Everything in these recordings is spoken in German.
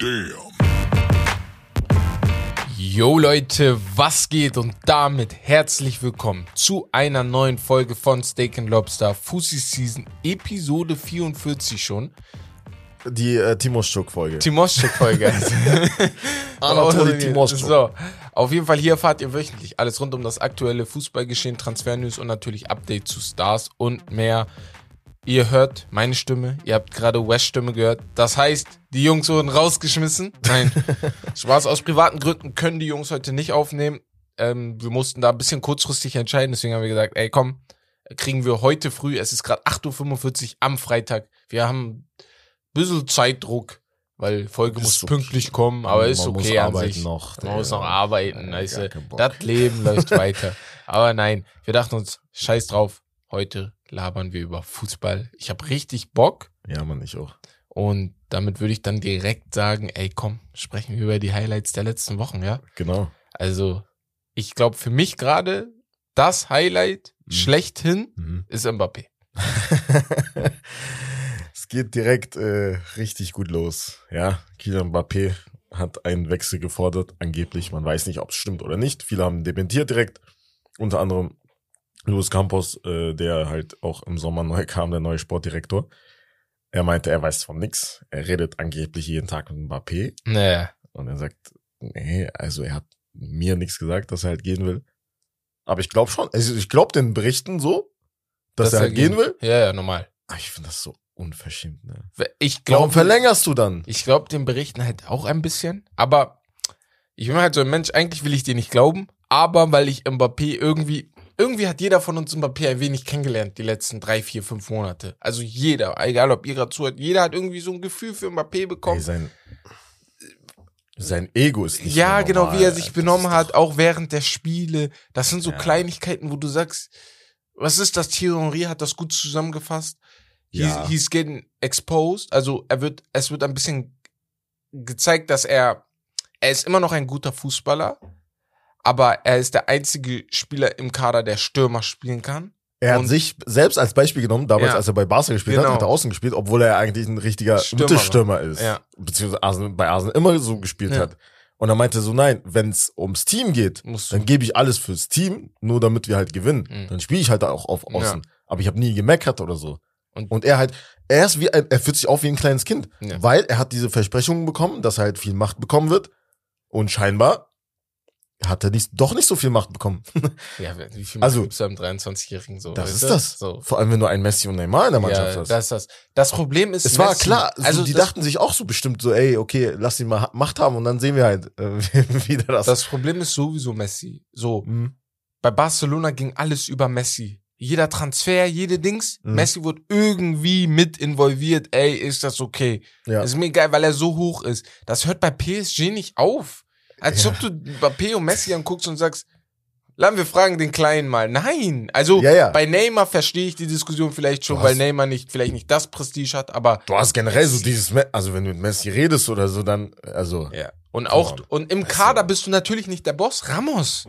Damn. Yo Leute, was geht und damit herzlich willkommen zu einer neuen Folge von Steak and Lobster Fussi Season Episode 44 schon. Die äh, Timoschuk-Folge. Timoschuk-Folge. Anatoli Timoschuk. So, auf jeden Fall hier erfahrt ihr wöchentlich alles rund um das aktuelle Fußballgeschehen, Transfernews und natürlich Update zu Stars und mehr. Ihr hört meine Stimme, ihr habt gerade West Stimme gehört. Das heißt, die Jungs wurden rausgeschmissen. Nein, Spaß aus privaten Gründen können die Jungs heute nicht aufnehmen. Ähm, wir mussten da ein bisschen kurzfristig entscheiden, deswegen haben wir gesagt, ey komm, kriegen wir heute früh, es ist gerade 8.45 Uhr am Freitag. Wir haben ein bisschen Zeitdruck, weil Folge Ist muss okay. pünktlich kommen, aber ist Man muss okay an arbeiten sich. noch, Man muss noch arbeiten, Bock. Das Leben läuft weiter. Aber nein, wir dachten uns, scheiß drauf, heute labern wir über Fußball. Ich habe richtig Bock Ja, man, ich auch. und damit würde ich dann direkt sagen, ey komm, sprechen wir über die Highlights der letzten Wochen, ja? Genau. Also, ich glaube für mich gerade das Highlight Mhm. schlechthin Mhm. ist Mbappé. es geht direkt äh, richtig gut los. Ja, Kylian Mbappé hat einen Wechsel gefordert, angeblich. Man weiß nicht, ob es stimmt oder nicht. Viele haben dementiert direkt. Unter anderem Luis Campos, äh, der halt auch im Sommer neu kam, der neue Sportdirektor. Er meinte, er weiß von nix. Er redet angeblich jeden Tag mit Mbappé. Naja, Und er sagt, nee, also er hat mir nichts gesagt, dass er halt gehen will. Aber ich glaube schon, also ich glaube den Berichten so, dass, er halt gehen will. Ja, ja, normal. Aber ich finde das so unverschämt, ne? Ich Warum glaube, verlängerst du dann? Ich glaube den Berichten halt auch ein bisschen, aber ich bin halt so ein Mensch, eigentlich will ich dir nicht glauben, aber weil ich Mbappé irgendwie, irgendwie hat jeder von uns Mbappé ein wenig kennengelernt die letzten drei, vier, fünf Monate. Also jeder, egal ob ihr gerade zuhört, jeder hat irgendwie so ein Gefühl für Mbappé Ey, bekommen. sein, sein Ego ist nicht ja, genau, wie er sich benommen hat, auch während der Spiele. Das sind so Ja. Kleinigkeiten, wo du sagst, was ist das? Thierry Henry hat das gut zusammengefasst. He's, Ja. he's getting exposed. Also er wird, es wird ein bisschen gezeigt, dass er, er ist immer noch ein guter Fußballer, aber er ist der einzige Spieler im Kader, der Stürmer spielen kann. Er hat Und- sich selbst als Beispiel genommen, damals, Ja. als er bei Barca gespielt Genau. hat, hat er außen gespielt, obwohl er eigentlich ein richtiger Stürmer Mittelstürmer ist. Ja. Beziehungsweise Arsenal, bei Arsenal immer so gespielt Ja. hat. Und er meinte so, nein, wenn es ums Team geht, dann gebe ich alles fürs Team, nur damit wir halt gewinnen. Mhm. Dann spiele ich halt auch auf Außen. Ja. Aber ich habe nie gemeckert oder so. Und- Und, er halt, er ist wie, ein, er fühlt sich auf wie ein kleines Kind. Weil er hat diese Versprechungen bekommen, dass er halt viel Macht bekommen wird. Und scheinbar hat er nicht, doch nicht so viel Macht bekommen. Ja, wie viel Also- also, gibt's da im 23-Jährigen so? Das ist du? das. So. Vor allem, wenn du einen Messi und Neymar in der Mannschaft Ja, hast. das ist das. Das Problem ist, es war Messi- klar, so, also die dachten sich auch so bestimmt so, ey, okay, lass ihn mal Macht haben und dann sehen wir halt, äh, wie der das. das Problem ist sowieso Messi. So, Mhm. bei Barcelona ging alles über Messi. Jeder Transfer, jede Dings, Mhm. Messi wurde irgendwie mit involviert. Ey, ist das okay? Ja. Ist mir egal, weil er so hoch ist. Das hört bei PSG nicht auf. Als Ja. ob du Mbappé und Messi anguckst und sagst, lassen wir fragen den Kleinen mal. Nein. Also Ja, ja. bei Neymar verstehe ich die Diskussion vielleicht schon, Du weil hast- Neymar nicht, vielleicht nicht das Prestige hat, aber Du hast generell so dieses, also wenn du mit Messi redest oder so, dann, also, ja. Und auch, on. und im Also- Kader bist du natürlich nicht der Boss. Ramos.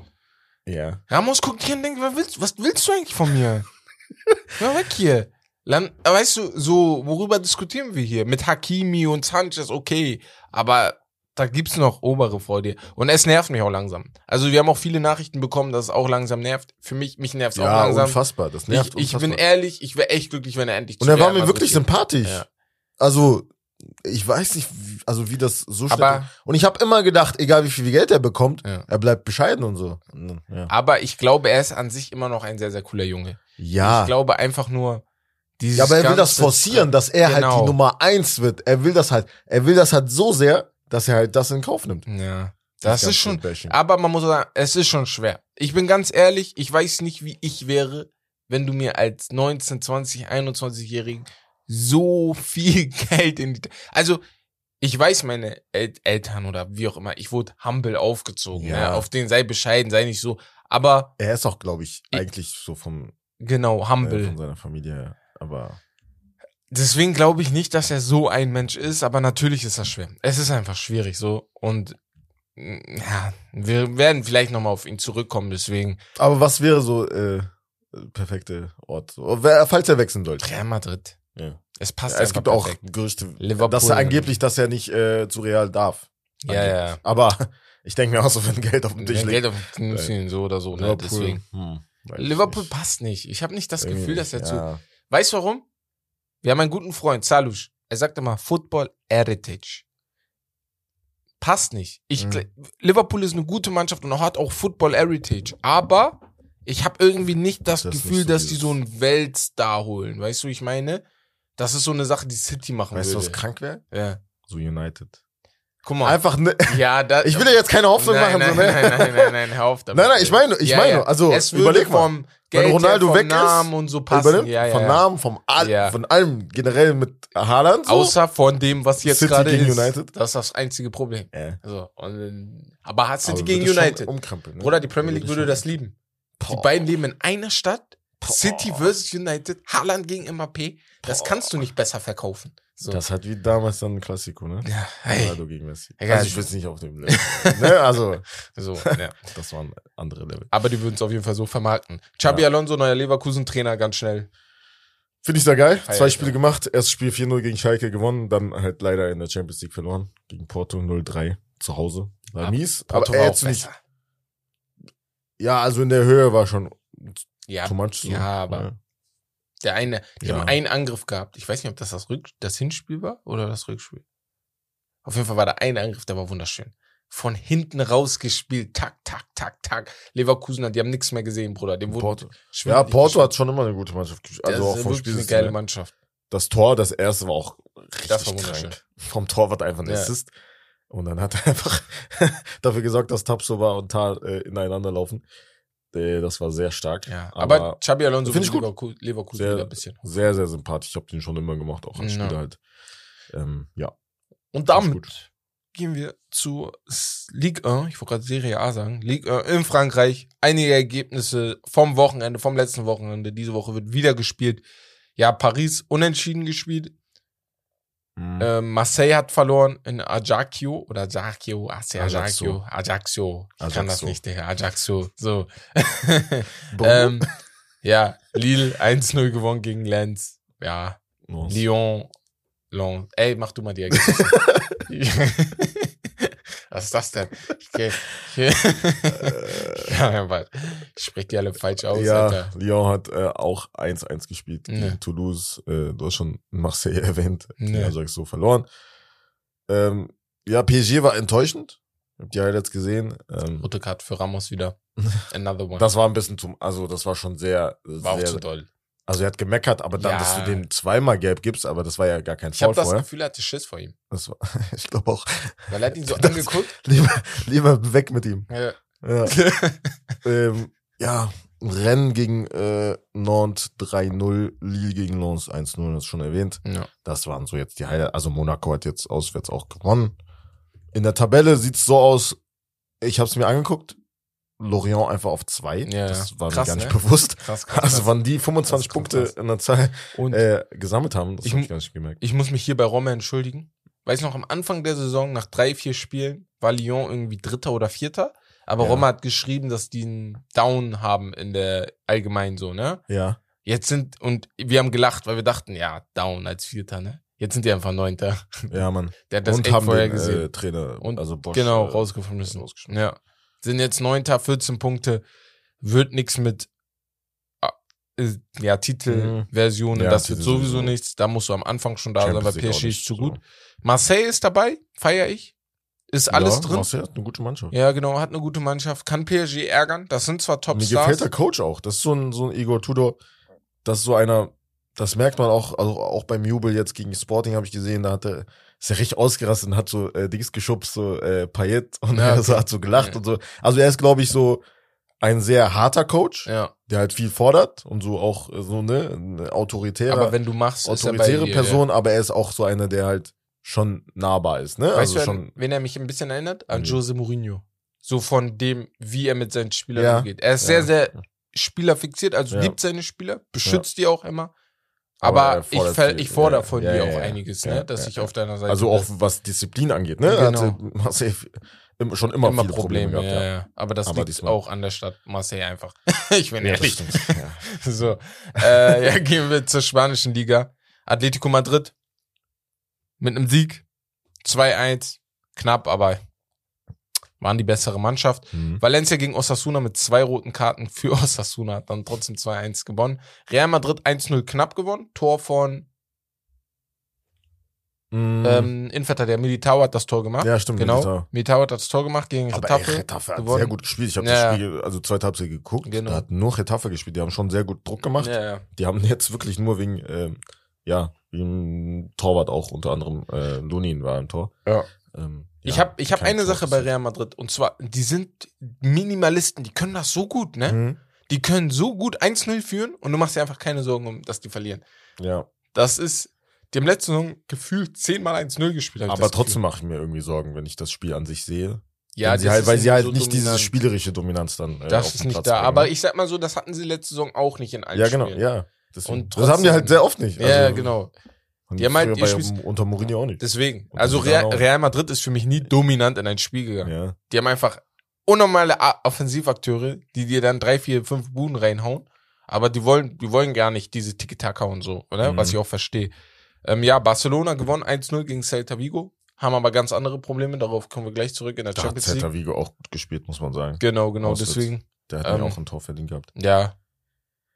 ja. Ramos guckt hier und denkt, was willst, was willst du eigentlich von mir? Hör weg hier. Weißt du, so, worüber diskutieren wir hier? Mit Hakimi und Sanchez, okay. Aber da gibt's noch obere vor dir. Und es nervt mich auch langsam. Also wir haben auch viele Nachrichten bekommen, dass es auch langsam nervt. Für mich, mich nervt's auch Ja, langsam. unfassbar, das nervt ich, ich unfassbar. bin ehrlich, ich wäre echt glücklich, wenn er endlich und zu er war mir wirklich sympathisch. Ja. Also, ich weiß nicht, wie- also wie das so. Aber- und ich habe immer gedacht, egal wie viel Geld er bekommt, Ja. er bleibt bescheiden und so. Ja. Aber ich glaube, er ist an sich immer noch ein sehr, sehr cooler Junge. ja. Ich glaube einfach nur, dieses Ja, aber er will das forcieren, dass er halt Genau. die Nummer eins wird. Er will das halt, er will das halt so sehr, dass er halt das in Kauf nimmt. Ja. Das ganz ist schon, bashing. aber man muss sagen, es ist schon schwer. Ich bin ganz ehrlich, ich weiß nicht, wie ich wäre, wenn du mir als 19, 20, 21-Jährigen so viel Geld in die, also, ich weiß meine El Eltern oder wie auch immer, ich wurde humble aufgezogen, Ja. ja. auf den sei bescheiden, sei nicht so, aber Er ist auch, glaube ich, Ich- eigentlich so vom, genau, äh, humble. von seiner Familie her. Aber Deswegen glaube ich nicht, dass er so ein Mensch ist, aber natürlich ist das schwer. Es ist einfach schwierig so und mm, ja, wir werden vielleicht nochmal auf ihn zurückkommen, deswegen Aber was wäre so äh, perfekte Ort? Falls er wechseln sollte. Real Madrid. Ja. Es passt Ja, es gibt auch perfekt. Gerüchte, Liverpool. dass er angeblich, dass er nicht äh, zu Real darf. Ja, ja, ja. Aber ich denke mir auch so, wenn Geld auf dem Tisch Wenn liegt. Geld auf den Tisch so oder so, ne? Liverpool, Deswegen. hm, Liverpool nicht. passt nicht. Ich habe nicht das Irgendwie Gefühl, dass er nicht, zu. ja. Weißt du warum? Wir haben einen guten Freund, Salush. Er sagt immer Football Heritage. Passt nicht. Ich, Mhm. Liverpool ist eine gute Mannschaft und hat auch Football Heritage. Aber ich habe irgendwie nicht das, Das Gefühl, nicht so dass die so einen Weltstar holen. Weißt du, ich meine? Das ist so eine Sache, die City machen Weißt du, würde. was krank wäre? Ja. So United. Guck mal. Einfach, ne, ja, da, ich will ja jetzt keine Hoffnung nein, machen, nein, so, ne? nein, nein, nein, nein, hör auf damit. Nein, nein, ich meine, ich meine, also, es würde überleg mal. vom Geld Wenn Ronaldo vom weg ist, Namen und so passen. Ja, ja, von ja. Namen, vom All, Ja. von allem generell mit Haaland. So. Außer von dem, was jetzt City gerade ist. United. Das ist das einzige Problem. Ja. So, und, aber hat City Aber gegen United. Ne? Bruder, die Premier League würde das lieben. Die Boah. beiden leben in einer Stadt. Boah. City versus United, Haaland gegen MAP. Das kannst du nicht besser verkaufen. So. Das hat wie damals dann ein Klassiko, ne? ja, hey. Ronaldo gegen Messi. Egal. Also ich will es nicht auf dem Level. ne? Also, So, ja. das waren andere Level. Aber die würden es auf jeden Fall so vermarkten. Xabi Ja. Alonso, neuer Leverkusen-Trainer, ganz schnell. Finde ich sehr geil. Feier Zwei Spiele ja. gemacht. Erstes Spiel 4-0 gegen Schalke gewonnen, dann halt leider in der Champions League verloren. Gegen Porto 0-3 zu Hause. War Ja, mies. Porto aber war auch nicht. Ja, also in der Höhe war schon Ja, too much. So. ja, aber der eine, die Ja. haben einen Angriff gehabt. Ich weiß nicht, ob das das, Rück das Hinspiel war oder das Rückspiel. Auf jeden Fall war da ein Angriff, der war wunderschön. Von hinten rausgespielt, tak, tak, tak, tak. Leverkusen, die haben nichts mehr gesehen, Bruder. Dem wurde Porto. Ja, Porto hat schon immer eine gute Mannschaft gespielt. Also Das auch ist vom wirklich eine geile? Mannschaft. Das Tor, das erste war auch richtig Das war wunderschön. krank. Vom Torwart einfach ein Ja. Assist. Und dann hat er einfach dafür gesorgt, dass Tapsova und Tal äh, ineinander laufen. Das war sehr stark. Ja, aber, Xabi Alonso Find ich gut. Leverkusen, Leverkusen Sehr- wieder ein bisschen. sehr, sehr sympathisch. Ich habe den schon immer gemacht, auch als Ja. Spieler halt. Ähm, ja. Und damit gehen wir zu Ligue 1, ich wollte gerade Serie A sagen, Ligue 1 in Frankreich. Einige Ergebnisse vom Wochenende, vom letzten Wochenende. Diese Woche wird wieder gespielt. Ja, Paris unentschieden gespielt. Mhm. Ähm, Marseille hat verloren in Ajaccio oder Ajaccio, Ajaccio, Ajaccio. Ajaccio. Ich kann das Ajaccio. nicht, Digga. Ajaccio. So. Ähm, ja, Lille 1-0 gewonnen gegen Lens. Ja, Los. Lyon, Lyon. Ey, mach du mal die Ergebnisse. Was ist das denn? Ich, geh- ich, ja, warte. ich sprech die alle falsch aus, ja, Alter. Lyon hat äh, auch 1-1 gespielt gegen Ne. Toulouse. Äh, du hast schon Marseille erwähnt. Ne. Ja, sag ich so verloren. Ähm, ja, PSG war enttäuschend. Ich hab die Highlights gesehen. Ähm, Rote Karte für Ramos wieder. Another one. das war ein bisschen zum, also das war schon sehr, war auch sehr zu doll. Also er hat gemeckert, aber dann, Ja. dass du dem zweimal gelb gibst, aber das war ja gar kein Ich habe Foul das vorher. Gefühl, er hatte Schiss vor ihm. Das war, ich glaube auch, Weil er hat ihn so Das- angeguckt. lieber, lieber weg mit ihm. Ja. Ja, ähm, ja Rennen gegen äh, Nantes 3-0, Lille gegen Lens 1-0, das schon erwähnt. ja. Das waren so jetzt die Highlights. Also Monaco hat jetzt auswärts auch gewonnen. In der Tabelle sieht's so aus, ich habe es mir angeguckt, Lorient einfach auf zwei. Ja, das war krass, mir gar nicht ne? bewusst. Krass, krass. Also wann die 25 Das kommt Punkte krass. in der Zahl äh, gesammelt haben, das habe ich gar nicht gemerkt. ich muss mich hier bei Roma entschuldigen. Weiß noch, am Anfang der Saison, nach drei, vier Spielen, war Lyon irgendwie Dritter oder Vierter. Aber Ja. Roma hat geschrieben, dass die einen Down haben in der allgemein so, ne? Ja. Jetzt sind, und wir haben gelacht, weil wir dachten, ja, Down als Vierter, ne? Jetzt sind die einfach Neunter. Ja, Mann. Der hat das und echt haben vorher den gesehen. äh, Trainer, Und also Bosch, genau, äh, rausgefunden müssen. Ja. Sind jetzt Neunter, 14 Punkte. Wird nichts mit ah, äh, ja, Titelversionen, Ja, das wird sowieso sowieso. nichts. Da musst du am Anfang schon da sein, weil Champions League auch PSG ist zu so. gut. Marseille ist dabei, feier ich. Ist alles ja, drin. Marseille hat eine gute Mannschaft. Ja, genau, hat eine gute Mannschaft. Kann PSG ärgern. Das sind zwar Mir gefällt Top-Stars. der Coach auch. Das ist so ein, so ein Igor Tudor. Das ist so einer, das merkt man auch, also auch beim Jubel jetzt gegen Sporting habe ich gesehen, da hat er, ist er richtig ausgerastet und hat so äh, Dings geschubst, so äh, Payet und Ja, er so, hat so gelacht Ja. und so. Also er ist, glaube ich, so ein sehr harter Coach, Ja, der halt viel fordert und so auch äh, so ne, eine autoritäre, aber wenn du machst, ist er bei autoritäre dir, Person, aber er ist auch so einer, der halt schon nahbar ist, ne? Ja. Weißt also du, schon, an wen er mich ein bisschen erinnert? An Nee. Jose Mourinho. So von dem, wie er mit seinen Spielern Ja. umgeht. Er ist Ja. sehr, sehr spielerfixiert, also Ja. liebt seine Spieler, beschützt die auch immer. Aber Aber, er ich, ich fordere von ja, dir ja, auch ja. einiges, ne, dass ich auf deiner Seite also auch was Disziplin angeht, ne? Genau. Hatte Marseille schon immer, immer viele Probleme, Probleme, gehabt, ja, ja. Aber das Aber liegt diesmal- auch an der Stadt Marseille einfach. ich bin ehrlich. so, äh, ja, gehen wir zur spanischen Liga. Atletico Madrid mit einem Sieg 2-1, knapp, aber waren die bessere Mannschaft. Mhm. Valencia gegen Osasuna mit zwei roten Karten für Osasuna hat dann trotzdem 2-1 gewonnen. Real Madrid 1-0 knapp gewonnen. Tor von Mhm. ähm, Innenverteidiger Militao hat das Tor gemacht. ja, stimmt. genau. Militao. Militao hat das Tor gemacht gegen Aber ey, Getafe. Getafe hat gewonnen. sehr gut gespielt. Ich habe Ja, das Spiel, also zweite Halbzeit geguckt. Genau. Da hat nur Getafe gespielt. Die haben schon sehr gut Druck gemacht. Ja, ja. Die haben jetzt wirklich nur wegen, ähm, ja, wegen Torwart auch unter anderem, äh, Lunin war im Tor. Ja. Ähm, Ich ja, habe ich hab eine Sache bei. Real Madrid und zwar, die sind Minimalisten, die können das so gut, ne? Mhm. Die können so gut 1-0 führen und du machst dir einfach keine Sorgen, um, dass die verlieren. Ja, Das ist, die haben letzte Saison gefühlt 10 mal 1-0 gespielt. ich aber trotzdem mache ich mir irgendwie Sorgen, wenn ich das Spiel an sich sehe. ja, sie halt, weil sie halt so nicht diese dominant. spielerische Dominanz dann. Äh, Das ist nicht Platz da. bringen, Aber ne? ich sag mal so, das hatten sie letzte Saison auch nicht in allen Ja, genau, Spielen. ja. Deswegen. Und das haben die halt trotzdem- sehr oft nicht. Ja, Also, genau. Und Die haben halt ihr Spiel- unter Mourinho auch nicht. Deswegen. Und Also Real. Real Madrid ist für mich nie dominant in ein Spiel gegangen. Ja. Die haben einfach unnormale Offensivakteure, die dir dann drei, vier, fünf Buden reinhauen. Aber die wollen, die wollen gar nicht diese Tiki-Taka und so, oder? Mhm. Was ich auch verstehe. Ähm, ja, Barcelona gewonnen 1-0 gegen Celta Vigo. Haben aber ganz andere Probleme. Darauf kommen wir gleich zurück in der Da hat Champions League. Celta Vigo auch gut gespielt, muss man sagen. Genau, genau. Auswärts. Deswegen, Der hat Ähm, auch ein Tor verdient gehabt. ja.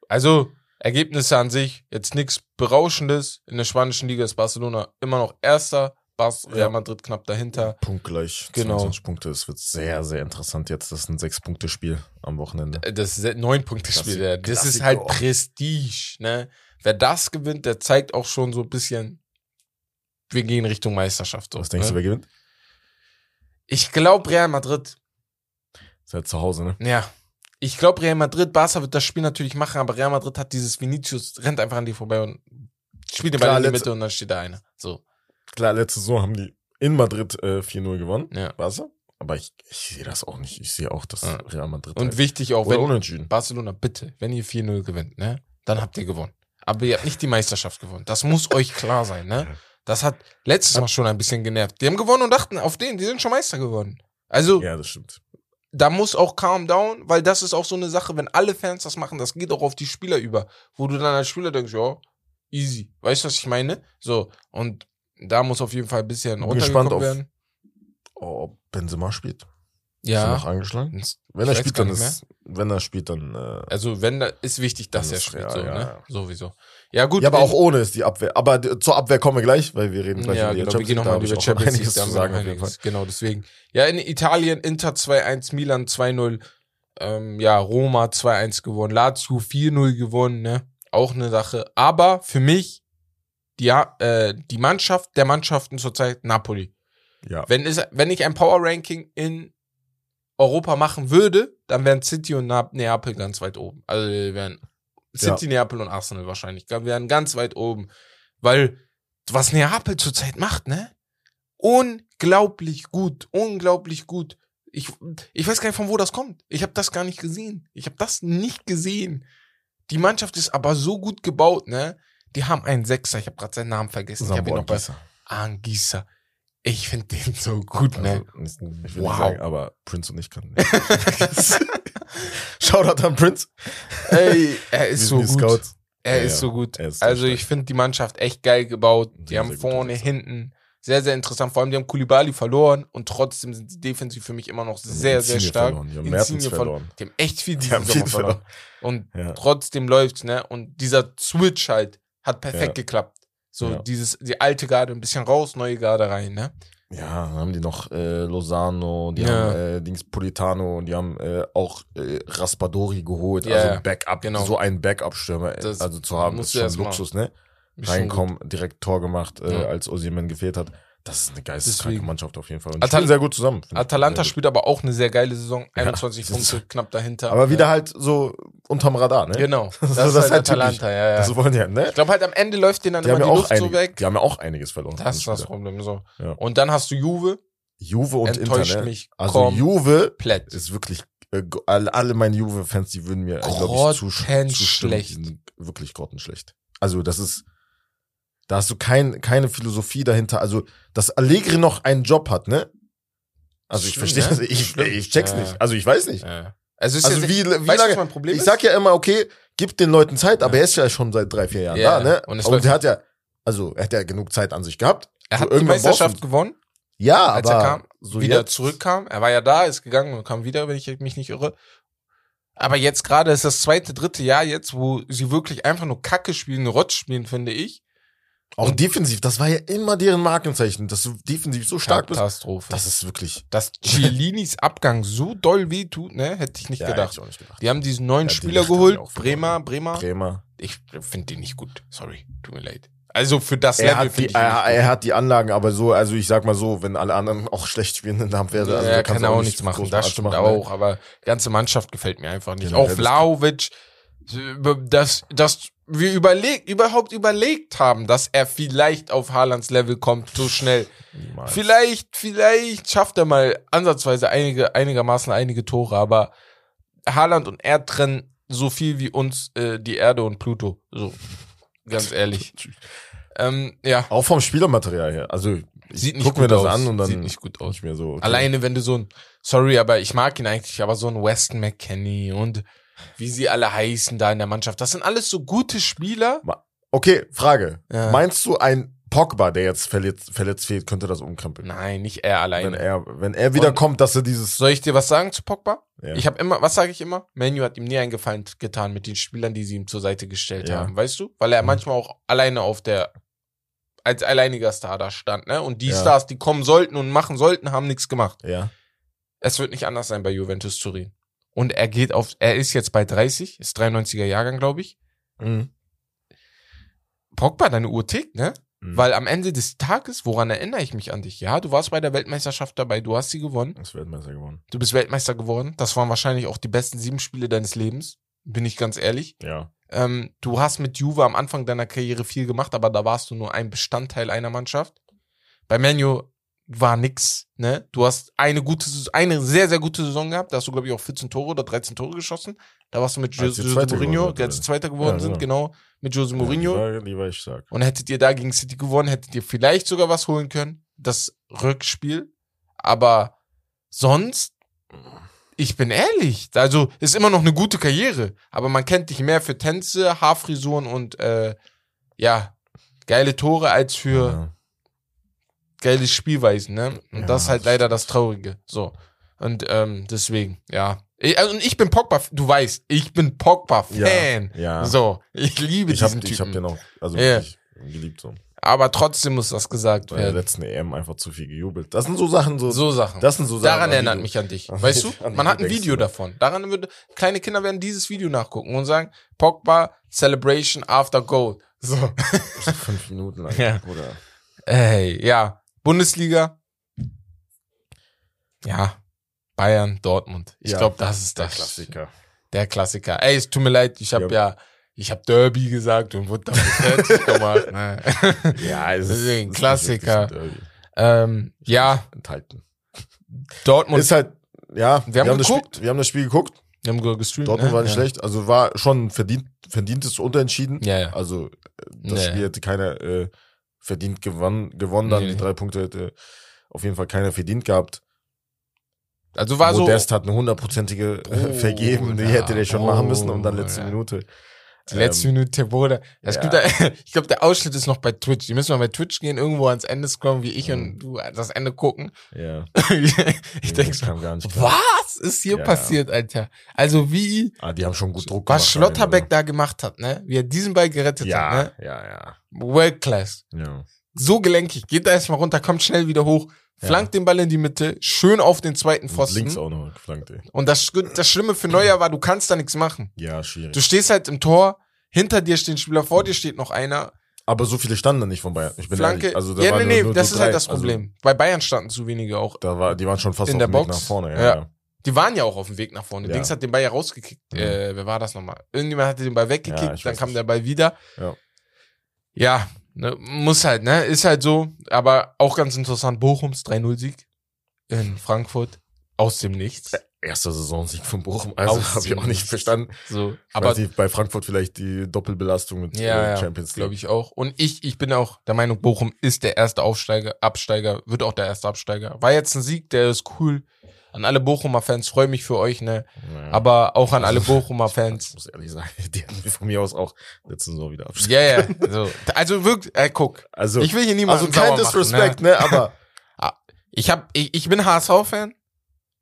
Also, Ergebnisse an sich, jetzt nichts Berauschendes. In der spanischen Liga ist Barcelona immer noch Erster. Bas Real Ja. Madrid knapp dahinter. Punktgleich, Genau. 22 Punkte. Es wird sehr, sehr interessant jetzt. Das ist ein Sechs-Punkte-Spiel am Wochenende. Äh, Das ist ein Neun-Punkte-Spiel. Das ist Klassiker. halt Prestige, ne? Wer das gewinnt, der zeigt auch schon so ein bisschen, wir gehen Richtung Meisterschaft. So, Was denkst ne? du, wer gewinnt? Ich glaube Real Madrid. Ist halt zu Hause, ne? Ja. Ich glaube Real Madrid, Barca wird das Spiel natürlich machen, aber Real Madrid hat dieses Vinicius, rennt einfach an die vorbei und spielt den Ball in die Mitte und dann steht da einer. So, Klar, letzte Saison haben die in Madrid äh, 4-0 gewonnen. ja. Barca. Aber ich, ich sehe das auch nicht. Ich sehe auch, dass Ja. Real Madrid Und halt- wichtig auch, oder wenn unentschieden. Barcelona, bitte, wenn ihr 4-0 gewinnt, ne, dann habt ihr gewonnen. Aber ihr habt nicht die Meisterschaft gewonnen. Das muss euch klar sein, ne? Das hat letztes Mal schon ein bisschen genervt. Die haben gewonnen und dachten, auf den, die sind schon Meister geworden. Also, Ja, das stimmt. Da muss auch calm down, weil das ist auch so eine Sache, wenn alle Fans das machen, das geht auch auf die Spieler über, wo du dann als Spieler denkst, ja, easy. Weißt du, was ich meine? So, und da muss auf jeden Fall ein bisschen Bin gespannt runtergekommen auf- werden. Ob Benzema spielt. Ist er Ja. noch angeschlagen? Wenn er spielt, dann ist, wenn er spielt, dann, äh, Also, wenn da ist wichtig, dass er spielt, ja, so, ja, ne? ja. Sowieso. Ja, gut. ja, aber auch ohne ist die Abwehr. Aber zur Abwehr kommen wir gleich, weil wir reden gleich ja, über die genau, wir gehen nochmal über Champions League, zu sagen auf jeden Fall. Genau, deswegen. Ja, in Italien Inter 2-1, Milan 2-0, ähm, ja, Roma 2-1 gewonnen, Lazio 4-0 gewonnen, ne? Auch eine Sache. Aber für mich, die, ja, äh, die Mannschaft der Mannschaften zurzeit Napoli. Ja. Wenn, es, wenn ich ein Power-Ranking in Europa machen würde, dann wären City und Na Neapel ganz weit oben. Also wären City, Neapel und Arsenal wahrscheinlich. Wären ganz weit oben. Weil, was Neapel zurzeit macht, ne? Unglaublich gut. Unglaublich gut. Ich, ich weiß gar nicht, von wo das kommt. Ich habe das gar nicht gesehen. Ich habe das nicht gesehen. Die Mannschaft ist aber so gut gebaut, ne? Die haben einen Sechser, ich habe gerade seinen Namen vergessen. ich habe ihn Sambo noch Anguissa. Angisa. Ich finde den so gut, ne? Also, ich will Wow. nicht sagen, aber Prince und ich können. Shoutout an Prince. Ey, er ist so gut. Scouts. Er Ja, ist so gut. Ist Also ich finde die Mannschaft echt geil gebaut. Die Sehr, haben sehr vorne, unterwegs. hinten sehr, sehr interessant. Vor allem, die haben Kulibali verloren und trotzdem sind sie defensiv für mich immer noch sehr, sehr stark. Verloren. Die haben Mertens verloren. verloren. Die haben echt viel Die diesen Sommer viel verloren. Und Ja. trotzdem läuft's, ne? Und dieser Switch halt hat perfekt Ja. geklappt. So Ja. dieses, die alte Garde ein bisschen raus, neue Garde rein, ne? Ja, dann haben die noch äh, Lozano, die Ja. haben äh, Dings Politano, die haben äh, auch äh, Raspadori geholt, Ja, also Backup, genau. so einen Backup-Stürmer, Das also zu haben, musst ist schon erst mal- Luxus, ne? Reinkommen, direkt Tor gemacht, äh, Ja. als Osimhen gefehlt hat. Das ist eine geisteskranke. Mannschaft auf jeden Fall. Und Atal- spielen sehr gut zusammen. Atalanta gut. spielt aber auch eine sehr geile Saison. Ja, 21 das ist- Punkte, knapp dahinter. Aber wieder halt so unterm Radar, ne? Genau. Das, So, ist das halt ist halt typisch. Atalanta, ja, ja. Das wollen die halt, ne? Ich glaube halt am Ende läuft denen dann Die immer die ja auch Luft so einige, weg. die haben ja auch einiges verloren. Das ist das. Problem so. Ja. Und dann hast du Juve, Juve und enttäuscht Inter, ne? mich Also komplett. Juve ist wirklich, äh, alle, alle meine Juve-Fans, die würden mir, glaube ich. Grottenschlecht. Die sind wirklich grottenschlecht. Also das ist, da hast du kein, keine Philosophie dahinter. Also, dass Allegri noch einen Job hat, ne? Also ich verstehe ne? das, ich, ich check's Ja. nicht. Also ich weiß nicht. Ja. Also, ist Also ja, wie, wie weißt lange, mein Problem ich sag ja immer, okay, gib den Leuten Zeit, aber er ist ja schon seit drei, vier Jahren Ja, da, ne? und Und, der hat ja Also er hätte ja genug Zeit an sich gehabt. Er So, hat die Meisterschaft gewonnen, Ja, als aber er kam, so wieder jetzt, zurückkam. Er war ja da, ist gegangen und kam wieder, wenn ich mich nicht irre. Aber jetzt gerade ist das zweite, dritte Jahr jetzt, wo sie wirklich einfach nur Kacke spielen, Rotz spielen, finde ich. Auch defensiv, das war ja immer deren Markenzeichen, dass du defensiv so stark bist. Katastrophe. Das ist wirklich. Dass Cielinis Abgang so doll wehtut, ne, hätte ich nicht Ja, gedacht. hätte ich auch nicht gedacht. Die haben diesen neuen Ja, Spieler haben geholt, die auch Bremer. Bremer. Bremer. Ich finde den nicht gut. Sorry, tut mir leid. Also für das Er Level hat, die, er, er hat die Anlagen, aber so, also ich sag mal so, wenn alle anderen auch schlecht spielen, dann wäre gut. also ja, er kann auch nicht nichts machen, das stimmt machen, ne? auch, aber die ganze Mannschaft gefällt mir einfach nicht. Generell auch das- Vlaovic, dass, dass wir überlegt, überhaupt überlegt haben, dass er vielleicht auf Haalands Level kommt, so schnell. Niemals. Vielleicht, vielleicht schafft er mal ansatzweise einige, einigermaßen einige Tore, aber Haaland und er trennen so viel wie uns äh, die Erde und Pluto. So, ganz ehrlich. ähm, ja, Auch vom Spielermaterial her. Also sieht nicht guck gut mir das aus. an und dann sieht nicht gut aus. nicht mehr so. okay. Alleine, wenn du so ein, sorry, aber ich mag ihn eigentlich, aber so ein Weston McKenney und wie sie alle heißen da in der Mannschaft, das sind alles so gute Spieler. Okay, Frage. Ja. Meinst du ein Pogba, der jetzt verletzt, verletzt fehlt, könnte das umkrempeln? Nein, nicht er Wenn alleine. er, wenn er wieder Und- kommt, dass er dieses. Soll ich dir was sagen zu Pogba? Ja. Ich habe immer, was sage ich immer? Menu hat ihm nie einen Gefallen getan mit den Spielern, die sie ihm zur Seite gestellt Ja. haben, weißt du? Weil er Mhm. manchmal auch alleine auf der als alleiniger Star da stand, ne? Und die Ja. Stars, die kommen sollten und machen sollten, haben nichts gemacht. ja. Es wird nicht anders sein bei Juventus Turin. Und er geht auf, er ist jetzt bei 30, ist 93er Jahrgang, glaube ich. Mhm. Pogba, deine Uhr tickt, ne? Mhm. Weil am Ende des Tages, woran erinnere ich mich an dich? Ja, du warst bei der Weltmeisterschaft dabei, du hast sie gewonnen. Das Weltmeister gewonnen. Du bist Weltmeister geworden. Das waren wahrscheinlich auch die besten sieben Spiele deines Lebens. Bin ich ganz ehrlich. Ja. Ähm, du hast mit Juve am Anfang deiner Karriere viel gemacht, aber da warst du nur ein Bestandteil einer Mannschaft. Bei Menu war nix, ne? Du hast eine gute, eine sehr, sehr gute Saison gehabt. Da hast du, glaube ich, auch 14 Tore oder 13 Tore geschossen. Da warst du mit Jose die Zweite Mourinho, sind, als? Zweiter geworden Ja, sind, genau. genau. Mit Jose Mourinho. Ja, lieber, lieber ich sag. Und hättet ihr da gegen City gewonnen, hättet ihr vielleicht sogar was holen können. Das Rückspiel. Aber sonst, ich bin ehrlich, also ist immer noch eine gute Karriere. Aber man kennt dich mehr für Tänze, Haarfrisuren und äh, ja, geile Tore als für Ja. Geile Spielweisen, ne? Und Ja, das ist halt das leider das Traurige. So. Und ähm, deswegen, ja. Ich, also, und ich bin Pogba, du weißt, ich bin Pogba-Fan. Ja. ja. So, ich liebe ich hab, diesen ich hab Typen. den auch, also wirklich geliebt so. Aber trotzdem muss das gesagt Bei der werden. letzten EM einfach zu viel gejubelt. Das sind so Sachen, so, So Sachen. das sind so Sachen. Daran erinnert mich an dich. Weißt du? Man hat ein Video davon. Daran würde, kleine Kinder werden dieses Video nachgucken und sagen, Pogba Celebration after Goal. So. Fünf Minuten lang. Ja. Oder Ey, ja. Bundesliga. Ja. Bayern, Dortmund. Ich Ja, glaube, das ist der das. Klassiker. Der Klassiker. Ey, es tut mir leid, ich habe Ja. ja, ich habe Derby gesagt und wurde damit fertig gemacht. Ne? Ja, es es nicht Klassiker. ein Derby. ähm, ja, Enthalten. Dortmund. ist halt, ja, Wir haben das geguckt. Spiel, wir haben das Spiel geguckt. wir haben ge- gestreamt. Dortmund ne? war nicht ja. schlecht. Also war schon verdient, verdientes Unentschieden. Ja, ja. Also äh, das Ja. Spiel hätte keiner äh, verdient gewonnen, gewonnen dann Nee, die nee. drei Punkte hätte auf jeden Fall keiner verdient gehabt. Also war so. Modest hat eine hundertprozentige äh, vergeben, die hätte der schon machen müssen und dann letzte Minute. Die letzte Ähm, Minute, Bruder. Es ja. gibt da, ich glaube, der Ausschnitt ist noch bei Twitch. Die müssen mal bei Twitch gehen, irgendwo ans Ende scrollen, wie ich Mhm. und du das Ende gucken. Ja, ich denke gar nicht klar. was ist hier Ja. passiert, Alter? Also wie, Ah, die haben schon gut Druck was. Schlotterbeck da gemacht hat, ne? Wie er diesen Ball gerettet Ja, hat, ne? ja, ja. World Class. ja. So gelenkig. Geht da erstmal runter, kommt schnell wieder hoch, Ja. flankt den Ball in die Mitte, schön auf den zweiten Pfosten. links auch noch geflankt, ey. Und das, das Schlimme für Neuer war, du kannst da nichts machen. Ja, schwierig. Du stehst halt im Tor, hinter dir stehen Spieler, vor dir steht noch einer. Aber so viele standen da nicht von Bayern. Ich bin Flanke. ehrlich. Also da ja, nee, nee, nur das ist halt drei. das Problem. Bei Bayern standen zu wenige auch. Also, da war, die waren schon fast In auf der dem Weg Box? nach vorne. Ja, Ja. ja. Die waren ja auch auf dem Weg nach vorne. Ja. Dings hat den Ball ja rausgekickt. Mhm. Äh, wer war das nochmal? Irgendjemand hatte den Ball weggekickt, Ja, dann kam nicht. der Ball wieder. Ja. Ja, ne, muss halt, ne? Ist halt so. Aber auch ganz interessant, Bochums 3-0-Sieg in Frankfurt. Aus dem Nichts. Erster Saisonsieg von Bochum. Also habe ich auch nicht verstanden. So, Aber aber bei Frankfurt vielleicht die Doppelbelastung mit Ja, äh, ja, Champions League. glaube ich auch. Und ich, ich bin auch der Meinung, Bochum ist der erste Aufsteiger, Absteiger, wird auch der erste Absteiger. War jetzt ein Sieg, der ist cool. An alle Bochumer Fans, freue mich für euch, ne? Ja. Aber auch an alle Bochumer Ich Fans. muss ehrlich sagen, die wir von mir aus auch letzte Saison wieder abstellen. Ja, ja. So. Also wirklich, äh, guck. Also, Ich will hier niemanden also kein Disrespect, ne? ne? Aber Ich hab, ich, ich bin HSV-Fan,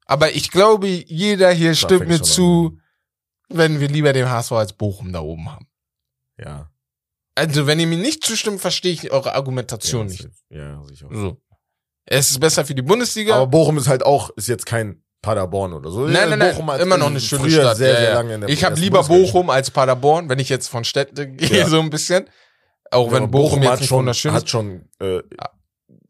aber ich glaube, jeder hier stimmt fängt mir zu, wenn wir lieber den HSV als Bochum da oben haben. ja. Also, wenn ihr mir nicht zustimmt, verstehe ich eure Argumentation ja, nicht. Ja, sicher. So. Es ist besser für die Bundesliga. Aber Bochum ist halt auch, ist jetzt kein Paderborn oder so. Nein, nein, nein, Bochum immer noch eine schöne Stadt. Sehr, sehr lange in der ich habe lieber Bochum als Paderborn, wenn ich jetzt von Städten gehe, Ja. so ein bisschen. Auch Ja, wenn aber Bochum, jetzt nicht schon, wunderschön ist. hat schon äh,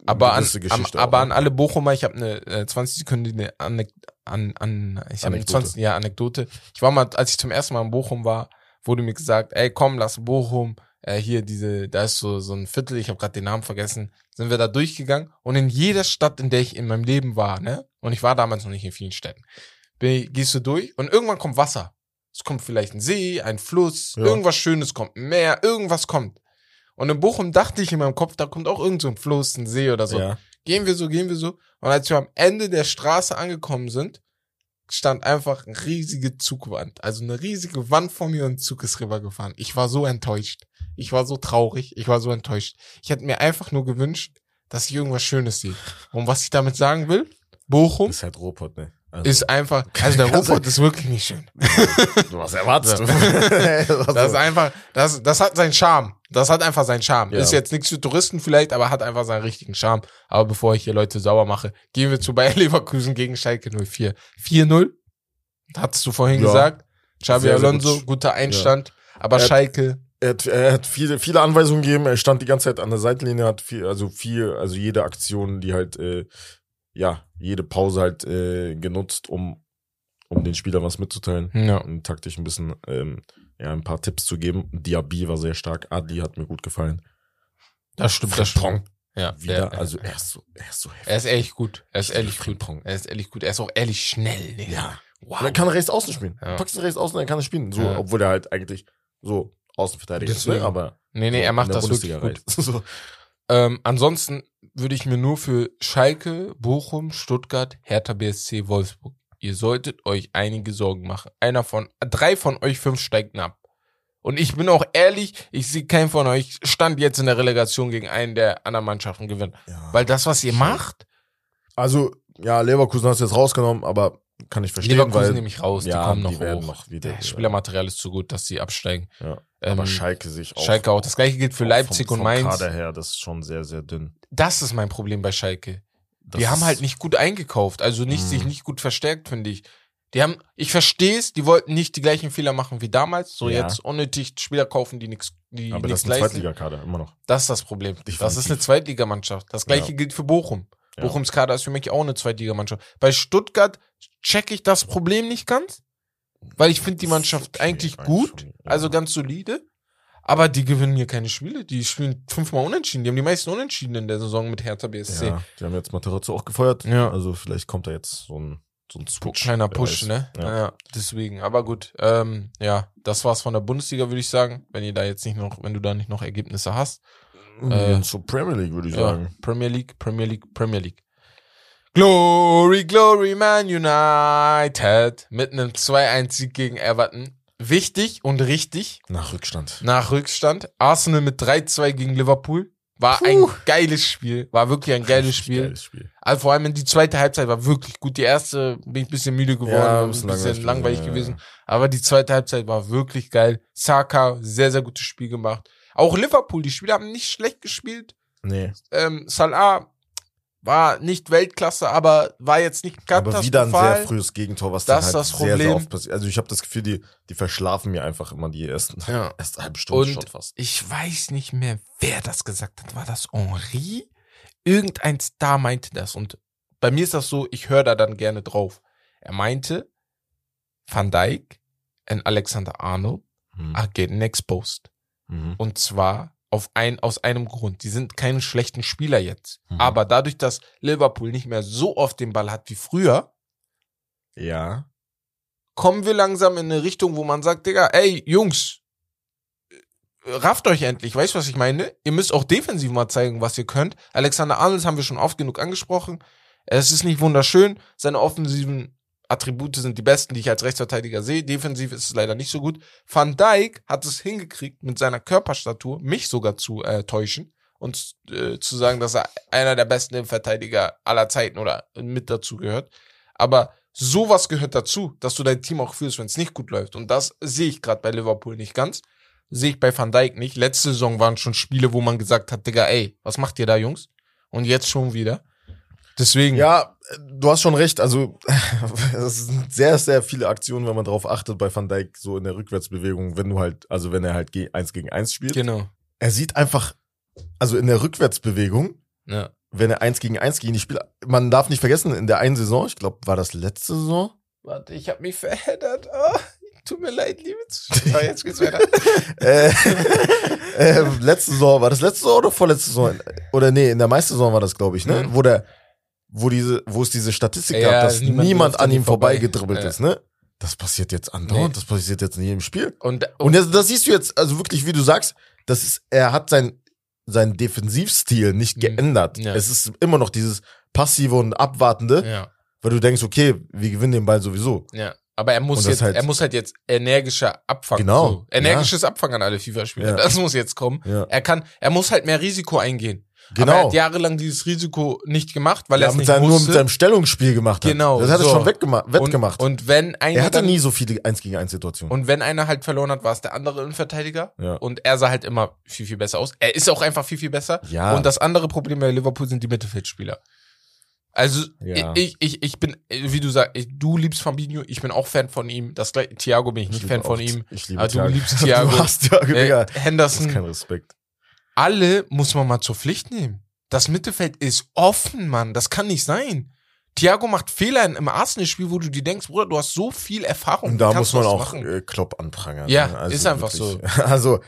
Aber, an, am, aber an ne? alle Bochumer, ich habe eine äh, 20 Sekunden eine Anek an, an, ich habe eine Anekdote. 20 ja, Anekdote. Ich war mal, als ich zum ersten Mal in Bochum war, wurde mir gesagt, ey, komm, lass Bochum, äh, hier diese, da ist so so ein Viertel, ich habe gerade den Namen vergessen, sind wir da durchgegangen und in jeder Stadt, in der ich in meinem Leben war, ne, und ich war damals noch nicht in vielen Städten, bin, gehst du durch und irgendwann kommt Wasser. Es kommt vielleicht ein See, ein Fluss, Ja. irgendwas Schönes kommt, ein Meer, irgendwas kommt. Und in Bochum dachte ich in meinem Kopf, da kommt auch irgend so ein Fluss, ein See oder so. ja. Gehen wir so, gehen wir so. Und als wir am Ende der Straße angekommen sind, stand einfach eine riesige Zugwand. Also eine riesige Wand vor mir und ein Zug ist rübergefahren. Ich war so enttäuscht. Ich war so traurig. Ich war so enttäuscht. Ich hätte mir einfach nur gewünscht, dass ich irgendwas Schönes sehe. Und was ich damit sagen will, Bochum Ist halt Ruhrpott, ne? Also, ist einfach, also der du- Ruhrpott ist wirklich nicht schön. was erwartest du? Das ist einfach, das, das hat seinen Charme. Das hat einfach seinen Charme. Ja. Ist jetzt nichts für Touristen vielleicht, aber hat einfach seinen richtigen Charme. Aber bevor ich hier Leute sauer mache, gehen wir zu Bayer Leverkusen gegen Schalke 04. 4-0. Hattest du vorhin Ja. gesagt. Xabi Alonso, gut. guter Einstand. Aber Er Schalke, er hat, er hat viele, viele Anweisungen gegeben. Er stand die ganze Zeit an der Seitenlinie, hat viel, also viel, also jede Aktion, die halt, äh, ja, jede Pause halt äh, genutzt, um, um den Spielern was mitzuteilen. ja, Und taktisch ein bisschen, ähm, ja, ein paar Tipps zu geben. Diaby war sehr stark. Adli hat mir gut gefallen. das stimmt, das stimmt. Frimpong Ja, Wieder, der, also er ist so, er ist so heftig. er ist ehrlich gut. Er ist Ich ehrlich gut. Frimpong. Er ist ehrlich gut. Er ist auch ehrlich schnell. Digga. Ja. Wow. Und er kann rechts außen spielen. Ja. Packst ihn rechts außen, dann kann er spielen. So, Ja. obwohl er halt eigentlich so Außenverteidiger ist, ne? aber Nee, nee, so er macht das wirklich Bundesliga gut. so. Ähm, ansonsten würde ich mir nur für Schalke, Bochum, Stuttgart, Hertha BSC, Wolfsburg. Ihr solltet euch einige Sorgen machen. Einer von, drei von euch fünf steigt ab. Und ich bin auch ehrlich, ich sehe keinen von euch stand jetzt in der Relegation gegen einen der anderen Mannschaften gewinnen. Ja. Weil das, was ihr macht, Also, ja, Leverkusen hast du jetzt rausgenommen, aber kann ich verstehen, Leverkusen weil, nehme ich raus, ja, die kommen noch die hoch. noch wieder- Der Spielermaterial ist zu gut, dass sie absteigen. ja. Ähm, aber Schalke sich auch. Schalke auch. Das gleiche gilt für Leipzig vom, und Mainz. Kader her, das ist schon sehr, sehr dünn. Das ist mein Problem bei Schalke. Das die haben halt nicht gut eingekauft, also nicht Mhm. sich nicht gut verstärkt, finde ich. Die haben, ich verstehe es, die wollten nicht die gleichen Fehler machen wie damals, so Ja. jetzt unnötig Spieler kaufen, die nichts, die Aber das ist ein. Zweitligakader, immer noch. Das ist das Problem. Das Definitiv. ist eine Zweitligamannschaft. Das gleiche Ja. gilt für Bochum. Ja. Bochums Kader ist für mich auch eine Zweitligamannschaft. Bei Stuttgart check ich das Problem nicht ganz, weil ich finde die Das Mannschaft okay, eigentlich gut, schon, also ganz solide. Aber die gewinnen hier keine Spiele. Die spielen fünfmal unentschieden. Die haben die meisten Unentschieden in der Saison mit Hertha BSC. Ja, die haben jetzt Materazzo auch gefeuert. Ja. Also vielleicht kommt da jetzt so ein, so ein Switch. Kleiner Push, ne? Ja. Ja. deswegen. Aber gut, ähm, ja, das war's von der Bundesliga, würde ich sagen. Wenn ihr da jetzt nicht noch, wenn du da nicht noch Ergebnisse hast. Äh, so Premier League, würde ich Ja, sagen. Premier League, Premier League, Premier League. Glory, Glory, Man United. Mit einem 2-1-Sieg gegen Everton. Wichtig und richtig. Nach Rückstand. Nach Rückstand. Arsenal mit 3-2 gegen Liverpool. War ein Puh. geiles Spiel. War wirklich ein geiles Spiel. Geiles Spiel. Also vor allem in die zweite Halbzeit war wirklich gut. Die erste bin ich ein bisschen müde geworden, Ja, ein bisschen, langweilig, langweilig gewesen. gewesen, Aber die zweite Halbzeit war wirklich geil. Saka, sehr, sehr gutes Spiel gemacht. Auch Liverpool, die Spieler haben nicht schlecht gespielt. Nee. Ähm, Salah war nicht Weltklasse, aber war jetzt nicht Aber wieder ein katastrophal. sehr frühes Gegentor, was Das dann halt das sehr, sehr Problem. oft passiert. Also ich habe das Gefühl, die, die verschlafen mir einfach immer die ersten, Ja. erste halbe Stunde Und schon fast. ich weiß nicht mehr, wer das gesagt hat. War das Henri? Irgendein Star meinte das. Und bei mir ist das so, ich höre da dann gerne drauf. Er meinte, Van Dijk und Alexander Arnold Mhm. are getting exposed. Mhm. Und zwar auf ein, aus einem Grund. Die sind keine schlechten Spieler jetzt. Mhm. Aber dadurch, dass Liverpool nicht mehr so oft den Ball hat wie früher, Ja. kommen wir langsam in eine Richtung, wo man sagt, Digga, ey, Jungs, rafft euch endlich, weißt du, was ich meine? Ihr müsst auch defensiv mal zeigen, was ihr könnt. Alexander Arnold haben wir schon oft genug angesprochen. Es ist nicht wunderschön. Seine offensiven Attribute sind die besten, die ich als Rechtsverteidiger sehe. Defensiv ist es leider nicht so gut. Van Dijk hat es hingekriegt, mit seiner Körperstatur mich sogar zu äh, täuschen und äh, zu sagen, dass er einer der besten Innenverteidiger aller Zeiten oder mit dazu gehört. Aber sowas gehört dazu, dass du dein Team auch fühlst, wenn es nicht gut läuft. Und das sehe ich gerade bei Liverpool nicht ganz. Sehe ich bei Van Dijk nicht. Letzte Saison waren schon Spiele, wo man gesagt hat, Digga, ey, was macht ihr da, Jungs? Und jetzt schon wieder. Deswegen. Ja, du hast schon recht. Also, es sind sehr, sehr viele Aktionen, wenn man darauf achtet bei Van Dijk, so in der Rückwärtsbewegung, wenn du halt, also wenn er halt eins gegen eins spielt. Genau. Er sieht einfach, also in der Rückwärtsbewegung, Ja. wenn er eins gegen eins gegen die Spieler, man darf nicht vergessen, in der einen Saison, ich glaube, war das letzte Saison, Warte, ich habe mich verheddert. Oh, tut mir leid, liebe Zuschauer. Jetzt geht's weiter. äh, äh, letzte Saison, war das letzte Saison oder vorletzte Saison? Oder nee, in der Meistersaison war das, glaube ich, ne? Mhm. Wo der, wo diese, wo es diese Statistik Ja, gab, dass niemand niemand, an ihm vorbei. vorbeigedribbelt Ja. ist, ne? Das passiert jetzt andauernd, Nee. das passiert jetzt in jedem Spiel. Und, Und das, das siehst du jetzt, also wirklich, wie du sagst, das ist, er hat sein, sein Defensivstil nicht Mhm. geändert. Ja. Es ist immer noch dieses passive und abwartende, ja, weil du denkst, okay, wir gewinnen den Ball sowieso. ja. Aber er muss Und jetzt, halt- er muss halt jetzt energischer abfangen. Genau, So, energisches Abfangen an alle FIFA-Spieler. Ja. Das muss jetzt kommen. Ja. Er kann, er muss halt mehr Risiko eingehen. Aber er Genau. hat jahrelang dieses Risiko nicht gemacht, weil er er es nicht seinem, nur wusste. mit seinem Stellungsspiel gemacht hat. Genau, Das hat er so. schon wettgemacht. wettgemacht. Und, und wenn einer er hatte dann, nie so viele 1 gegen 1 Situationen. und wenn einer halt verloren hat, war es der andere Innenverteidiger. Ja. Und er sah halt immer viel, viel besser aus. Er ist auch einfach viel, viel besser. Ja. Und das andere Problem bei Liverpool sind die Mittelfeldspieler. Also Ja. ich, ich, ich bin, wie du sagst, du liebst Fabinho, ich bin auch Fan von ihm. Das gleiche, Thiago bin ich nicht Fan von ihm. Ich liebe Aber du Thiago. liebst Thiago. Du hast Thiago, Äh, Digga. Das ist Henderson, kein Respekt. Alle muss man mal zur Pflicht nehmen. Das Mittelfeld ist offen, Mann. Das kann nicht sein. Thiago macht Fehler im Arsenal-Spiel, wo du dir denkst, Bruder, du hast so viel Erfahrung. Und da muss man auch machen? äh, Klopp anprangern. Ja, ne? ist einfach wirklich. Also,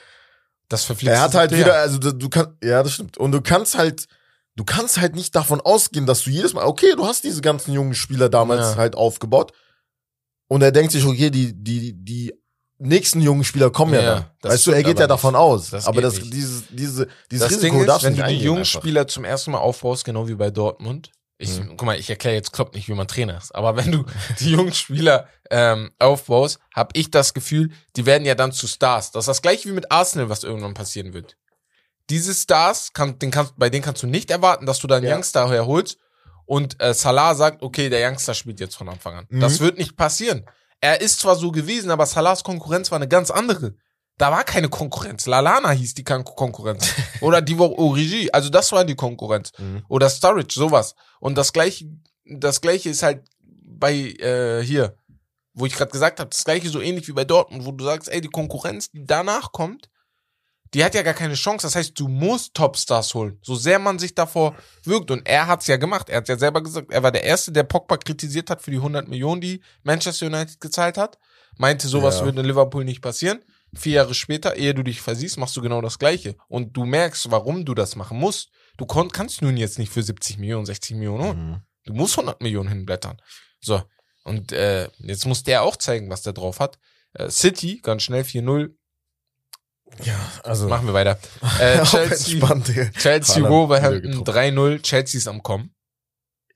Das verpflichtet er hat halt der. wieder, also du, du kannst, ja, das stimmt. Und du kannst halt, du kannst halt nicht davon ausgehen, dass du jedes Mal, okay, du hast diese ganzen jungen Spieler damals Ja. halt aufgebaut. Und er denkt sich, okay, die, die, die nächsten jungen Spieler kommen ja, Ja, dann. Weißt du, er geht ja davon aus. Das aber das, nicht. dieses, diese, dieses Das Risiko Ding ist, darfst du wenn du die jungen. Spieler zum ersten Mal aufbaust, genau wie bei Dortmund. Ich, Mhm. guck mal, ich erkläre jetzt Klopp nicht, wie man Trainer ist. Aber wenn du die jungen Spieler ähm, aufbaust, habe ich das Gefühl, die werden ja dann zu Stars. Das ist das gleiche wie mit Arsenal, was irgendwann passieren wird. Diese Stars, kann, den kannst, bei denen kannst du nicht erwarten, dass du deinen Ja. Youngster herholst und äh, Salah sagt, okay, der Youngster spielt jetzt von Anfang an. Mhm. Das wird nicht passieren. Er ist zwar so gewesen, aber Salahs Konkurrenz war eine ganz andere. Da war keine Konkurrenz. Lalana hieß die Kon Konkurrenz. Oder Divock Origi. Also das war die Konkurrenz. Mhm. Oder Sturridge, sowas. Und das gleiche, das gleiche ist halt bei äh, hier, wo ich gerade gesagt habe, das gleiche so ähnlich wie bei Dortmund, wo du sagst, ey, die Konkurrenz, die danach kommt, die hat ja gar keine Chance. Das heißt, du musst Topstars holen, so sehr man sich davor wirkt. Und er hat's ja gemacht. Er hat ja selber gesagt, er war der Erste, der Pogba kritisiert hat für die 100 Millionen, die Manchester United gezahlt hat. Meinte, sowas Ja. würde in Liverpool nicht passieren. Vier Jahre später, ehe du dich versiehst, machst du genau das Gleiche. Und du merkst, warum du das machen musst. Du kannst nun jetzt nicht für 70 Millionen, 60 Millionen holen. Mhm. Du musst 100 Millionen hinblättern. So. Und äh, jetzt muss der auch zeigen, was der drauf hat. Äh, City, ganz schnell 4-0. Ja, also. Machen wir weiter. Äh, Chelsea. Chelsea Wolverhampton wieder 3-0. Chelsea ist am Kommen.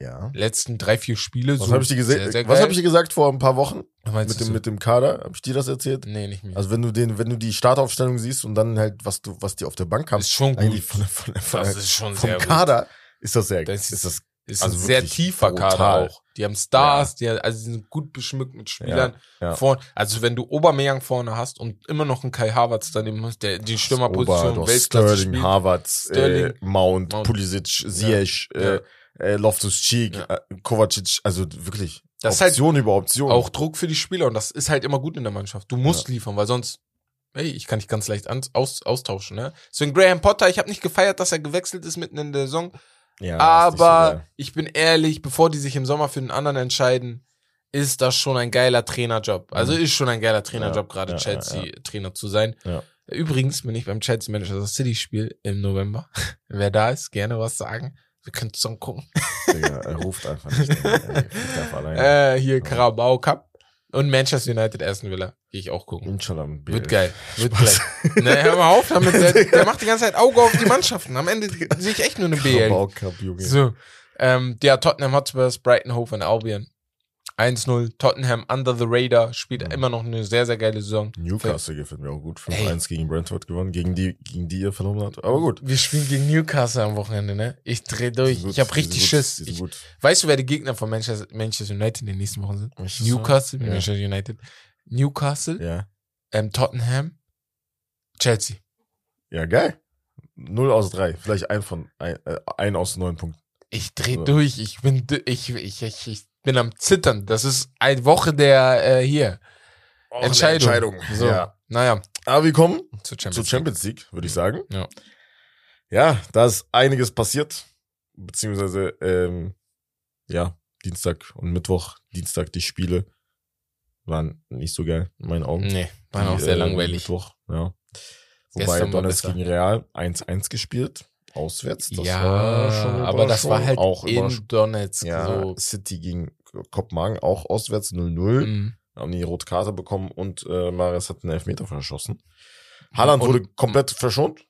Ja. Letzten drei, vier Spiele. Was so habe ich dir gesagt? Was habe ich dir gesagt vor ein paar Wochen mit dem so? mit dem Kader? Habe ich dir das erzählt? Nee, nicht mehr. Also wenn du den, wenn du die Startaufstellung siehst und dann halt was du, was die auf der Bank haben, ist schon gut. von, von, von, das ist schon vom sehr gut. Kader ist das sehr, Das ist das Ist Also ein sehr tiefer brutal. Kader auch. Die haben Stars, die, also die sind gut beschmückt mit Spielern. ja. Vorn, also wenn du Aubameyang vorne hast und immer noch einen Kai Havertz daneben hast, der die Stürmerposition Ober, Weltklasse Sterling, spielt. Harvard, Sterling, äh, Mount, Mount. Pulisic, Ziyech, Ja. äh, äh, Loftus-Cheek, Ja. äh, Kovacic, also wirklich Das halt Option über Option. Auch Druck für die Spieler und das ist halt immer gut in der Mannschaft. Du musst liefern, weil sonst, ey, ich kann dich ganz leicht aus, austauschen, ne? Deswegen Graham Potter, ich habe nicht gefeiert, dass er gewechselt ist mitten in der Saison, ja, aber ich bin ehrlich, bevor die sich im Sommer für einen anderen entscheiden, ist das schon ein geiler Trainerjob. Also ist schon ein geiler Trainerjob, Ja, gerade ja, Chelsea-Trainer zu sein. Übrigens bin ich beim Chelsea Manchester City Spiel im November. Wer da ist, gerne was sagen. Wir können zusammen gucken. Digga, er ruft einfach nicht. Fliegt einfach. Äh, hier Carabao Cup und Manchester United Aston Villa. Gehe ich auch gucken. Inshallah. Wird geil. Wird geil. Ne, hör mal auf damit. Der, der macht die ganze Zeit Auge auf die Mannschaften. Am Ende sehe ich echt nur eine BL. Cup, Junge. So. Ähm, ja, Tottenham Hotspurs, Brighton Hove und Albion. 1-0. Tottenham under the radar, spielt Mhm. immer noch eine sehr, sehr geile Saison. Newcastle gefällt mir auch gut. Ey. 5-1 gegen Brentford gewonnen, gegen die, gegen die ihr verloren habt. Aber gut. Wir spielen gegen Newcastle am Wochenende, ne? Ich dreh Die durch. gut, Ich hab die richtig gut, Schiss. Ich, weißt du, wer die Gegner von Manchester, Manchester United in den nächsten Wochen sind? Manchester? Newcastle, Ja. Manchester United. Newcastle, Ja. ähm, Tottenham, Chelsea. Ja, geil. Null aus drei. Vielleicht ein von, ein, äh, ein aus neun Punkten. Ich dreh So. durch. Ich bin, ich, ich, ich, ich bin am Zittern. Das ist eine Woche der, äh, hier. Oh, Entscheidung. Entscheidung. So. Ja. Naja, Aber wir kommen zur zur Champions, Champions League, würde ich sagen. Ja. Ja, da ist einiges passiert. Beziehungsweise, ähm, ja, Dienstag und Mittwoch. Dienstag die Spiele waren nicht so geil, in meinen Augen. League. Nee, war Die, auch sehr äh, langweilig. Mittwoch, ja. Wobei Donetsk gegen Real 1-1 gespielt. Auswärts. Das ja, war schon aber das war halt auch in. Donetsk. Ja, So. City gegen Kopenhagen auch auswärts 0-0. Mhm. Haben die rote Karte bekommen und äh, Mares hat einen Elfmeter verschossen. Haaland wurde komplett verschont,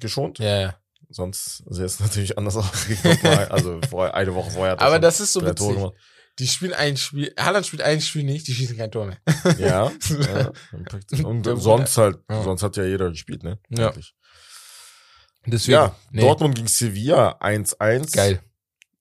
geschont. Ja, ja. Sonst sähe es natürlich anders ausgegangen. also vorher, eine Woche vorher hat er Aber das ist so Tore witzig. gemacht. Die spielen ein Spiel, Haaland spielt ein Spiel nicht, die schießen kein Tor mehr. Ja. ja. Und sonst halt, Ja. sonst hat ja jeder gespielt, ne? Ja. Eigentlich. Deswegen. Ja, nee, Dortmund gegen Sevilla 1-1. Geil.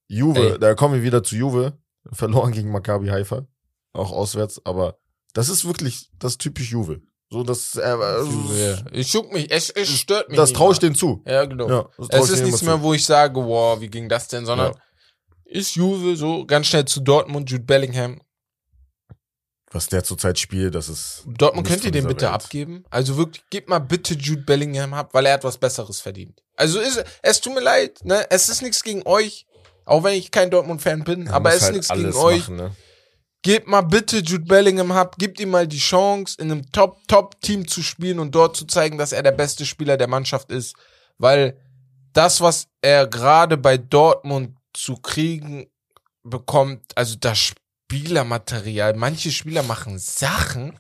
Juve, Ey. da kommen wir wieder zu Juve. Verloren gegen Maccabi Haifa. Auch auswärts, aber das ist wirklich das typisch Juve. So, das, äh, Ja. Ich schuck mich, es, es stört mich. das traue ich denen zu. Ja, genau. Ja, es ist nichts mehr, wo ich sage, wow, wie ging das denn, sondern Ja. ist Juve so ganz schnell zu Dortmund, Jude Bellingham. Was der zurzeit spielt, das ist. Dortmund könnt ihr den bitte Welt. abgeben? Also wirklich, gebt mal bitte Jude Bellingham ab, weil er hat was Besseres verdient. Also ist, es tut mir leid, ne? Es ist nichts gegen euch, auch wenn ich kein Dortmund-Fan bin, Er aber es ist halt nichts gegen alles euch. machen, ne? Gebt mal bitte Jude Bellingham ab, gebt ihm mal die Chance, in einem Top-Top-Team zu spielen und dort zu zeigen, dass er der beste Spieler der Mannschaft ist. Weil das, was er gerade bei Dortmund zu kriegen bekommt, also das Spielermaterial, manche Spieler machen Sachen,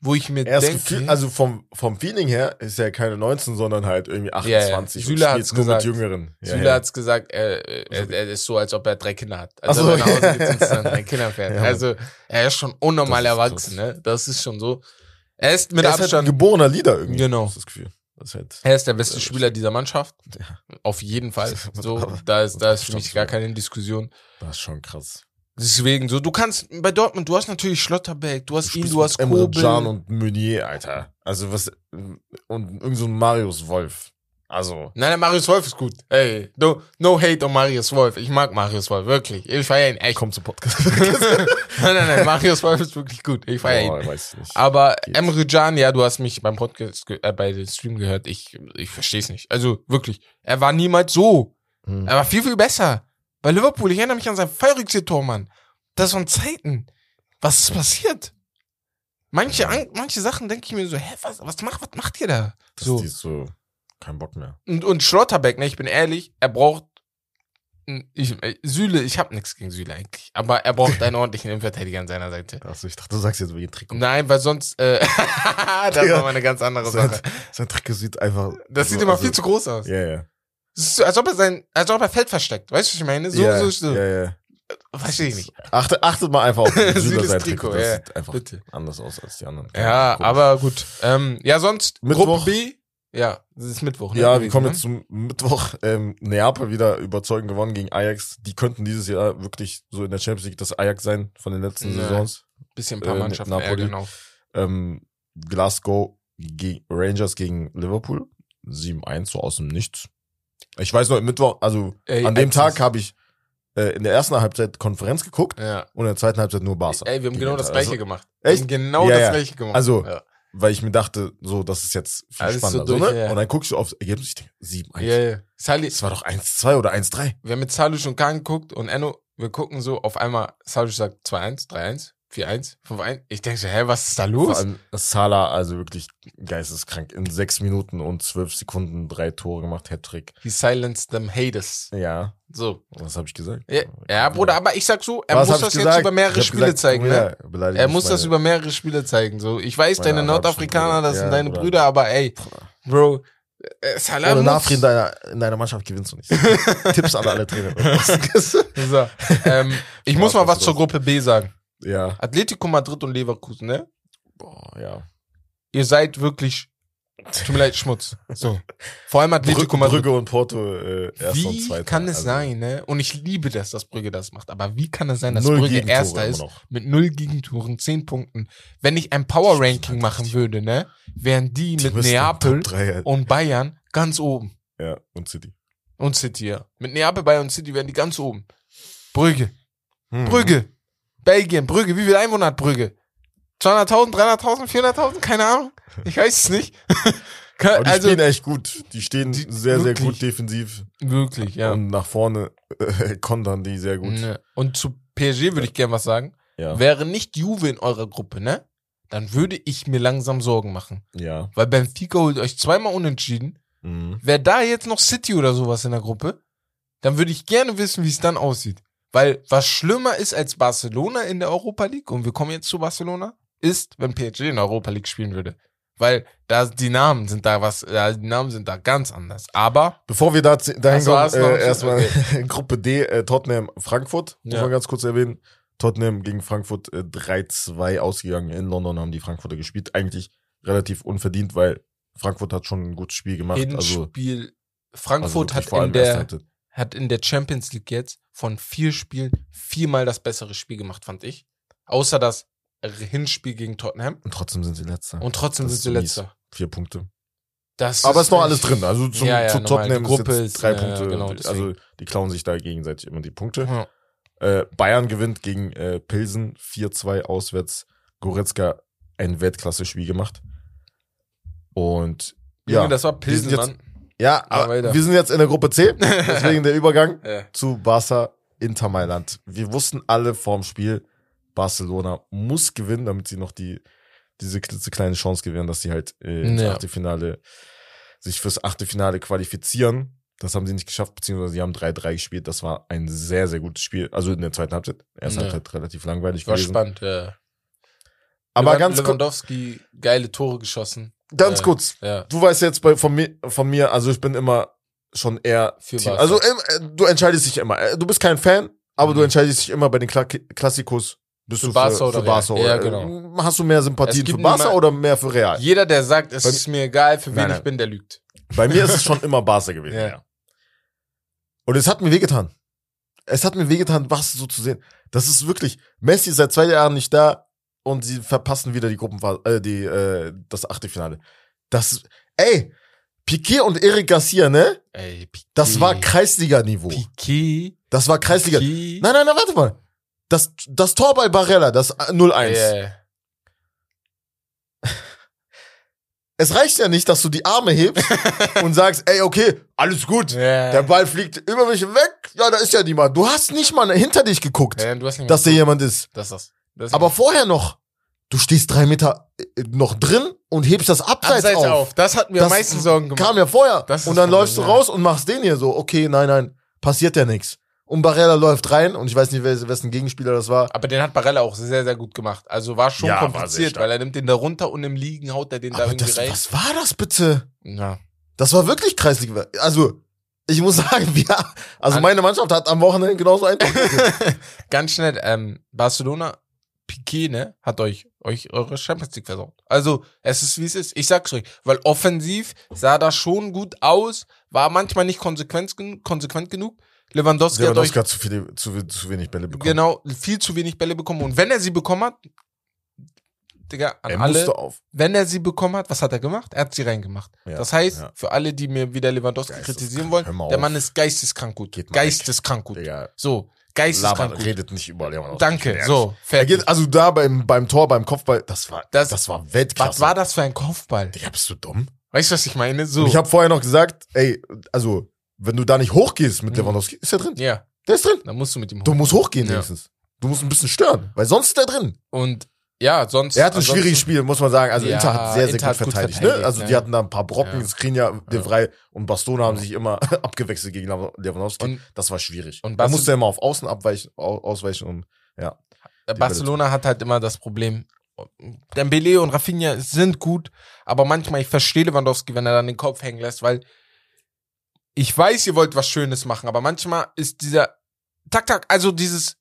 wo ich mir Er ist denke, gefühlt, also vom, vom Feeling her ist er keine 19, sondern halt irgendwie Ja, ja. 28 Süle und hat's spielt nur gesagt. mit Jüngeren. Ja, Süle ja. hat's gesagt, er, er, er ist so, als ob er drei Kinder hat. Also so, wenn er nach Hause geht und zu seinen drei Kindern fährt. Ja, also er ist schon unnormal Das erwachsen, ne? Das ist schon so. Er ist mit er ist halt ein geborener Leader irgendwie. Genau. ich Das Gefühl. Das halt, er ist der beste Spieler dieser Mannschaft. Ja. Auf jeden Fall. So, da ist, da ist für mich gar keine Diskussion. das ist schon krass. Deswegen, so, du kannst, bei Dortmund, du hast natürlich Schlotterbeck, du hast ihn, du hast Emre Kobel. Can und Meunier, Alter. Also was, und irgend so ein Marius Wolf. Also, Nein, der Marius Wolf ist gut. Ey, no, no hate on Marius Wolf. Ich mag Marius Wolf, wirklich. Ich feiere ihn echt. komm zum Podcast. nein, nein, nein, Marius Wolf ist wirklich gut. Ich feiere ihn. oh, weiß ich nicht. Aber Geht. Emre Can, ja, du hast mich beim Podcast, äh, bei dem Stream gehört. Ich, ich verstehe es nicht. Also wirklich, er war niemals so. Hm. Er war viel, viel besser. Bei Liverpool, ich erinnere mich an sein feurigste Tor, Mann. Das waren Zeiten. Was ist passiert? Manche, An- manche Sachen denke ich mir so, hä, was, was, macht, was macht ihr da? Das So. ist so, kein Bock mehr. Und, und Schlotterbeck, ne, ich bin ehrlich, er braucht, ich, äh, Süle, ich habe nichts gegen Süle eigentlich, aber er braucht einen ordentlichen Innenverteidiger an seiner Seite. Achso, ich dachte, du sagst jetzt wegen Trikot. Nein, weil sonst, äh, das Digga. war mal eine ganz andere Sache. sein Trikot sieht einfach. Das so- sieht immer also- viel zu groß aus. Ja, ja. Es ist so, als ob er sein, als ob er Feld versteckt. Weißt du, was ich meine? So, ja, so, so. Ja, ja. Verstehe ich nicht. Achtet, achtet mal einfach auf sein Trikot. Das ja, sieht einfach bitte. anders aus als die anderen. Ja, Komisch. aber gut. Ähm, ja, sonst, Mittwoch. Gruppe B, ja, das ist Mittwoch. Ne, Ja, wir kommen ne? jetzt zum Mittwoch. Ähm, Neapel wieder überzeugend gewonnen gegen Ajax. Die könnten dieses Jahr wirklich so in der Champions League das Ajax sein von den letzten Ja. Saisons. Bisschen ein paar äh, Mannschaften, Napoli. ja, genau. Ähm, Glasgow ge Rangers gegen Liverpool. 7-1, so aus dem Nichts. Ich weiß noch, im Mittwoch, also Ey, an dem. Tag habe ich äh, in der ersten Halbzeit Konferenz geguckt Ja. und in der zweiten Halbzeit nur Barca. Ey, wir haben genau das ganze- gleiche also, gemacht. echt? Wir haben genau Ja, das gleiche gemacht. Also, ja. Weil ich mir dachte, so, das ist jetzt viel Alles so spannender. So, durch, ne? ja. Und dann guckst du aufs Ergebnis, ich denke, 7-1. Ja, ja. Sali, Das war doch 1-2 oder 1-3. wir haben mit Salusch und Kahn geguckt und Enno, wir gucken so, auf einmal, Salusch sagt 2-1, 3-1, 4-1, 5-1. Ich denke so, hä, was ist da Vor los? allem Salah, also wirklich geisteskrank. In sechs Minuten und zwölf Sekunden drei Tore gemacht, Hattrick. He silenced them haters. Ja, So. was habe ich gesagt? Ja, ja, Bruder, aber ich sag so, er Was muss das ich jetzt gesagt? über mehrere Spiele gesagt, zeigen, ne? ja, Er muss das meine- über mehrere Spiele zeigen. So, ich weiß, deine arabischen Nordafrikaner, das Brüder. sind Ja, deine Bruder. Brüder, aber ey, Bro, Äh, Salah Ohne Nafri in deiner, in deiner Mannschaft gewinnst du nicht. Tipps an alle Trainer. So, ähm, ich muss mal was zur Gruppe B sagen. Ja. Atletico Madrid und Leverkusen, ne? Boah, ja. Ihr seid wirklich, tut mir leid, Schmutz. So. Vor allem Atletico Brü Madrid. Brügge und Porto äh, erster und Wie zweiter. kann es Also, sein, ne? Und ich liebe das, dass Brügge das macht. Aber wie kann es sein, dass Null Brügge Gegentore Erster ist mit null Gegentoren, zehn Punkten? Wenn ich ein Power Ranking halt machen würde, ne? Wären die Die mit Neapel Top drei, und Bayern ganz oben. ja, und City. Und City, ja. Mit Neapel, Bayern und City wären die ganz oben. Brügge. Mhm. Brügge. Belgien, Brügge. Wie viel Einwohner hat Brügge? 200.000, 300.000, 400.000? Keine Ahnung. Ich weiß es nicht. Aber die also, stehen echt gut. Die stehen Die- sehr, sehr wirklich. gut defensiv. wirklich, ja. Und nach vorne äh, kontern die sehr gut. Ne. Und zu PSG würde ich gern was sagen. Ja. Wäre nicht Juve in eurer Gruppe, ne? Dann würde ich mir langsam Sorgen machen. Ja. Weil Benfica holt euch zweimal unentschieden. Mhm. Wäre da jetzt noch City oder sowas in der Gruppe, dann würde ich gerne wissen, wie es dann aussieht. Weil was schlimmer ist als Barcelona in der Europa League, und wir kommen jetzt zu Barcelona, ist, wenn PSG in der Europa League spielen würde. Weil da die Namen sind da was, ja, die Namen sind da ganz anders. Aber Bevor wir da, dahin kommen, äh, erstmal Schritt? Gruppe D, äh, Tottenham, Frankfurt, muss Ja. man ganz kurz erwähnen. Tottenham gegen Frankfurt äh, 3-2 ausgegangen. In London haben die Frankfurter gespielt. Eigentlich relativ unverdient, weil Frankfurt hat schon ein gutes Spiel gemacht. Also, Hinspiel, also Frankfurt wirklich hat vor allem in der. Hat in der Champions League jetzt von vier Spielen viermal das bessere Spiel gemacht, fand ich. Außer das Hinspiel gegen Tottenham. Und trotzdem sind sie letzter. Und trotzdem Das sind sie mies. letzter. Vier Punkte. Das Aber es ist noch alles drin. Also zum, Ja, ja, zu. Tottenham Gruppe ist, drei ja, ja, Punkte. genau, also die klauen sich da gegenseitig immer die Punkte. Äh, Bayern gewinnt gegen äh, Pilsen 4-2 auswärts. Goretzka ein Weltklasse-Spiel gemacht. Und Junge, ja, das war Pilsen, jetzt- Mann. Ja aber wir sind jetzt in der Gruppe C, deswegen der Übergang Ja. zu Barca Inter Mailand. Wir wussten alle vorm Spiel, Barcelona muss gewinnen, damit sie noch die diese klitzekleine Chance gewähren, dass sie halt äh, ins Ja. Achtelfinale sich fürs Achtelfinale qualifizieren. Das haben sie nicht geschafft, beziehungsweise sie haben 3-3 gespielt. Das war ein sehr, sehr gutes Spiel. Also in der zweiten Halbzeit. Erste Ja. Halbzeit relativ langweilig War gewesen. spannend, ja. Aber Lewan- ganz, Lewandowski, geile Tore geschossen. Ganz äh, kurz. Ja. Du weißt jetzt bei, von, mir, von mir, also ich bin immer schon eher Für Team. Barca. Also ähm, äh, du entscheidest dich immer. Äh, Du bist kein Fan, aber Mhm. du entscheidest dich immer bei den Kla Klassikos. Bist Für du Barca für, oder für Barca? Ja, oder, genau. Hast du mehr Sympathien für Barca immer- oder mehr für Real? Jeder, der sagt, es Bei- ist mir egal, für wen Nein, ich bin, der lügt. Bei mir ist es schon immer Barca gewesen. Ja. Ja. Und es hat mir wehgetan. Es hat mir wehgetan, was so zu sehen. Das ist wirklich, Messi ist seit zwei Jahren nicht da und sie verpassen wieder die Gruppenphase, äh, die, äh, das Achtelfinale. Das, ey, Piquet und Eric Garcia, ne? Ey, Piquet. Das war Kreisliga-Niveau. Piquet. Das war Kreisliga. Piquet. Nein, nein, nein, warte mal. Das, das Tor bei Barella, das äh, 0-1. Ja, Es reicht ja nicht, dass du die Arme hebst und sagst, ey, okay, alles gut. ja. Der Ball fliegt über mich weg. Ja, da ist ja niemand. Du hast nicht mal hinter dich geguckt, ja, dass da jemand ist. Das ist das. Aber vorher noch, du stehst drei Meter äh, noch drin und hebst das abseits, Abseits auf. auf. Das hat mir Das am meisten Sorgen gemacht. Kam ja vorher. Und dann läufst du raus und machst den hier so. Okay, nein, nein, passiert ja nichts. Und Barella läuft rein und ich weiß nicht, wessen Gegenspieler das war. Aber den hat Barella auch sehr, sehr gut gemacht. Also war schon Ja, war kompliziert, stark. weil er nimmt den da runter und im Liegen haut er den da irgendwie das, rein. was war das bitte? Ja. Das war wirklich Kreisliga. Also, ich muss sagen, wir, also An- meine Mannschaft hat am Wochenende genauso ein. Ganz schnell, ähm, Barcelona, Piquet, ne, hat euch, euch eure Champions League versaut. Also, es ist wie es ist. Ich sag's euch, weil offensiv sah das schon gut aus, war manchmal nicht konsequent, konsequent genug. Lewandowski, Lewandowski hat euch hat zu, viele, zu, zu wenig Bälle bekommen. genau viel zu wenig Bälle bekommen. Und wenn er sie bekommen hat, Digga, an Er alle, auf. wenn er sie bekommen hat, was hat er gemacht? Er hat sie reingemacht. Ja, das heißt, ja. für alle, die mir wieder Lewandowski Geisteskrank. kritisieren wollen, der. Mann ist geisteskrank gut. Geisteskrank gut. Digga, So, geisteskrank Laber, redet nicht überall. Lewandowski. Danke, so, Er fertig. also da beim, beim Tor, beim Kopfball, das war, Das- das, war Weltklasse. was war das für ein Kopfball? Digga, bist du dumm? Weißt du, was ich meine? So. Und ich habe vorher noch gesagt, ey, also, wenn du da nicht hochgehst mit Mhm. Lewandowski, ist er drin. ja, Der ist drin. dann musst du mit ihm Du hoch. musst hochgehen Ja. wenigstens. Du musst ein bisschen stören, weil sonst ist er drin. Und ja, sonst. Er hat ein schwieriges Spiel, muss man sagen. Also Ja, Inter hat sehr, sehr Inter gut hat gut verteidigt. verteidigt, ne? Also ja. die hatten da ein paar Brocken, Ja. Skriniar, De Ja. Vrij und Bastona haben sich immer abgewechselt gegen Lewandowski. Und- das war schwierig. und Barca- da musste er immer auf Außen abweichen, au- ausweichen und ja. Äh, Barcelona hat halt immer das Problem. Dembele und Rafinha sind gut, Aber manchmal, ich verstehe Lewandowski, wenn er dann den Kopf hängen lässt, weil ich weiß, ihr wollt was Schönes machen, aber manchmal ist dieser Tak, tak, also dieses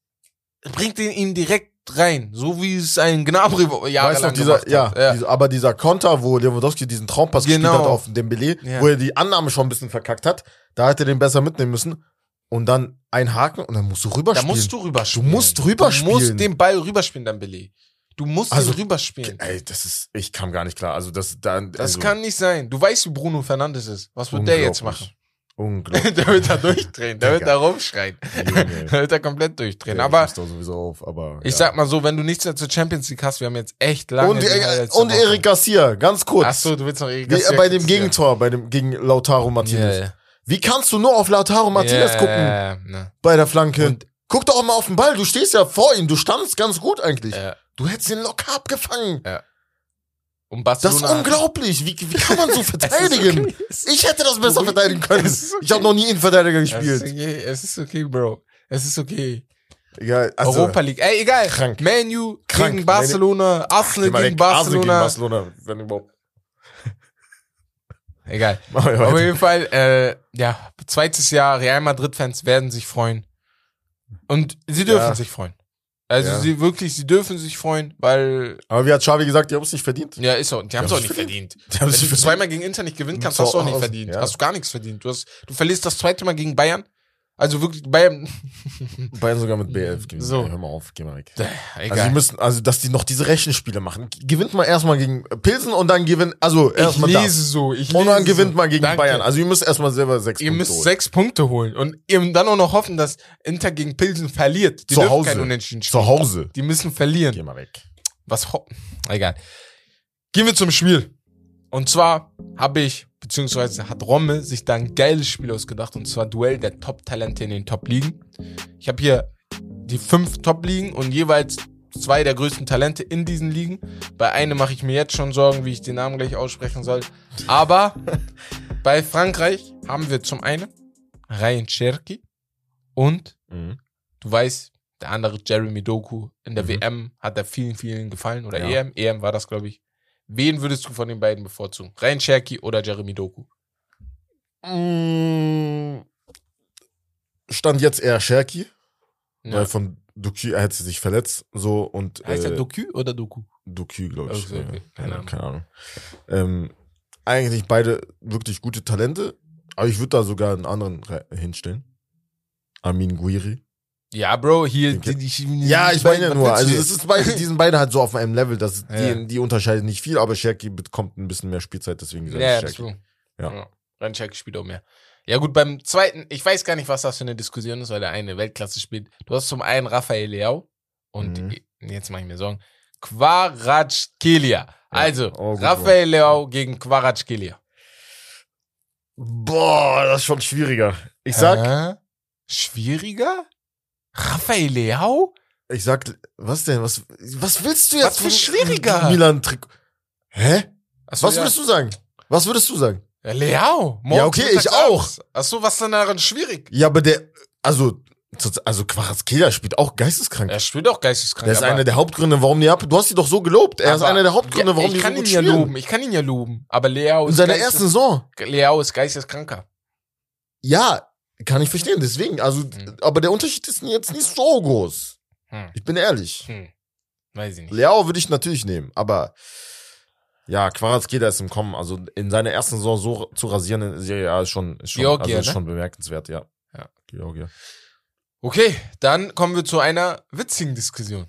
bringt ihn ihn direkt rein, so wie es ein Gnabry Weißt du jahrelang dieser, ja. Ja. Dieser, aber dieser Konter, wo Lewandowski diesen Traumpass Genau. gespielt hat auf den Dembele, Ja. wo er die Annahme schon ein bisschen verkackt hat, da hätte er den besser mitnehmen müssen und dann ein Haken und dann musst du Da rüberspielen. musst du rüberspielen. Du musst Du rüberspielen. musst den Ball rüberspielen, dann Billy. Du musst Also, rüberspielen. Ey, das ist, ich kam gar nicht klar. Also das, da, Das also, kann nicht sein. Du weißt, wie Bruno Fernandes ist. Was wird der jetzt machen? Unglaublich. der wird da durchdrehen. Der wird da rumschreien. Der wird da komplett durchdrehen. Ja, Aber ich da sowieso auf, aber. ich ja. sag mal so, wenn du nichts mehr zur Champions League hast, wir haben jetzt echt lange. Und, äh, und. Erik Garcia, ganz kurz. Ach so, du willst noch Erik Wie, Garcia äh, bei dem. Gegentor, bei dem, gegen Lautaro Martinez. Ja, ja. Wie kannst du nur auf Lautaro Martinez Ja, gucken ja, ja, ne. bei der Flanke? Und- Guck doch auch mal auf den Ball, du stehst ja vor ihm, du standst ganz gut eigentlich. Ja. Du hättest ihn locker abgefangen. Und Das Barcelona. ist unglaublich. Wie, wie kann man so verteidigen? okay. Ich hätte das besser verteidigen können. Ich habe noch nie Innenverteidiger Es ist gespielt. okay, es ist okay, Bro. Es ist okay. Egal, also, Europa League. Ey, egal. Krank. Manu Krank. gegen Barcelona, Arsenal gegen weg. Arsenal Barcelona. Barcelona, wenn überhaupt. Egal. Auf jeden Fall, äh, ja, zweites Jahr, Real Madrid-Fans werden sich freuen. Und sie dürfen Ja. sich freuen. Also Ja. sie wirklich, sie dürfen sich freuen, weil, Aber wie hat Xavi gesagt, die haben es nicht verdient? ja, ist so, die haben es auch nicht verdient. Die haben Wenn es du verdient. zweimal gegen Inter nicht gewinnen kannst, hast du auch nicht verdient. ja. Hast du gar nichts verdient. Du, hast, du verlierst das zweite Mal gegen Bayern. Also wirklich, Bayern, Bayern sogar mit B11 gewinnen. So. Hör mal auf, geh mal weg. egal. Also die müssen, also dass die noch diese Rechenspiele machen. Gewinnt mal erstmal gegen Pilsen und dann gewinnt, also ich erstmal lese das. so, ich Und dann lese gewinnt so. man gegen Danke. Bayern. Also ihr müsst erstmal selber sechs Ihr Punkte müsst holen. sechs Punkte holen und ihr dann auch noch hoffen, dass Inter gegen Pilsen verliert. Die Zu dürfen Hause. kein Unentschieden spielen. Zu Hause. Die müssen verlieren. Geh mal weg. Was egal. Gehen wir zum Spiel. Und zwar habe ich, beziehungsweise hat Romme sich da ein geiles Spiel ausgedacht, und zwar Duell der Top-Talente in den Top-Ligen. Ich habe hier die fünf Top-Ligen und jeweils zwei der größten Talente in diesen Ligen. Bei einem mache ich mir jetzt schon Sorgen, wie ich den Namen gleich aussprechen soll. Aber bei Frankreich haben wir zum einen Ryan Cherki und Mhm. du weißt, der andere Jeremy Doku in der Mhm. WM hat er vielen, vielen gefallen. Oder Ja. EM. EM war das, glaube ich. Wen würdest du von den beiden bevorzugen? Ryan Cherky oder Jeremy Doku? Mm, Stand jetzt eher Sherky, Ja. weil von Duki, er hätte sich verletzt, so und heißt äh, der Doku oder Doku? Duki, glaube ich. Okay, okay. Keine ja, Ahnung. keine Ahnung. Ähm, eigentlich beide wirklich gute Talente, aber ich würde da sogar einen anderen re- hinstellen. Amin Guiri. Ja, Bro, hier. Okay. Die, die, Ja, ich meine ja nur, also es ist beide, die sind beide halt so auf einem Level, dass Ja. die, die unterscheiden nicht viel, aber Sherky bekommt ein bisschen mehr Spielzeit, deswegen sage Ja, Sherky. ist Ja. ja. Ryan Cherky spielt auch mehr. Ja, gut, beim zweiten, ich weiß gar nicht, was das für eine Diskussion ist, weil der eine Weltklasse spielt. Du hast zum einen Rafael Leao und Mhm. jetzt mache ich mir Sorgen. Quaratschkelia. Also, oh, gut, Rafael Leao gegen Quaratschkelia. Boah, das ist schon schwieriger. Ich sag, Hä? Schwieriger? Rafael Leao? ich sag, was denn? Was, was willst du jetzt? Was für schwieriger? Milan Trick. Hä? Achso, Was ja. würdest du sagen? Was würdest du sagen? Ja, Leao. Ja, okay, ich auch. Achso, was denn daran schwierig? Ja, aber der, also, also Quarazkelia spielt auch geisteskrank. Er spielt auch geisteskrank. der ist einer der Hauptgründe, warum die ab. Du hast sie doch so gelobt. Er ist einer der Hauptgründe, Ja, warum ich die so kann gut ihn ja spielen. loben. Ich kann ihn ja loben. Aber Leao In ist seiner geistes- ersten Saison. Leao ist geisteskranker. Ja, kann ich verstehen. Deswegen, also, Hm. aber der Unterschied ist jetzt nicht so groß. Hm. Ich bin ehrlich. Hm. Weiß ich nicht. Leao würde ich natürlich nehmen, aber ja, Quarazkelia ist im Kommen. Also in seiner ersten Saison so zu rasieren, ist ja, ja ist schon, ist schon, Georgia, also ist ne? schon bemerkenswert, ja. Ja. Georgia. Okay, dann kommen wir zu einer witzigen Diskussion.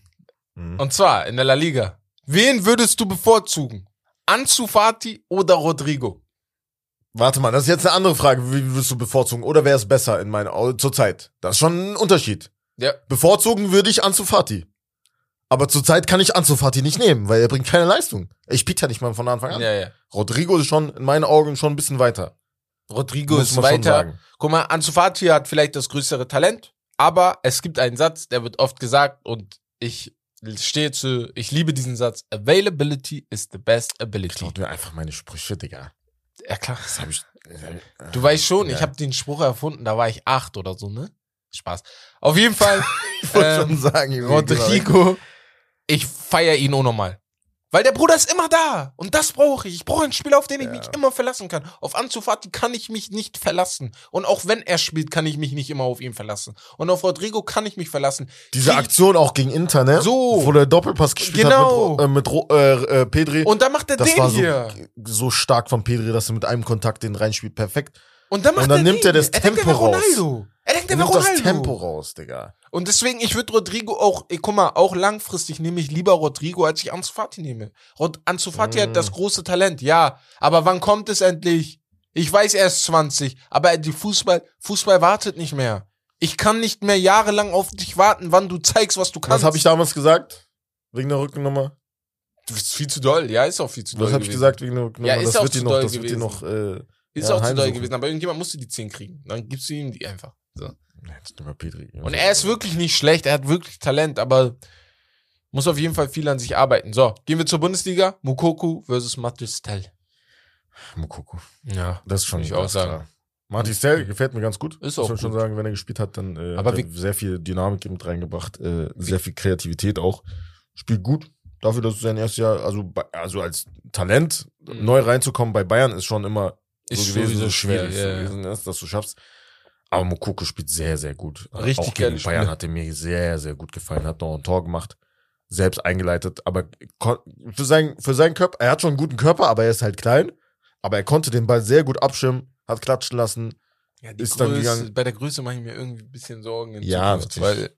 Mhm. Und zwar in der La Liga. Wen würdest du bevorzugen? Ansu Fati oder Rodrigo? Warte mal, das ist jetzt eine andere Frage. Wie würdest du bevorzugen? Oder wäre es besser in meiner Au- zurzeit? Das ist schon ein Unterschied. Ja. Bevorzugen würde ich Ansu Fati. Aber zurzeit kann ich Ansu Fati nicht nehmen, weil er bringt keine Leistung. Ich spiele ja nicht mal von Anfang an. Ja, ja. Rodrigo ist schon in meinen Augen schon ein bisschen weiter. Rodrigo Muss ist man schon weiter. sagen. Guck mal, Ansu Fati hat vielleicht das größere Talent, aber es gibt einen Satz, der wird oft gesagt und ich stehe zu, ich liebe diesen Satz. Availability is the best ability. Klaut mir einfach meine Sprüche, Digga. Ja, klar. Das habe ich. Du weißt schon, Ja. ich habe den Spruch erfunden, da war ich acht oder so, ne? Spaß. Auf jeden Fall, Ich wollte Ähm, schon sagen, Rodrigo, ich feier ihn unnormal. Weil der Bruder ist immer da. Und das brauche ich. Ich brauche einen Spieler, auf den ich Ja. mich immer verlassen kann. Auf Ansu Fati kann ich mich nicht verlassen. Und auch wenn er spielt, kann ich mich nicht immer auf ihn verlassen. Und auf Rodrigo kann ich mich verlassen. Diese Die- Aktion auch gegen Inter, ne? So. Wo der Doppelpass gespielt Genau. hat mit, Ro- äh, mit äh, äh, Pedri. Und dann macht er das den war so, hier. so stark von Pedri, dass er mit einem Kontakt den reinspielt. Perfekt. Und dann, macht Und dann er nimmt den. er das er er Tempo wäre raus. Er denkt, Er er nimmt das Ronaldo. Tempo raus, Digga. Und deswegen, ich würde Rodrigo auch, ey, guck mal, auch langfristig nehme ich lieber Rodrigo, als ich Ansu Fati nehme. Rod Ansu Fati Mm. hat das große Talent, ja. Aber wann kommt es endlich? Ich weiß, er ist 20, aber die Fußball, Fußball wartet nicht mehr. Ich kann nicht mehr jahrelang auf dich warten, wann du zeigst, was du kannst. Was habe ich damals gesagt? Wegen der Rückennummer? Du bist viel zu doll, ja, ist auch viel zu doll. Was habe ich gewesen. gesagt wegen der Rückennummer? Ja, ist das auch wird zu noch, doll das wird die gewesen. noch, äh, Ist ja, auch zu doll gewesen, aber irgendjemand musste die 10 kriegen. Dann gibst du ihm die einfach. So. Jetzt nehmen wir Pedri. Und er ist wirklich nicht schlecht, er hat wirklich Talent, aber muss auf jeden Fall viel an sich arbeiten. So, gehen wir zur Bundesliga. Mukoku versus Matistel. Mukoko. Ja. Das ist schon ich auch sagen. klar. Gefällt mir ganz gut. Ist auch man schon sagen, wenn er gespielt hat, dann äh, Aber hat er sehr viel Dynamik mit reingebracht, äh, sehr viel Kreativität auch. Spielt gut. Dafür, dass es sein erstes Jahr, also, also als Talent Mhm. neu reinzukommen bei Bayern ist schon immer Ist so gewesen, so schwer, schwierig ja, ja. gewesen ist, dass du schaffst. Aber Mokoko spielt sehr, sehr gut. Richtig auch gegen Bayern Spiele. hat er mir sehr, sehr gut gefallen. Hat noch ein Tor gemacht, selbst eingeleitet. Aber für seinen, für seinen Körper, er hat schon einen guten Körper, aber er ist halt klein. Aber er konnte den Ball sehr gut abschirmen, hat klatschen lassen. Ja, die Ist dann Größe, gegangen. bei der Größe mache ich mir irgendwie ein bisschen Sorgen in Ja, Zukunft, weil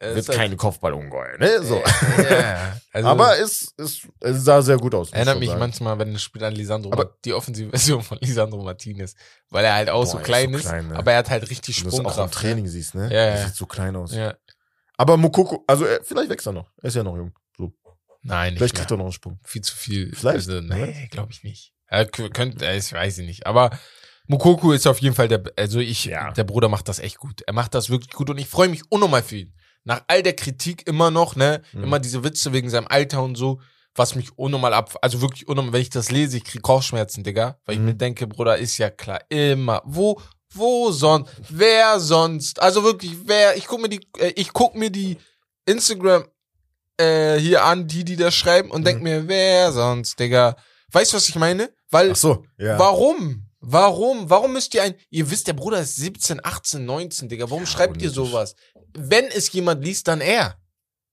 er Wird ist halt- keine Kopfballungeheuer, ne? So. Ja, also aber es, es, es sah sehr gut aus. erinnert ich mich sagen. manchmal, wenn es spielt an Lisandro, Aber- die offensive Version von Lisandro Martinez, weil er halt auch Boah, so er ist klein so ist, klein, ne? aber er hat halt richtig Wenn du das auch im Sprungkraft. Training siehst, ne? Ja, Er ja. sieht so klein aus. Ja. Aber Mokoko, also er, vielleicht wächst er noch. Er ist ja noch jung. So. Nein, nicht Vielleicht kriegt er noch einen Sprung. viel zu viel. Vielleicht, Also, ne? nee, glaube ich nicht. Er könnte, äh, ich weiß ich nicht. Aber Mukoku ist auf jeden Fall der, also ich, Ja. der Bruder macht das echt gut. Er macht das wirklich gut und ich freue mich unnormal für ihn. Nach all der Kritik immer noch, ne, Mhm. immer diese Witze wegen seinem Alter und so, was mich unnormal ab, also wirklich unnormal, wenn ich das lese, ich krieg Kopfschmerzen, Digga, weil ich Mhm. mir denke, Bruder, ist ja klar, immer, wo, wo sonst, wer sonst, also wirklich, wer, ich guck mir die, äh, ich guck mir die Instagram äh, hier an, die, die das schreiben und denk Mhm. mir, wer sonst, Digga. Weißt du, was ich meine? Weil, Ach so, ja. warum? Warum? Warum müsst ihr ein, ihr wisst, der Bruder ist 17, 18, 19, Digga. Warum schreibt ihr sowas? Wenn es jemand liest, dann er.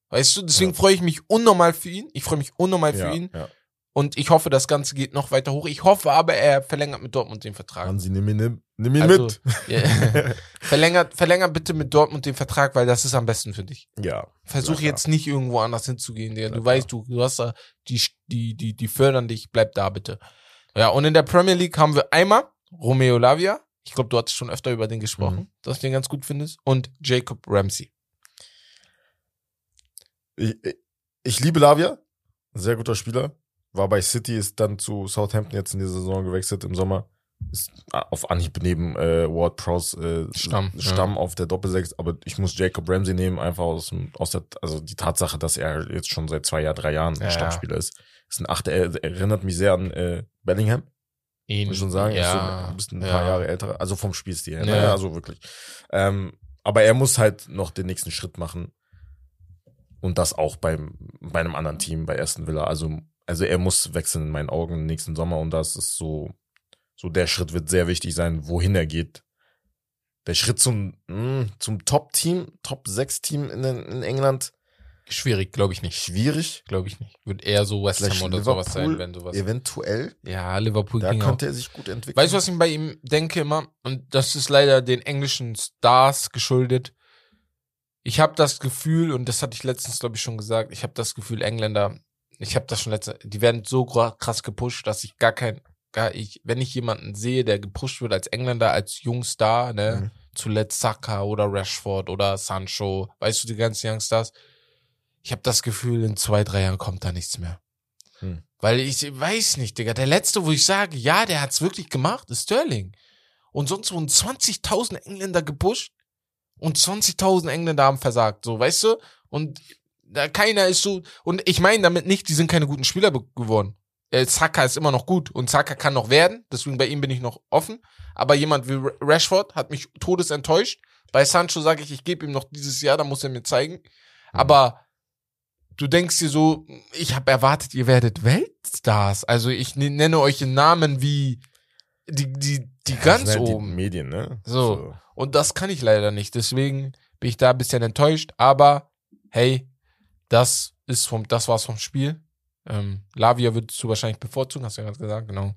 Weißt du, deswegen Ja. freue ich mich unnormal für ihn. Ich freue mich unnormal für ja, ihn. Ja. Und ich hoffe, das Ganze geht noch weiter hoch. Ich hoffe aber, er verlängert mit Dortmund den Vertrag. Hansi, nimm ihn, nimm, nimm ihn Also, mit. ja. verlängert, verlängert bitte mit Dortmund den Vertrag, weil das ist am besten für dich. Ja. Versuch jetzt nicht irgendwo anders hinzugehen, Digga. Du weißt, du, du hast da, die, die, die, die fördern dich, bleib da bitte. Ja, und in der Premier League haben wir einmal Romeo Lavia. Ich glaube, du hattest schon öfter über den gesprochen, Mhm. dass du den ganz gut findest. Und Jacob Ramsey. Ich, ich, liebe Lavia. Sehr guter Spieler. War bei City, ist dann zu Southampton jetzt in die Saison gewechselt im Sommer. Ist auf Anhieb neben äh, Ward Prowse äh, Stamm, ja. Stamm auf der Doppelsechs, aber ich muss Jacob Ramsey nehmen, einfach aus, aus der, also die Tatsache, dass er jetzt schon seit zwei Jahren, drei Jahren Ja, ja. Stammspieler ist. Ist ein Achter, er erinnert mich sehr an äh, Bellingham, Ihn, muss ich schon sagen. Ist so ja, ein bisschen ein ja. paar Jahre älter, also vom Spielstil her. Ja. Ne? Also wirklich. Ähm, aber er muss halt noch den nächsten Schritt machen. Und das auch beim, bei einem anderen Team, bei Aston Villa. Also, also er muss wechseln in meinen Augen nächsten Sommer und das ist so, so der Schritt wird sehr wichtig sein, wohin er geht. Der Schritt zum, mh, zum Top-Team, Top-6-Team in, in England, Schwierig, glaube ich nicht. schwierig. Glaube ich nicht. Wird eher so West Vielleicht Ham oder sowas sein, Liverpool, wenn du was. Eventuell. Ja, Liverpool Da ging auch. könnte er sich gut entwickeln. Weißt du, was ich bei ihm denke immer? Und das ist leider den englischen Stars geschuldet. Ich habe das Gefühl, und das hatte ich letztens, glaube ich, schon gesagt, ich habe das Gefühl, Engländer, ich habe das schon letztens, die werden so krass gepusht, dass ich gar kein, gar ich, wenn ich jemanden sehe, der gepusht wird als Engländer, als Jungstar, ne, Mhm. zuletzt Saka oder Rashford oder Sancho, weißt du, die ganzen Youngstars, ich habe das Gefühl, in zwei, drei Jahren kommt da nichts mehr. Hm. Weil ich weiß nicht, Digga. Der letzte, wo ich sage, ja, der hat's wirklich gemacht, ist Sterling. Und sonst wurden 20.000 Engländer gepusht und 20.000 Engländer haben versagt, so, weißt du? Und da keiner ist so, und ich meine damit nicht, die sind keine guten Spieler geworden. Äh, Saka ist immer noch gut und Saka kann noch werden, deswegen bei ihm bin ich noch offen. Aber jemand wie Ra- Rashford hat mich todesenttäuscht. Bei Sancho sage ich, ich gebe ihm noch dieses Jahr, da muss er mir zeigen. Aber du denkst dir so, ich habe erwartet, ihr werdet Weltstars. Also ich ne- nenne euch in Namen wie die, die, die Das ganz halt oben. Die Medien, ne? So. Und das kann ich leider nicht. Deswegen bin ich da ein bisschen enttäuscht. Aber hey, das ist vom, das war's vom Spiel. Ähm, Lavia würdest du wahrscheinlich bevorzugen, hast du ja gerade gesagt, genau.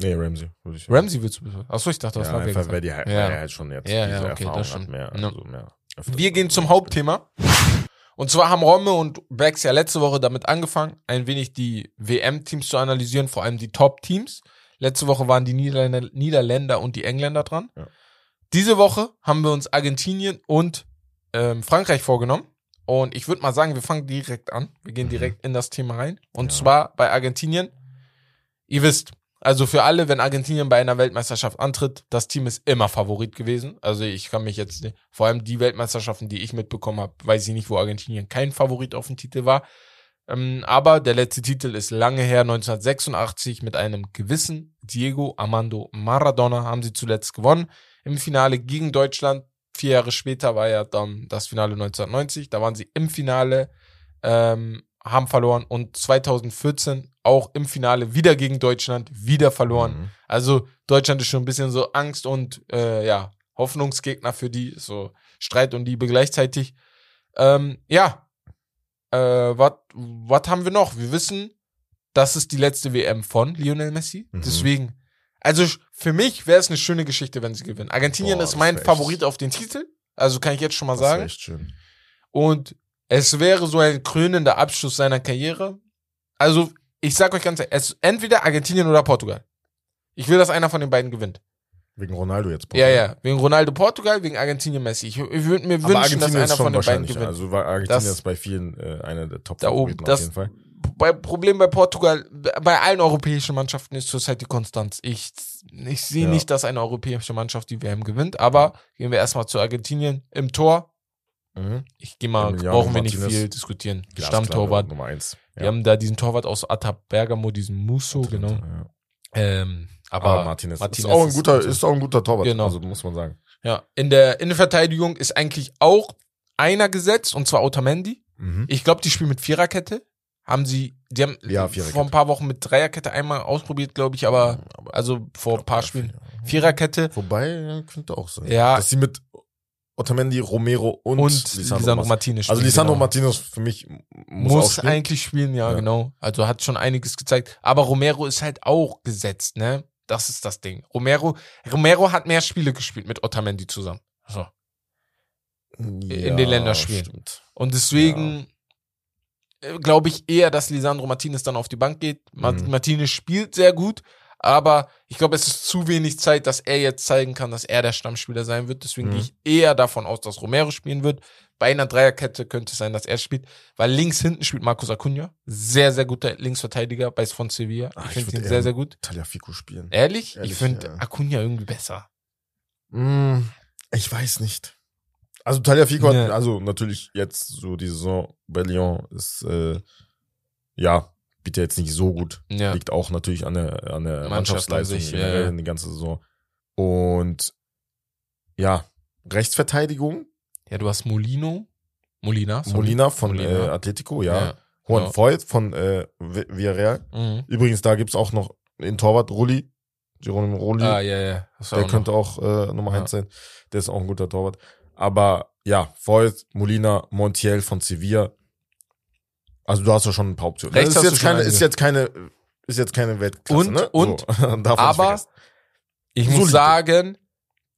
Nee, Ramsey, würde ich Ramsey würdest du bevorzugen. Achso, ich dachte, das ja, war einfach, weil, die, halt- Ja. weil er halt schon jetzt Ja, diese ja, okay, Erfahrung hat, mehr, Ja. also mehr Wir gehen zum Hauptthema. Und zwar haben Romme und Bex ja letzte Woche damit angefangen, ein wenig die WM-Teams zu analysieren, vor allem die Top-Teams. Letzte Woche waren die Niederländer, Niederländer und die Engländer dran. Ja. Diese Woche haben wir uns Argentinien und ähm, Frankreich vorgenommen. Und ich würde mal sagen, wir fangen direkt an. Wir gehen Mhm. direkt in das Thema rein. Und Ja. zwar bei Argentinien. Ihr wisst, also für alle, wenn Argentinien bei einer Weltmeisterschaft antritt, das Team ist immer Favorit gewesen. Also ich kann mich jetzt, vor allem die Weltmeisterschaften, die ich mitbekommen habe, weiß ich nicht, wo Argentinien kein Favorit auf dem Titel war. Ähm, aber der letzte Titel ist lange her, 1986, mit einem gewissen Diego Armando Maradona haben sie zuletzt gewonnen. Im Finale gegen Deutschland. Vier Jahre später war ja dann das Finale 1990. Da waren sie im Finale, ähm, haben verloren und 2014 auch im Finale wieder gegen Deutschland, wieder verloren. Mhm. Also Deutschland ist schon ein bisschen so Angst und äh, ja, Hoffnungsgegner für die, so Streit und Liebe gleichzeitig. Ähm, ja, äh, was haben wir noch? Wir wissen, das ist die letzte WM von Lionel Messi. Mhm. Deswegen, also für mich wäre es eine schöne Geschichte, wenn sie gewinnen. Argentinien Boah, ist mein Favorit auf den Titel. Also kann ich jetzt schon mal Das sagen. echt schön. Und es wäre so ein krönender Abschluss seiner Karriere. Also, ich sag euch ganz ehrlich, es ist entweder Argentinien oder Portugal. Ich will, dass einer von den beiden gewinnt. Wegen Ronaldo jetzt. Ja, ja. Wegen Ronaldo Portugal, wegen Argentinien Messi. Ich, ich würde mir Aber wünschen, dass Argentinien einer ist schon von den beiden gewinnt. Also war Argentinien Das- ist bei vielen äh, einer der top Da oben, das- auf jeden Fall. bei, Problem bei Portugal, bei allen europäischen Mannschaften ist zurzeit die Konstanz. Ich, ich sehe Ja. nicht, dass eine europäische Mannschaft die WM gewinnt, aber gehen wir erstmal zu Argentinien. Im Tor, Mhm. ich gehe mal, Emiliano brauchen wir nicht Martinez. viel diskutieren. Glasklare Stammtorwart. Nummer eins. Wir haben da diesen Torwart aus Atta Bergamo, diesen Musso, genau. Ja. Ähm, Aber, aber Martinez, Martinez ist auch ein guter, gut. ist auch ein guter Torwart. Genau. Also muss man sagen. ja, in der Innenverteidigung ist eigentlich auch einer gesetzt, und zwar Otamendi. Mhm. Ich glaube, die spielen mit Viererkette. Haben sie, die haben Ja, vor ein paar Wochen mit Dreierkette einmal ausprobiert, glaube ich, aber Aber also vor ein paar Spielen. Ja. Viererkette Wobei, ja, könnte auch sein. Ja. Dass sie mit Otamendi, Romero und, und, Lisandro, Martinez. Also Lisandro genau. Martinez für mich muss, muss, spielen. eigentlich spielen, ja, Ja. genau. Also hat schon einiges gezeigt. Aber Romero ist halt auch gesetzt, ne? Das ist das Ding. Romero, Romero hat mehr Spiele gespielt mit Otamendi zusammen. So. in den Länderspielen. Stimmt. Und deswegen äh, glaube ich eher, dass Lisandro Martinez dann auf die Bank geht. Mhm. Martinez spielt sehr gut, aber ich glaube, es ist zu wenig Zeit, dass er jetzt zeigen kann, dass er der Stammspieler sein wird. Deswegen Mhm. gehe ich eher davon aus, dass Romero spielen wird. Bei einer Dreierkette könnte es sein, dass er spielt, weil links hinten spielt Marcos Acuna. Sehr, sehr guter Linksverteidiger bei von Sevilla. Ach, Ich finde ihn sehr, sehr gut. Taliafico spielen. Ehrlich? Ehrlich, ich finde ja. Acuna irgendwie besser. Mm, ich weiß nicht. Also Taliafico Ja. hat, also natürlich jetzt so die Saison bei Lyon ist, äh, ja, bietet jetzt nicht so gut. Ja. Liegt auch natürlich an der, an der Mannschaft an Mannschaftsleistung sich, ja, generell ja. in die ganze Saison. Und ja, Rechtsverteidigung, Ja, du hast Molino. Molina. sorry. Molina von Molina. Äh, Atletico, ja. Ja. Juan Ja. Foyt von äh, Vi- Villarreal. Mhm. Übrigens, da gibt's auch noch den Torwart Rulli, Geronimo Rulli. Ah, ja, ja. Der auch könnte auch äh, Nummer Ja. eins sein. Der ist auch ein guter Torwart. Aber ja, Voigt, Molina, Montiel von Sevilla. Also du hast ja schon ein paar Optionen. Rechts Das ist jetzt keine, ist jetzt keine, ist jetzt keine Weltklasse, Und- ne? und- so, Aber ich muss sagen,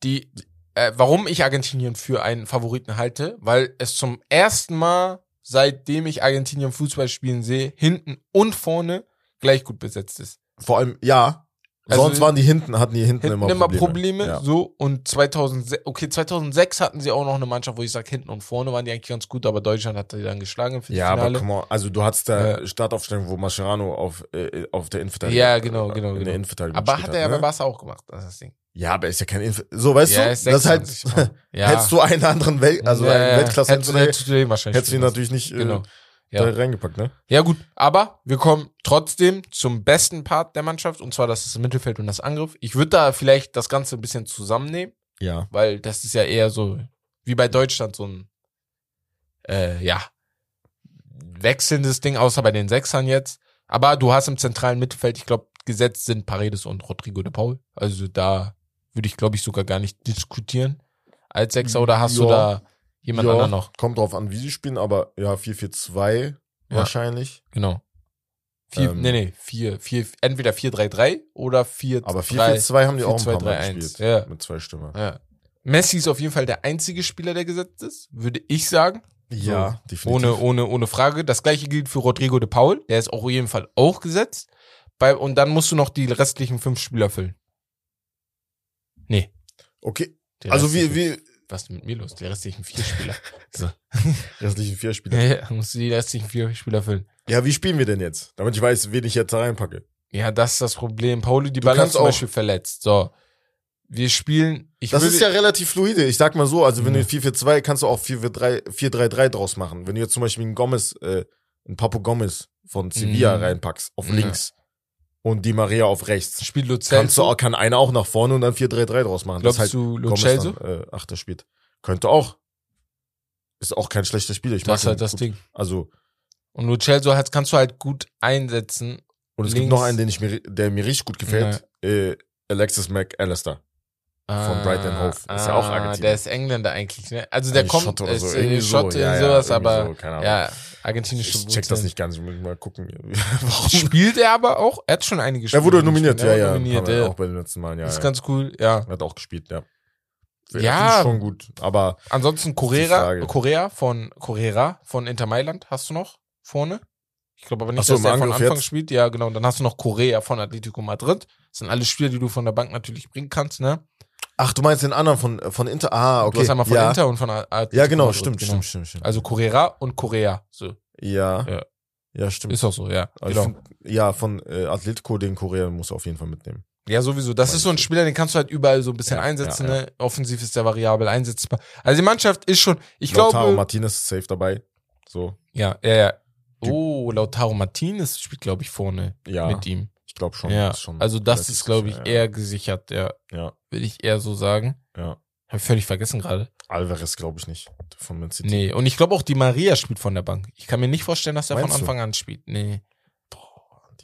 die, äh, warum ich Argentinien für einen Favoriten halte, weil es zum ersten Mal, seitdem ich Argentinien Fußball spielen sehe, hinten und vorne gleich gut besetzt ist. vor allem, ja. Also Sonst waren die hinten, hatten die hinten, Hinten immer immer Probleme. Probleme, Ja. so und 2006, okay, 2006 hatten sie auch noch eine Mannschaft, wo ich sage, hinten und vorne waren die eigentlich ganz gut, aber Deutschland hat die dann geschlagen im Ja, aber Finale. guck mal, also du hattest da Ja. Startaufstellung, wo Mascherano auf, äh, auf der Innenverteidigung Ja, genau, äh, genau, in genau. der Innenverteidigung aber hat er ja bei ne? Barca auch gemacht, das ist das Ding. Ja, aber er ist ja kein Inf So, weißt Ja, du, das ist 26 halt, ja. hättest du einen anderen Welt, also Ja, einen ja, Weltklasse hättest du, hättest hättest du ihn natürlich nicht äh, Genau. Ja. reingepackt, ne? Ja gut, aber wir kommen trotzdem zum besten Part der Mannschaft und zwar das ist Mittelfeld und das Angriff. Ich würde da vielleicht das Ganze ein bisschen zusammennehmen, Ja. weil das ist ja eher so wie bei Deutschland so ein äh, ja wechselndes Ding, außer bei den Sechsern jetzt. Aber du hast im zentralen Mittelfeld, ich glaube, gesetzt sind Paredes und Rodrigo de Paul. Also da würde ich, glaube ich, sogar gar nicht diskutieren als Sechser oder hast Ja. du da jemand Ja, anderen noch? Kommt drauf an, wie sie spielen, aber ja, 4-4-2 Ja. wahrscheinlich. Genau. Vier, Ähm. nee, nee, vier, vier, entweder 4-3-3 oder 4 Aber 4-4-2 haben die auch ein paar Mal 4-2-3-1, gespielt. ja. Mit zwei Stimmen. Ja. Messi ist auf jeden Fall der einzige Spieler, der gesetzt ist, würde ich sagen. Ja, definitiv. Ohne, ohne, ohne Frage. Das gleiche gilt für Rodrigo de Paul. Der ist auch auf jeden Fall auch gesetzt. Bei, und dann musst du noch die restlichen fünf Spieler füllen. Nee. Okay, die also wie, wie, Was ist mit mir los? Die restlichen vier Spieler. so. restlichen vier Spieler. Ja, ja, musst du die restlichen vier Spieler füllen. Ja, wie spielen wir denn jetzt? Damit ich weiß, wen ich jetzt da reinpacke. Ja, das ist das Problem. Pauli die Ball kannst zum Beispiel verletzt. So. Wir spielen, ich Das würde, ist ja relativ fluide. Ich sag mal so, also wenn Mhm. du 4-4-2 kannst du auch 4-4-3 4-3-3 draus machen. Wenn du jetzt zum Beispiel einen Gomez, äh, einen Papo Gomez von Sevilla Mhm. reinpackst, auf Ja. links und Di Maria auf rechts, spielt kannst du kann einer auch nach vorne und dann 4-3-3 draus machen. Glaubst dass halt du Lucelso? dann, äh, Achter spielt. Könnte auch. Ist auch kein schlechter Spieler. Ich Das ist halt das gut. Ding. Also, Und Lucelso halt, kannst du halt gut einsetzen. und es Links. gibt noch einen, den ich mir, der mir richtig gut gefällt. Äh, Alexis McAllister. Von Brighton Hove. Ist ja auch Argentinier. Ah, Der ist Engländer eigentlich, ne? Also der Äh, kommt, Schotte oder ist so. äh, Irgendwie so. Schotte Ja, und ja, sowas, aber so, keine Ahnung. ja, argentinische Ich check das nicht ganz. Ich muss mal gucken. Spielt er aber auch? Er hat schon einige Spiele Er wurde nominiert, gespielt, ja, er ja. wurde Nominiert, ja. Auch bei den letzten Malen, ja. Ist ja. ganz cool, ja. Hat auch gespielt, ja. Ja. Ich schon gut. Aber Ansonsten Correa. Correa von Correa von Inter Mailand hast du noch vorne. Ich glaube aber nicht, so, dass im der von Angriff Anfang jetzt? spielt. Ja, genau. Und dann hast du noch Correa von Atletico Madrid. Das sind alle Spieler, die du von der Bank natürlich bringen kannst, ne? Ach, du meinst den anderen von von Inter? Ah, okay. Du hast einmal von ja. Inter und von Atletico Ja, genau, stimmt, genau. stimmt, stimmt, stimmt. Also Correa und Correa. So. ja. Ja. Ja, stimmt. Ist auch so, ja. Ich Genau. find, ja, von äh, Atletico den Korea muss er auf jeden Fall mitnehmen. Ja, sowieso. Das ist so ein Spieler, den kannst du halt überall so ein bisschen Ja, einsetzen, ja, ja. ne? Offensiv ist der variabel einsetzbar. Also die Mannschaft ist schon, ich Lautaro glaube. Martinez ist safe dabei. So, Ja, ja, ja. Oh, Lautaro Martinez spielt, glaube ich, vorne ja, mit ihm. ich glaube schon. schon also das ist, glaube ich, eher gesichert, ja. Ja, Würde ich eher so sagen. ja. Hab ich völlig vergessen gerade. Alvarez glaube ich nicht. Von Man City. Nee, und ich glaube auch, die Maria spielt von der Bank. Ich kann mir nicht vorstellen, dass er von Meinst du? Anfang an spielt. Nee.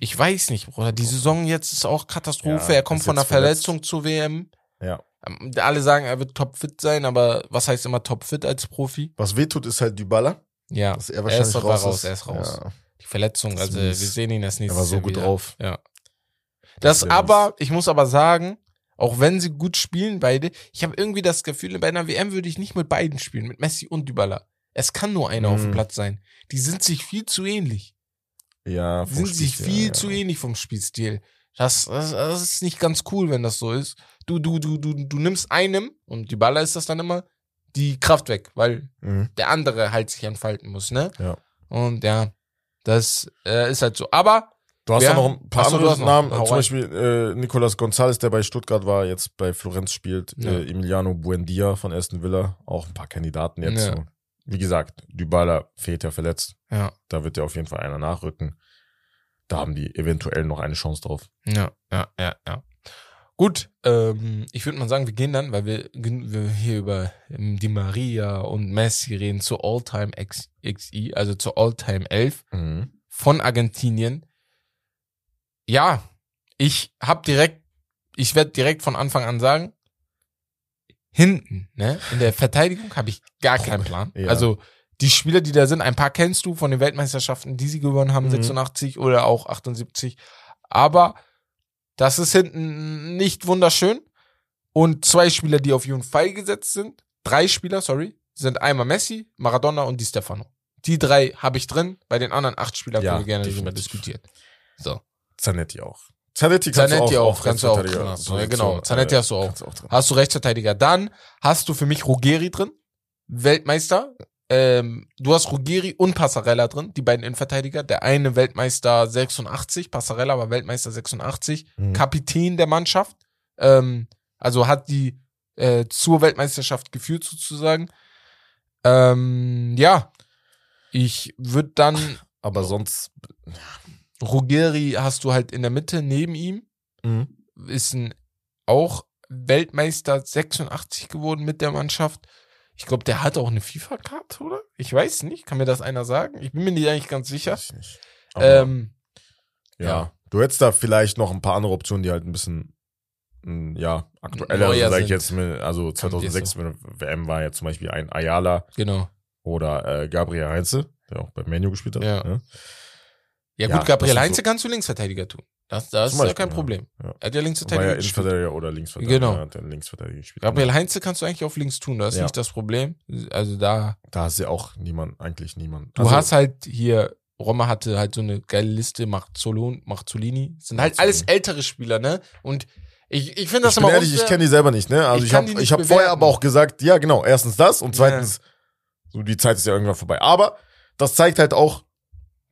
Ich weiß nicht, Bruder. Die Saison jetzt ist auch Katastrophe. Ja, er kommt ist von einer jetzt verletzt. Verletzung zur WM. Ja. Ähm, Alle sagen, er wird topfit sein, aber was heißt immer topfit als Profi? Was wehtut, ist halt Dybala. Ja, Dass er er wahrscheinlich ist aber raus, raus, ist. er ist raus. Ja. Die Verletzung, Das also ist wir sehen ihn das Er nächste war so gut wieder. drauf. Ja. Das ist aber, ich muss aber sagen, auch wenn sie gut spielen beide, ich habe irgendwie das Gefühl, bei einer WM würde ich nicht mit beiden spielen, mit Messi und Dybala. Es kann nur einer auf dem Mhm. Platz sein. Die sind sich viel zu ähnlich. Ja, Die vom sind sich Spielstil, viel ja, zu ähnlich vom Spielstil. Das, das, das ist nicht ganz cool, wenn das so ist. Du, du, du, du, du nimmst einem, und Dybala ist das dann immer, die Kraft weg, weil Mhm. der andere halt sich entfalten muss, ne? Ja. Und ja, das äh, ist halt so. Aber Du hast ja noch ein paar so, andere. Namen, Hau zum. Beispiel äh, Nicolas Gonzalez, der bei Stuttgart war, jetzt bei Florenz spielt, Ja. äh, Emiliano Buendia von Aston Villa, auch ein paar Kandidaten jetzt. Ja. So. Wie gesagt, Dybala fehlt ja verletzt, ja, da wird ja auf jeden Fall einer nachrücken. Da haben die eventuell noch eine Chance drauf. ja, ja, ja, ja. Gut, ähm, ich würde mal sagen, wir gehen dann, weil wir, wir hier über ähm, Di Maria und Messi reden, zur All-Time XI, also zur All-Time 11 Mhm. von Argentinien. Ja, ich hab direkt, ich werde direkt von Anfang an sagen, hinten, ne, in der Verteidigung habe ich gar keinen Plan. Ja. Also die Spieler, die da sind, ein paar kennst du von den Weltmeisterschaften, die sie gewonnen haben, Mhm. 86 oder auch 78. Aber das ist hinten nicht wunderschön. Und zwei Spieler, die auf jeden Fall gesetzt sind, drei Spieler, sorry, sind einmal Messi, Maradona und Di Stefano. Die drei habe ich drin, bei den anderen acht Spielern Ja, können wir gerne definitiv. diskutieren. So. Zanetti auch. Zanetti kannst Zanetti du auch, auch, kannst du auch Rechtsverteidiger- drin haben. Ja, genau. Zanetti hast du auch. kannst auch. Hast du Rechtsverteidiger. Dann hast du für mich Ruggeri drin, Weltmeister. Ähm, du hast Ruggeri und Passarella drin, die beiden Innenverteidiger. Der eine Weltmeister 86, Passarella war Weltmeister 86, Mhm. Kapitän der Mannschaft. Ähm, also hat die äh, zur Weltmeisterschaft geführt sozusagen. Ähm, ja, ich würde dann Aber sonst. Ruggeri hast du halt in der Mitte neben ihm. Mhm. ist ein auch Weltmeister 86 geworden mit der Mannschaft. Ich glaube, der hat auch eine FIFA-Karte, oder? Ich weiß nicht. Kann mir das einer sagen? Ich bin mir nicht eigentlich ganz sicher. Weiß ich nicht. Ähm, ja. ja. Du hättest da vielleicht noch ein paar andere Optionen, die halt ein bisschen, mh, ja, aktueller, Neuer sag ich sind. jetzt mit, also 2006 mit der WM war ja zum Beispiel ein Ayala genau. oder äh, Gabriel Heinze, der auch bei Menu gespielt hat. Ja. ne? Ja, Ja, gut, Gabriel Heinze kannst du Linksverteidiger tun. Das, das ist ja kein ja. Problem. Ja. Er hat ja War Linksverteidiger ja gespielt. Innenverteidiger oder Linksverteidiger. Genau. Ja, hat den Linksverteidiger gespielt. Gabriel Heinze kannst du eigentlich auf links tun, das ist Ja. nicht das Problem. Also da, Da hast du ja auch niemand, eigentlich niemand. du Also, hast halt hier, Roma hatte halt so eine geile Liste, Marzolon, Marzolini. Sind halt Marzolini. alles ältere Spieler, ne? Und ich, ich finde das ich bin immer ehrlich, ich kenne die selber nicht, ne? Also Ich ich, hab, die ich habe vorher aber auch gesagt, ja genau, erstens das und zweitens, so die Zeit ist ja irgendwann vorbei. Aber das zeigt halt auch,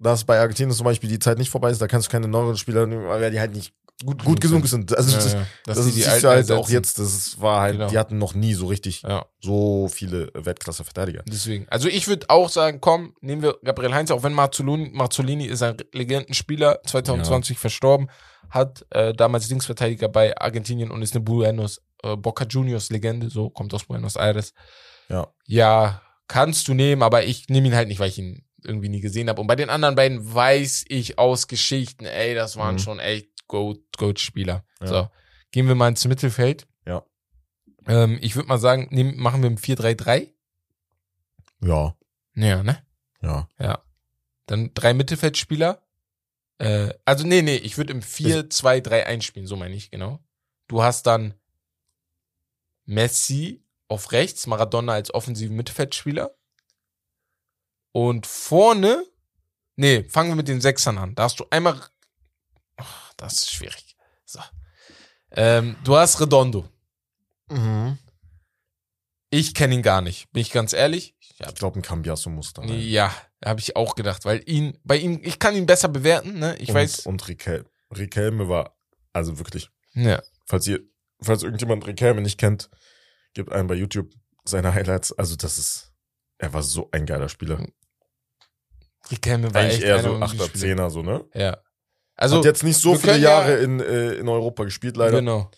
dass bei Argentinien zum Beispiel die Zeit nicht vorbei ist. Da kannst du keine neueren Spieler nehmen, weil die halt nicht gut, gut genug sind. Also Ja, das, ja. Dass das die siehst du halt auch jetzt. Das war halt, Genau. die hatten noch nie so richtig Ja, so viele Weltklasse-Verteidiger. deswegen. Also ich würde auch sagen, komm, nehmen wir Gabriel Heinz, auch wenn Marzolini, Marzolini ist ein Legendenspieler, 2020 verstorben, hat äh, damals Linksverteidiger bei Argentinien und ist eine Buenos, äh, Boca Juniors Legende, so kommt aus Buenos Aires. Ja. Ja, kannst du nehmen, aber ich nehme ihn halt nicht, weil ich ihn irgendwie nie gesehen habe. Und bei den anderen beiden weiß ich aus Geschichten, ey, das waren Mhm. schon echt Goat- Goat-Spieler. Ja. So, gehen wir mal ins Mittelfeld. Ja. Ähm, ich würde mal sagen, nehmen, machen wir im 4-3-3. Ja, Ja, ne? ja. Dann drei Mittelfeldspieler. Äh, also, nee, nee, ich würde im 4-2-3-1 spielen, so meine ich, genau. Du hast dann Messi auf rechts, Maradona als offensiven Mittelfeldspieler. Und vorne, nee, fangen wir mit den Sechsern an. Da hast du einmal, Ach, das ist schwierig. So. Ähm, du hast Redondo. Mhm. Ich kenne ihn gar nicht, bin ich ganz ehrlich. Ich Ich glaube, ein Cambiasso muss da rein. Ja, habe ich auch gedacht, weil ihn, bei ihm, ich kann ihn besser bewerten, ne? Ich und, weiß. Und Riquelme. War, also wirklich, Ja. falls ihr, falls irgendjemand Riquelme nicht kennt, gebt einen bei YouTube seine Highlights. Also das ist, er war so ein geiler Spieler. Riquelme war Eigentlich echt eher so unserer 8er, Spieler. 10er, so, ne? Ja. Also, Hat jetzt nicht so viele können ja- Jahre in, äh, in Europa gespielt, leider. genau.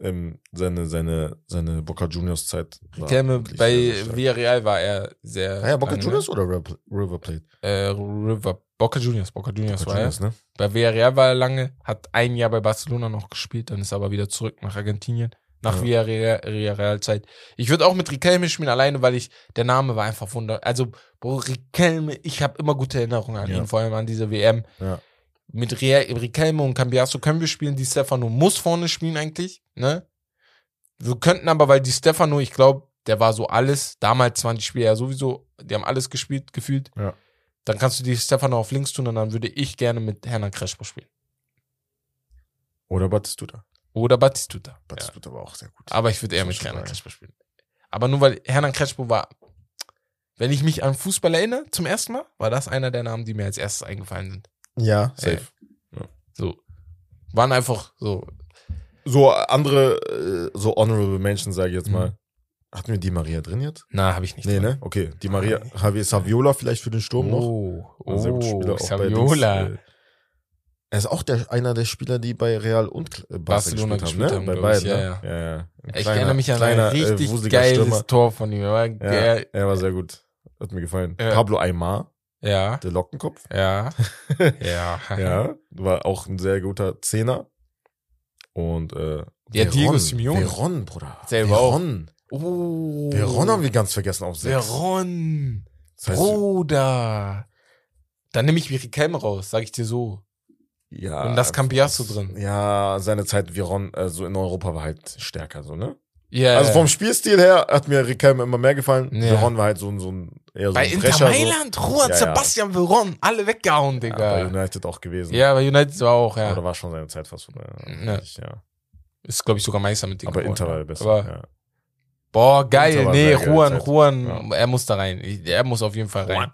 Ähm, seine, seine, seine Boca Juniors Zeit. Riquelme bei. Villarreal war er sehr. Ah ja, Boca lange. Juniors oder River Plate? Äh, River, Boca Juniors, Boca Juniors Boca war er. Juniors, ne? Bei Villarreal war er lange, hat ein Jahr bei Barcelona noch gespielt, dann ist er aber wieder zurück nach Argentinien, nach Ja. Villarreal-Zeit. Ich würde auch mit Riquelme spielen, alleine, weil ich, der Name war einfach wunder. Also, Bro, Riquelme, ich habe immer gute Erinnerungen an Ja. ihn, vor allem an diese WM. Ja. Mit Ria- Riquelme und Cambiasso können wir spielen, die Stefano muss vorne spielen eigentlich, ne? Wir könnten aber, weil die Stefano, ich glaube, der war so alles, damals waren die Spieler ja sowieso, die haben alles gespielt, gefühlt. Ja. Dann kannst du die Stefano auf links tun und dann würde ich gerne mit Hernan Crespo spielen. Oder Batistuta. Oder Batistuta. Ja. Batistuta war auch sehr gut. Aber ich würde eher mit Hernan. Crespo spielen. Aber nur weil Hernan Crespo war, wenn ich mich an Fußball erinnere, zum ersten Mal, war das einer der Namen, die mir als erstes eingefallen sind. Ja, Ey. So. Waren einfach so. So andere, äh, so honorable Mentions, sage ich jetzt Mhm. mal. Hatten wir die Maria drin jetzt? Na, habe ich nicht. Nee, drin. ne? Okay. Die Maria, Javier Saviola vielleicht für den Sturm noch. Oh, guter oh, bei Saviola. Dings, äh, Er ist auch der, einer der Spieler, die bei Real und äh, Barca Barcelona gespielt haben, ne? haben, bei glaub ich, beiden, ja, ne? Ja, ja. Ein ich kleiner- erinnere mich an kleiner, ein richtig äh, geiles Stürmer. Tor von ihm. Er war Ja, er war sehr gut. Hat mir gefallen. Ja. Pablo Aymar, Ja, der Lockenkopf. ja, ja. Ja, war auch ein sehr guter Zehner. Und äh, Ja, Diego Simeone. Veron, Bruder. Selber. Veron. Oh. Veron haben wir ganz vergessen auf sechs. Veron. Das heißt, Bruder. Dann nehme ich Riquelme raus, sag ich dir so. Ja, Und das Cambiasso drin. Ja, seine Zeit Veron, äh, so in Europa war halt stärker, so, ne? Ja. Also vom Spielstil her hat mir Riquelme immer mehr gefallen. Ja. Veron war halt so ein, so ein eher so bei ein Inter Brecher. Mailand, Juan Ja, ja. Sebastian Veron, alle weggehauen, So. Ja, bei Digga. United auch gewesen. Ja, bei United war auch, ja. Da war schon seine Zeit fast vorbei. Ja. ja. Ist, glaube ich, sogar Meister mit dem Aber geworden, Inter war ja. besser. Aber, ja. boah, geil. Nee, Juan. Juan, er muss da rein. Er muss auf jeden Fall rein. Juan.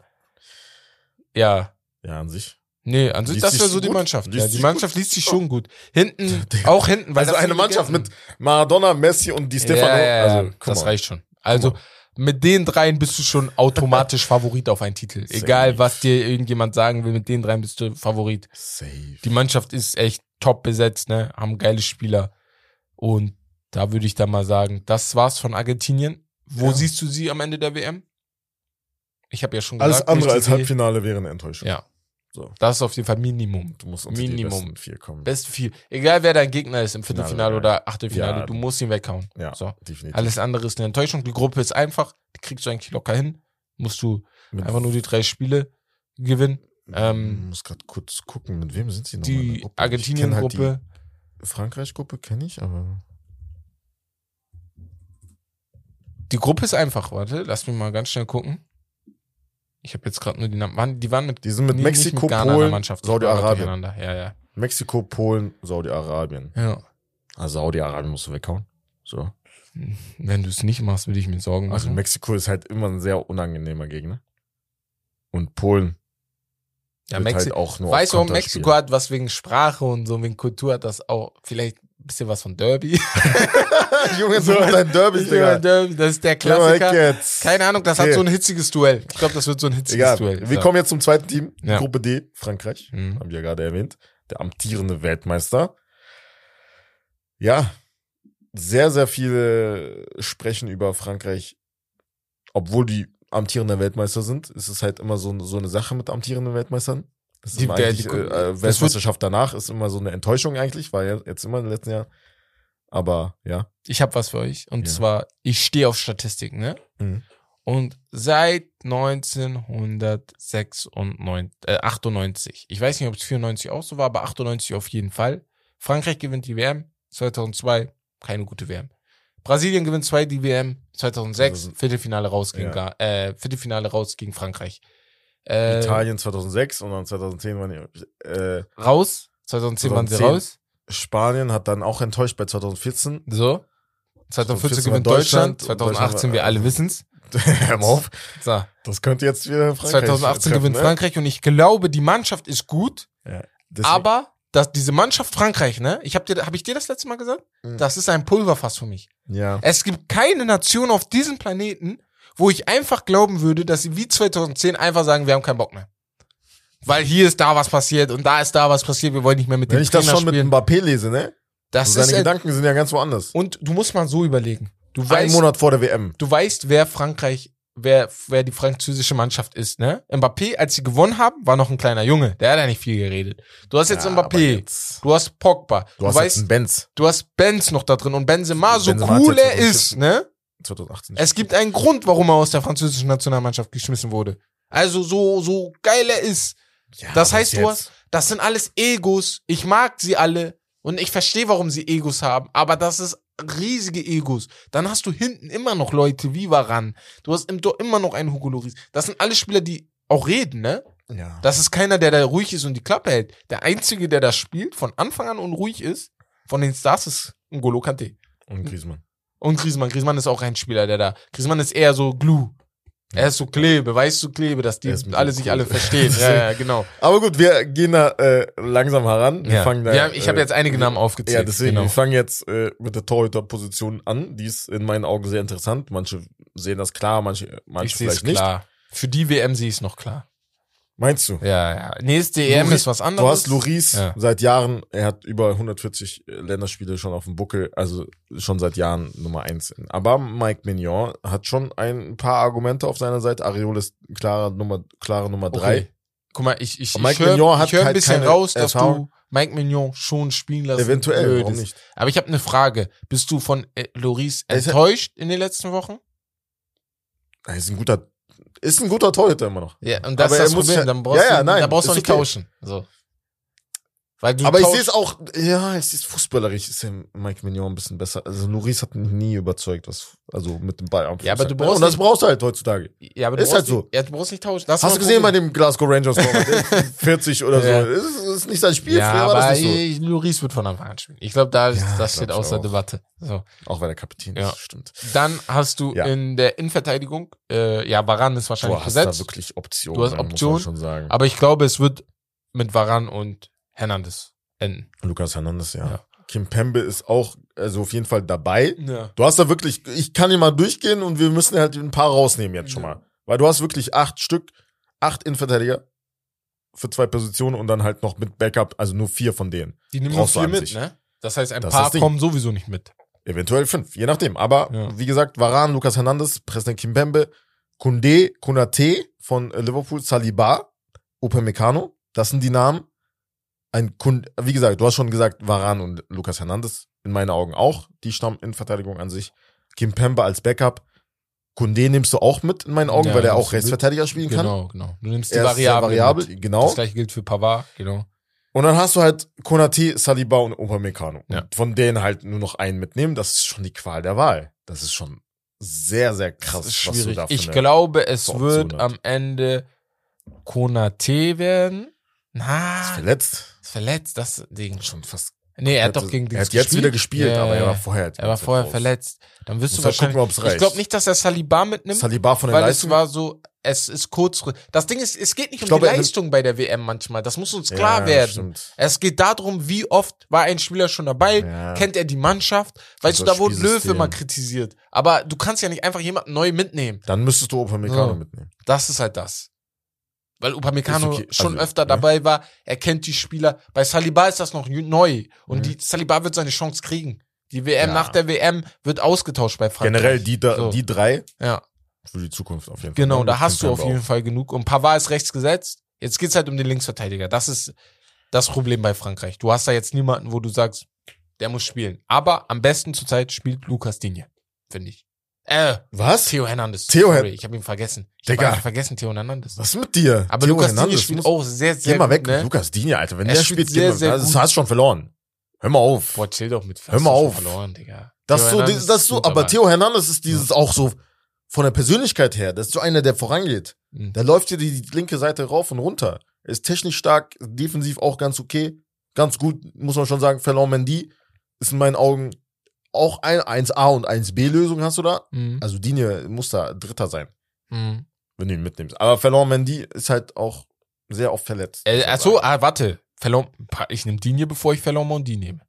Ja. ja, an sich. Nee, an sich, das wäre so die gut? Mannschaft. Liest Ja, die Mannschaft liest sich schon gut. Hinten, auch hinten. Weil Also eine Mannschaft mit Maradona, Messi und Di Stefano. Ja, ja, also, das mal. reicht schon. Also, mit den dreien bist du schon automatisch Favorit auf einen Titel. Safe. Egal, was dir irgendjemand sagen will, mit den dreien bist du Favorit. Safe. Die Mannschaft ist echt top besetzt, ne? Haben geile Spieler. Und da würde ich dann mal sagen, das war's von Argentinien. Wo Ja. siehst du sie am Ende der WM? Ich habe ja schon Alles gesagt, andere möchte als Halbfinale wäre eine Enttäuschung. Ja, So. das ist auf jeden Fall Minimum. Du musst unter die Minimum. besten vier kommen. Best vier. Egal wer dein Gegner ist im Finale, Viertelfinale oder Achtelfinale, Ja. du musst ihn weghauen. ja, So. definitiv. Alles andere ist eine Enttäuschung. Die Gruppe ist einfach, die kriegst du eigentlich locker hin. Musst du Mit- einfach nur die drei Spiele gewinnen. Ich Ähm, muss gerade kurz gucken, mit wem sind sie noch? die? Ich kenn Argentinien-Gruppe, Halt die Frankreich-Gruppe kenne ich, aber. die Gruppe ist einfach. Warte, lass mich mal ganz schnell gucken. Ich habe jetzt gerade nur die Namen. Waren, die waren mit, Die sind mit nie- Mexiko, Ghana der Polen, Saudi-Arabien. Ja, ja. Mexiko, Polen, Saudi-Arabien. ja. Also Saudi-Arabien musst du weghauen. So. Wenn du es nicht machst, würde ich mir Sorgen Also machen. Mexiko ist halt immer ein sehr unangenehmer Gegner. Und Polen ja, Mexiko. halt auch nur Weißt du, Mexiko hat was wegen Sprache und so, wegen Kultur hat das auch vielleicht bisschen was von Derby. Junge, so dein Derby, Ja, Digga. Derby, das ist der Klassiker. Keine Ahnung, das hat so ein hitziges Duell. Ich glaube, das wird so ein hitziges Egal. Duell. Wir So. kommen jetzt zum zweiten Team. Ja. Gruppe D, Frankreich. Mhm. Haben wir ja gerade erwähnt. Der amtierende Weltmeister. Ja. Sehr, sehr viele sprechen über Frankreich, obwohl die amtierende Weltmeister sind. Es ist halt immer so, so eine Sache mit amtierenden Weltmeistern. Das Die- der- die- äh, äh, Weltmeisterschaft danach ist immer so eine Enttäuschung eigentlich, war ja jetzt immer im letzten Jahr. Aber ja. Ich habe was für euch. Und Ja. zwar, ich stehe auf Statistiken, ne? Mhm. Und seit 1996, äh, 98, ich weiß nicht, ob es 94 auch so war, aber 98 auf jeden Fall. Frankreich gewinnt die WM, 2002 keine gute WM. Brasilien gewinnt zwei die WM, 2006 2000 Viertelfinale raus gegen, Ja. Äh, Viertelfinale raus gegen Frankreich. Äh, Italien 2006 und dann 2010 waren die, äh, raus, 2010 waren sie 2010. raus. Spanien hat dann auch enttäuscht bei 2014. So. 2014 war gewinnt Deutschland, Deutschland und 2018, Deutschland wir alle wissen's. Hör auf. So. Das könnte jetzt wieder Frankreich 2018 treffen, gewinnt ne? Frankreich und ich glaube, die Mannschaft ist gut, Deswegen- aber dass diese Mannschaft Frankreich, ne? Ich habe dir, habe ich dir das letzte Mal gesagt? Mhm. Das ist ein Pulverfass für mich. ja. Es gibt keine Nation auf diesem Planeten, wo ich einfach glauben würde, dass sie wie 2010 einfach sagen, wir haben keinen Bock mehr. Weil hier ist da was passiert und da ist da was passiert, wir wollen nicht mehr mit Wenn dem ich das Trainer schon mit spielen. Mbappé lese, ne? das So seine ist ein, Gedanken sind ja ganz woanders. und du musst mal so überlegen. Du Ein weißt, Monat vor der WM. du weißt, wer Frankreich, wer, wer die französische Mannschaft ist, ne? Mbappé, als sie gewonnen haben, war noch ein kleiner Junge. Der hat ja nicht viel geredet. Du hast jetzt Ja, Mbappé, jetzt- du hast Pogba, Du hast jetzt einen Benz. du hast Benz noch da drin und Benzema, so Benzema hat cool er ist, ne? 2018. Es gibt einen Grund, warum er aus der französischen Nationalmannschaft geschmissen wurde. Also so, so geil er ist. Ja, Das heißt, du hast, das sind alles Egos. Ich mag sie alle und ich verstehe, warum sie Egos haben, aber das ist riesige Egos. Dann hast du hinten immer noch Leute wie Varan. Du hast im Tor immer noch einen Hugo Lloris. Das sind alle Spieler, die auch reden, ne? Ja. Das ist keiner, der da ruhig ist und die Klappe hält. Der einzige, der da spielt, von Anfang an unruhig ist, von den Stars ist N'Golo Kante. Und Griezmann. Und Griezmann. Griezmann ist auch ein Spieler, der da. Griezmann ist eher so Glue. Er ist so Klebe, weißt du, Klebe, dass die alle sich alle verstehen. ja, ja, genau. Aber gut, wir gehen da äh, langsam heran. Wir Ja. fangen da, Wir haben, ich habe äh, jetzt einige Namen aufgezählt. Ja, deswegen, Genau. wir fangen jetzt äh, mit der Torhüterposition an. Die ist in meinen Augen sehr interessant. Manche sehen das klar, manche, manche Ich vielleicht nicht. klar. Für die WM sehe ich es noch klar. Meinst du? Ja, ja. Nächste EM Loris- ist was Du anderes. hast Loris Ja. seit Jahren, er hat über 140 Länderspiele schon auf dem Buckel, also schon seit Jahren Nummer eins. Aber Mike Mignon hat schon ein paar Argumente auf seiner Seite. Ariol ist klare Nummer, klare Nummer drei. Okay. Guck mal, ich, ich, Mike ich höre hör ein halt bisschen raus, dass Erfahrung. du Mike Mignon schon spielen lassen Eventuell, warum nicht? Aber ich habe eine Frage. Bist du von äh, Loris enttäuscht in den letzten Wochen? Er ist ein guter, ist ein guter Torhüter immer noch. Ja, und das Aber ist das muss Problem. ja- Dann brauchst Ja, ja, du, nein, da brauchst du nicht okay. tauschen. So. Weil du Aber ich sehe es auch, ja, es ist fußballerisch, ist ja Mike Mignon ein bisschen besser. Also Loris hat mich nie überzeugt, was, also mit dem Ball am Ja, aber du brauchst Und das brauchst du halt heutzutage. Ja, aber du Ist brauchst halt so. Nicht, ja, du brauchst nicht tauschen. Das Hast du gesehen bei dem Glasgow Rangers Torwart? Der ist 40 oder Ja. so. Das ist, ist nicht sein Spiel. Ja, Früher war aber das nicht so. Loris wird von Anfang an spielen. Ich glaube, da Ja, das steht außer auch. Debatte. So. Auch weil der Kapitän Ja. ist, stimmt. Dann hast du Ja. in der Innenverteidigung, äh, ja, Varan ist Du wahrscheinlich hast da besetzt. wirklich Optionen. Du hast Optionen, schon sagen. Aber ich glaube, es wird mit Varan und Hernandez enden. Lukas Hernandez, ja. Ja. Kim Pembe ist auch, also auf jeden Fall dabei. Ja. Du hast da wirklich, ich kann hier mal durchgehen und wir müssen halt ein paar rausnehmen jetzt schon Ja. mal. Weil du hast wirklich acht Stück, acht Innenverteidiger für zwei Positionen und dann halt noch mit Backup, also nur vier von denen. Die nehmen nur du vier mit, sich. ne? Das heißt, ein Das paar kommen sowieso nicht mit. Eventuell fünf, je nachdem. Aber Ja. wie gesagt, Varan, Lukas Hernandez, President Kimpembe, Kunde, Kunate von äh, Liverpool, Saliba, Upamecano, das sind die Namen. Ein Kun wie gesagt, du hast schon gesagt, Varan und Lukas Hernandez, in meinen Augen auch, die stammen in Verteidigung an sich. Kimpembe als Backup. Kunde nimmst du auch mit in meinen Augen, Ja, weil er auch. Rechtsverteidiger spielen kann. Genau, genau. Du nimmst die Variable. variabel, mit. genau. Das gleiche gilt für Pavard, genau. Und dann hast du halt Konate, Saliba und Upamecano. Ja. Und von denen halt nur noch einen mitnehmen, das ist schon die Qual der Wahl. Das ist schon sehr, sehr krass, ist was du schwierig. da Ich glaube, es wird am Ende Konate werden. Na, ist verletzt. ist verletzt, das Ding. Schon fast. Nee, er hat doch gegen Er hat jetzt gespielt. wieder gespielt, Ja, aber er ja, war ja. vorher. Er war vorher raus. verletzt. Dann wirst du halt wahrscheinlich. gucken, ob's ich reicht. glaube nicht, dass er Saliba mitnimmt. Saliba von der weil Leistung. es war so, es ist kurz. Das Ding ist, es geht nicht um Ich glaube, die Leistung bei der WM manchmal. Das muss uns klar Ja, werden. stimmt. Es geht darum, wie oft war ein Spieler schon dabei, Ja. kennt er die Mannschaft. Weißt Also du, da wurde Löw immer kritisiert. Aber du kannst ja nicht einfach jemanden neu mitnehmen. Dann müsstest du Upamecano So. mitnehmen. Das ist halt das. Weil Upamecano okay. schon Also, öfter ne? dabei war, er kennt die Spieler. Bei Saliba ist das noch neu. Und Mhm. die Saliba wird seine Chance kriegen. Die WM Ja. nach der WM wird ausgetauscht bei Frankreich. Generell die, So. die drei Ja, für die Zukunft auf jeden Fall. genau, Ne? da hast du auf jeden auch. Fall genug. Und Pavard ist rechts gesetzt. Jetzt geht's halt um den Linksverteidiger. Das ist das Problem bei Frankreich. Du hast da jetzt niemanden, wo du sagst, der muss spielen. Aber am besten zurzeit spielt Lukas Digne, finde ich. Äh, Was? Theo Hernandez. Theo Sorry, ich habe ihn vergessen. Ich Digga. einfach vergessen, Theo Hernandez. Was ist mit dir? Aber Theo Lukas Digne Hernandez spielt auch sehr, sehr Geh mal gut, weg, ne? Lukas Digne, Alter. Wenn Er der spielt sehr, sehr das gut. hast du schon verloren. Hör mal auf. Boah, chill doch mit. Hör mal du auf. Verloren, Digga. Das Theo so, Hernandez das ist so, gut aber. Theo Hernandez ist dieses auch so von der Persönlichkeit her, das ist so einer, der vorangeht. Mhm. Der läuft dir die linke Seite rauf und runter. Ist technisch stark, defensiv auch ganz okay. Ganz gut, muss man schon sagen. Ferland Mendy ist in meinen Augen auch ein 1A und 1B-Lösung hast du da. Mhm. Also Digne muss da Dritter sein, Mhm. wenn du ihn mitnimmst. Aber Ferland Mendy ist halt auch sehr oft verletzt. Äh, achso, ah, warte. Verlor, ich nehme Digne, bevor ich Ferland Mondi nehme.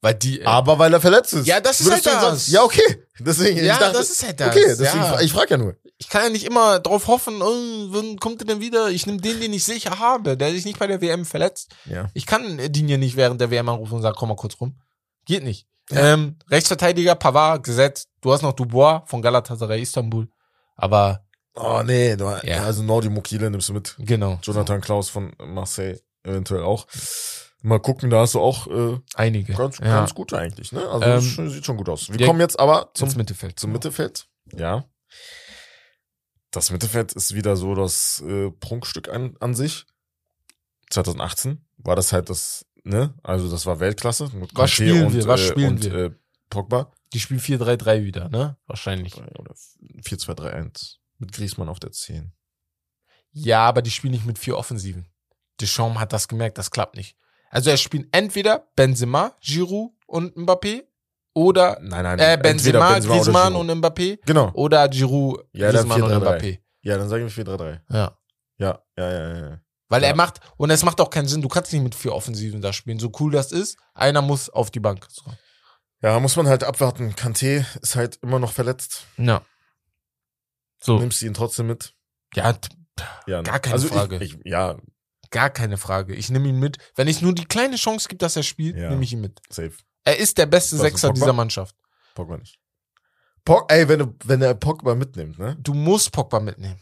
Weil die. Äh, Aber weil er verletzt ist. Ja, das ist Würdest halt das. Ja, okay. Deswegen, ja, ich dachte, das ist halt das. okay, deswegen, ja. ich frage ja nur. Ich kann ja nicht immer drauf hoffen, oh, wann kommt er denn wieder? Ich nehme den, den ich sicher habe, der sich nicht bei der WM verletzt. Ja. Ich kann Digne nicht während der WM anrufen und sagen, komm mal kurz rum. Geht nicht. Ähm, Rechtsverteidiger, Pavard, gesetzt. Du hast noch Dubois von Galatasaray Istanbul. Aber, Oh, nee, du, Ja. also Nordi Mokile nimmst du mit. genau. Jonathan Klaus von Marseille eventuell auch. Mal gucken, da hast du auch äh, Einige. ganz, ja. ganz gut eigentlich, ne? Also Ähm, das sch- sieht schon gut aus. Wir kommen jetzt aber zum, Mittelfeld. zum Mittelfeld. Ja. Das Mittelfeld ist wieder so das äh, Prunkstück an, an sich. 2018 war das halt das, ne? Also das war Weltklasse. Mit Was spielen und, wir? Was äh, spielen und, wir? Äh, Pogba. Die spielen 4-3-3 wieder, ne? Wahrscheinlich. Oder 4-2-3-1. Mit Griezmann auf der 10. Ja, aber die spielen nicht mit vier Offensiven. Deschamps hat das gemerkt, das klappt nicht. Also er spielt entweder Benzema, Giroud und Mbappé oder Nein, nein. äh, Benzema, oder Griezmann und Mbappé Genau. oder Giroud, Ja, Griezmann und 4-3-3. Mbappé. Ja, dann sagen wir 4-3-3. Ja. Ja, ja, ja, ja, ja. Weil Ja. er macht, und es macht auch keinen Sinn, du kannst nicht mit vier Offensiven da spielen. So cool das ist, einer muss auf die Bank. So. Ja, muss man halt abwarten. Kanté ist halt immer noch verletzt. Ja. So. Nimmst du ihn trotzdem mit? Ja, Ja, ne? Gar keine also Frage. Ich, ich, ja, gar keine Frage. Ich nehme ihn mit. Wenn ich nur die kleine Chance gibt, dass er spielt, Ja. nehme ich ihn mit. safe. Er ist der beste Was, Sechser dieser Mannschaft. Pogba nicht. Pog, ey, wenn, du, wenn er Pogba mitnimmt, ne? Du musst Pogba mitnehmen.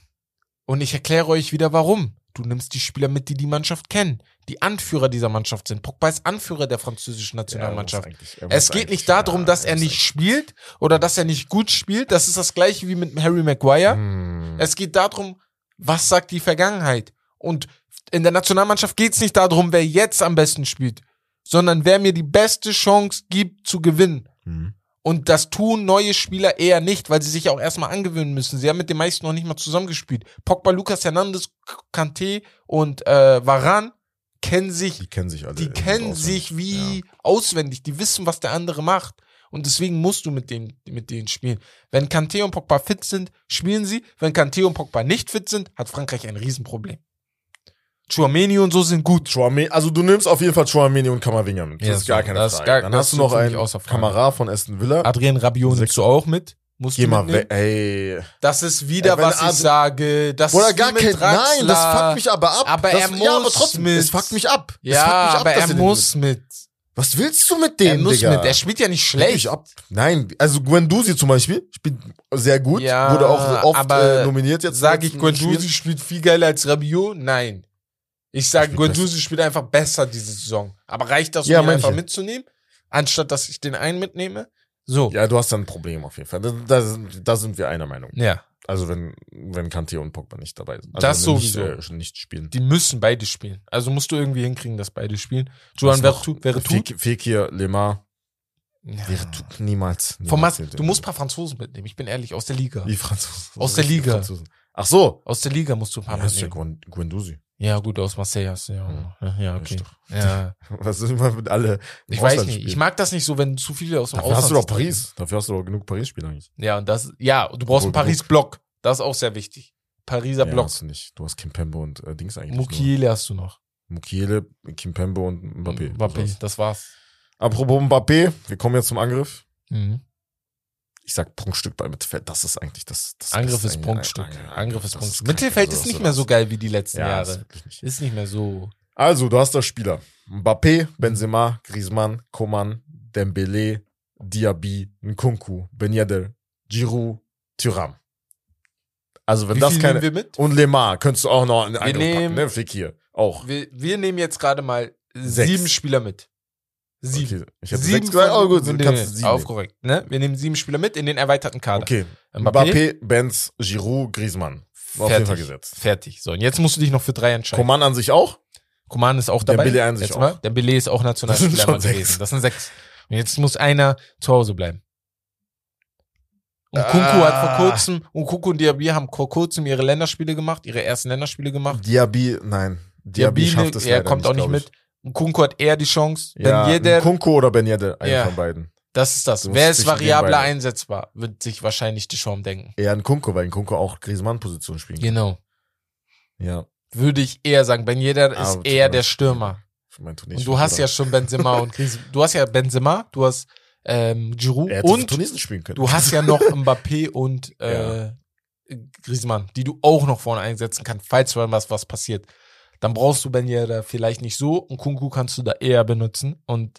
Und ich erkläre euch wieder warum. Du nimmst die Spieler mit, die die Mannschaft kennen, die Anführer dieser Mannschaft sind. Pogba ist Anführer der franzischen Nationalmannschaft. Ja, Es geht nicht darum, ja, dass er nicht spielt oder dass er nicht gut spielt. Das ist das gleiche wie mit Harry Maguire. Hm. Es geht darum, was sagt die Vergangenheit. Und in der Nationalmannschaft geht es nicht darum, wer jetzt am besten spielt, sondern wer mir die beste Chance gibt zu gewinnen. Hm. Und das tun neue Spieler eher nicht, weil sie sich auch erstmal angewöhnen müssen. Sie haben mit den meisten noch nicht mal zusammengespielt. Pogba, Lucas Hernandez, Kanté und äh, Varan kennen sich, Die kennen sich alle. die kennen sich wie auswendig. Die wissen, was der andere macht. Und deswegen musst du mit denen, mit denen spielen. Wenn Kanté und Pogba fit sind, spielen sie. Wenn Kanté und Pogba nicht fit sind, hat Frankreich ein Riesenproblem. Chouameni und so sind gut. Chouameni, also du nimmst auf jeden Fall Chouameni und Kamavinga mit. Das Ja, ist gar keine Frage. gar- Dann hast du noch einen. Kamera von Aston Villa. Adrien Rabiot nimmst du auch mit. Musst Geh mal weg, ey. Das ist wieder, Ey, was ich sage. Das Oder ist gar kein, Draxler. nein, das fuckt mich aber ab. Aber das, er ja, aber muss trotzdem, mit. es fuckt mich ab. Es Ja, fuckt mich ab, aber er muss mit. Was willst du mit Er dem, muss Digga? mit, der spielt ja nicht schlecht. Nein, also Guendouzi zum Beispiel spielt sehr gut, Ja, wurde auch oft äh, nominiert jetzt. Sag ich, Guendouzi spielt viel geiler als Rabiot? Nein. Ich sage, Guendouzi spielt einfach besser diese Saison. Aber reicht das, um Ja, ihn einfach manche. mitzunehmen? Anstatt, dass ich den einen mitnehme? So. Ja, du hast da ein Problem auf jeden Fall. Da, da, sind- da sind wir einer Meinung. Ja. Also wenn, wenn Kanté und Pogba nicht dabei sind. Also Das sowieso. Nicht, äh, nicht spielen. Die müssen beide spielen. Also musst du irgendwie hinkriegen, dass beide spielen. Noch? Vertu. Fek- Fekir, Lemar, Ja. Veretout, niemals. Niemals Mas, du musst ein paar Franzosen mitnehmen. Ich bin ehrlich, aus der Liga. Die Franzosen. Aus der Liga. Franzosen. Ach so. Aus der Liga musst du ein paar Ja, ist ja mitnehmen. Guen- Guendouzi. Ja, gut, aus Marseille hast du ja. Ja, ja okay. Ja. Was sind wir mit alle? Ich weiß Ausland nicht. Ich mag das nicht so, wenn zu viele aus dem Dafür hast du Ausland doch Paris. Dafür hast du doch genug Paris-Spieler eigentlich. Ja, und das, ja, du brauchst einen Obwohl, Paris-Block. Das ist auch sehr wichtig. Pariser Ja, Block. hast du nicht. Du hast Kimpembe und äh, Dings eigentlich. Mukiele hast du noch. Mukiele, Kimpembe und Mbappé. Mbappé, das war's. Apropos Mbappé, wir kommen jetzt zum Angriff. Mhm. Ich sag Prunkstück bei Mittelfeld. Das ist eigentlich das. das Angriff ist. Prunkstück. Angriff, Angriff ist das Prunkstück. krank. Mittelfeld Also, ist nicht mehr so geil wie die letzten Ja, ist Jahre. wirklich nicht. Ist nicht mehr so. Also, du hast da Spieler. Mbappé, Benzema, Griezmann, Coman, Dembele, Diaby, Nkunku, Ben Yedder, Giroud, Thuram. Also, wenn Wie das keine... wir mit? Und Lemar könntest du auch noch in den Angriff nehmen- packen, ne? Fekir. Auch. Wir, wir nehmen jetzt gerade mal Sechs. sieben Spieler mit. Sieben. Okay. Ich sieben sechs gesagt, aber gut, du nee, kannst nee, sieben. Auf korrekt. Ne? Wir nehmen sieben Spieler mit in den erweiterten Kader. Okay. Mbappé? Mbappé, Benz, Giroud, Griezmann. War auf jeden Fall Fertig. gesetzt. Fertig. So, und jetzt musst du dich noch für drei entscheiden. Coman an sich auch? Coman ist auch dabei. Dembele an sich Jetzt mal. auch. Dembele ist auch Nationalspieler Das sind schon mal sechs. gewesen. Das sind sechs. Und jetzt muss einer zu Hause bleiben. Und Kunku Ah. hat vor kurzem, und Kunku und Diaby haben vor kurzem ihre Länderspiele gemacht, ihre ersten Länderspiele gemacht. Diaby, nein. Diaby, Diaby, schafft es er leider kommt nicht, auch nicht mit. Und Kunku hat eher die Chance. Ich. Ja, Yedder, Kunku oder Ben Yedder, einer Ja. von beiden. das ist das. Du Wer ist variabler einsetzbar, wird sich wahrscheinlich die Chance denken. Eher ein Kunku, weil ein Kunku auch Griezmann-Position spielen kann. Genau. Ja. Würde ich eher sagen. Ben Yedder ist Aber eher der. Stürmer. Für mein Und du hast ja schon Benzema und Griezmann. Du hast ja Benzema, du hast ähm, Giroud und Tunesien spielen können. Du hast ja noch Mbappé und äh, Griezmann, die du auch noch vorne einsetzen kannst, falls was, was passiert. Dann brauchst du Ben Yedder vielleicht nicht so und Kunku kannst du da eher benutzen und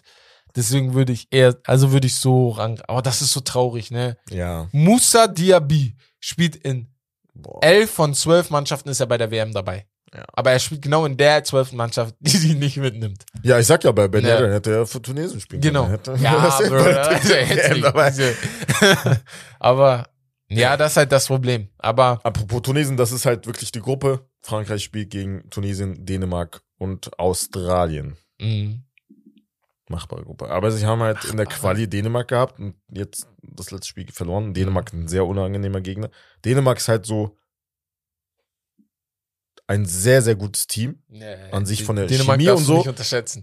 deswegen würde ich eher, also würde ich so ran, aber das ist so traurig, ne? ja. Musa Diaby spielt in Boah. elf von zwölf Mannschaften ist er bei der WM dabei. Ja. Aber er spielt genau in der zwölften Mannschaft, die sie nicht mitnimmt. Ja, ich sag ja, bei Ben Ja. Yedder hätte er für Tunesien spielen Genau. können. Hätte, Ja, hätte Bro, also nicht. Aber ja, das ist halt das Problem. Aber Apropos Tunesien, das ist halt wirklich die Gruppe. Frankreich spielt gegen Tunesien, Dänemark und Australien. mh, Machbare Gruppe. Aber sie haben halt in der Quali Dänemark gehabt und jetzt das letzte Spiel verloren. Dänemark ein sehr unangenehmer Gegner. Dänemark ist halt so ein sehr, sehr gutes Team, An sich von der Dänemark Chemie und so.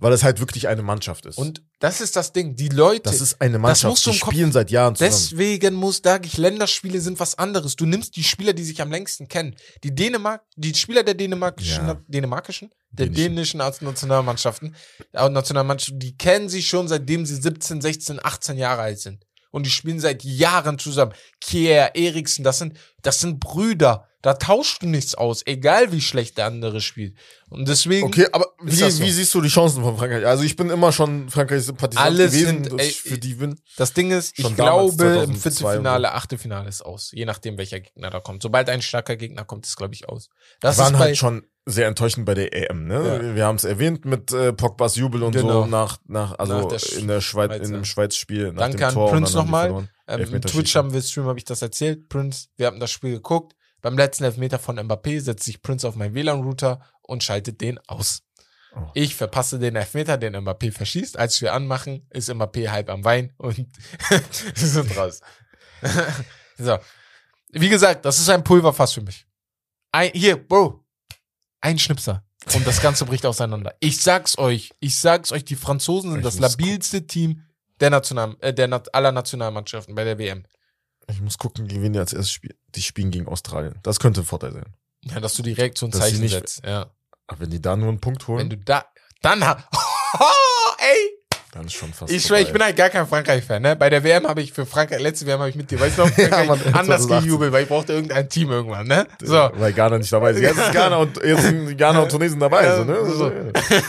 weil es halt wirklich eine Mannschaft ist. Und das ist das Ding. Die Leute, das ist eine Mannschaft, die spielen seit Jahren zusammen. deswegen muss, sage ich, Länderspiele sind was anderes. Du nimmst die Spieler, die sich am längsten kennen. Die Dänemark, die Spieler der dänemarkischen, Ja. dänemarkischen, der Dänischen. dänischen Als- Nationalmannschaften, äh, Nationalmannschaften, die kennen sich schon seitdem sie 17, 16, 18 Jahre alt sind. Und die spielen seit Jahren zusammen. Kier, Eriksen, das sind, das sind Brüder. Da tauscht du nichts aus, egal wie schlecht der andere spielt. Und deswegen, Okay, aber wie, so? wie siehst du die Chancen von Frankreich? Also ich bin immer schon Frankreichs Sympathisant Alles gewesen, sind- ey, für die bin. Das Ding ist, ich glaube, 2002 im Viertelfinale, Achtelfinale ist aus. Je nachdem, welcher Gegner da kommt. Sobald ein starker Gegner kommt, ist, glaube ich, aus. Das Das waren halt schon sehr enttäuschend bei der EM, ne? Ja. Wir haben es erwähnt mit äh, Pogbas Jubel und Genau. so nach, nach also Nach der in der Schweiz, Schweiz, in dem Schweiz-Spiel nach Danke dem an Tor Prince haben die nochmal. ähm. Twitch haben wir Stream, habe ich das erzählt. Prince, wir haben das Spiel geguckt. Beim letzten Elfmeter von Mbappé setzt sich Prince auf meinen WLAN-Router und schaltet den aus. Oh. Ich verpasse den Elfmeter, den Mbappé verschießt. Als wir anmachen, ist Mbappé halb am Wein und sind raus. so. Wie gesagt, das ist ein Pulverfass für mich. Ein, hier, Bro. Ein Schnipser. Und das Ganze bricht auseinander. Ich sag's euch. Ich sag's euch, die Franzosen sind Ich das labilste Team der National, äh, der aller Nationalmannschaften bei der WM. Ich muss gucken, gegen wen die als erstes spielen. Die spielen gegen Australien. Das könnte ein Vorteil sein. Ja, dass du direkt so ein Dass Zeichen nicht- setzt. Ja. Aber wenn die da nur einen Punkt Wenn holen, du da, dann, ha- ey, Dann schon fast. Ich schwör, ich bin halt gar kein Frankreich-Fan, ne? Bei der WM habe ich für Frankreich, letzte WM habe ich mit dir, weißt du noch, Frankreich Mann, anders 2018. gejubelt, weil ich brauchte irgendein Team irgendwann, ne? So. Weil Ghana nicht dabei ist. Jetzt ist Ghana und, jetzt sind Ghana und Tunesien dabei. Ja, so, ne? so.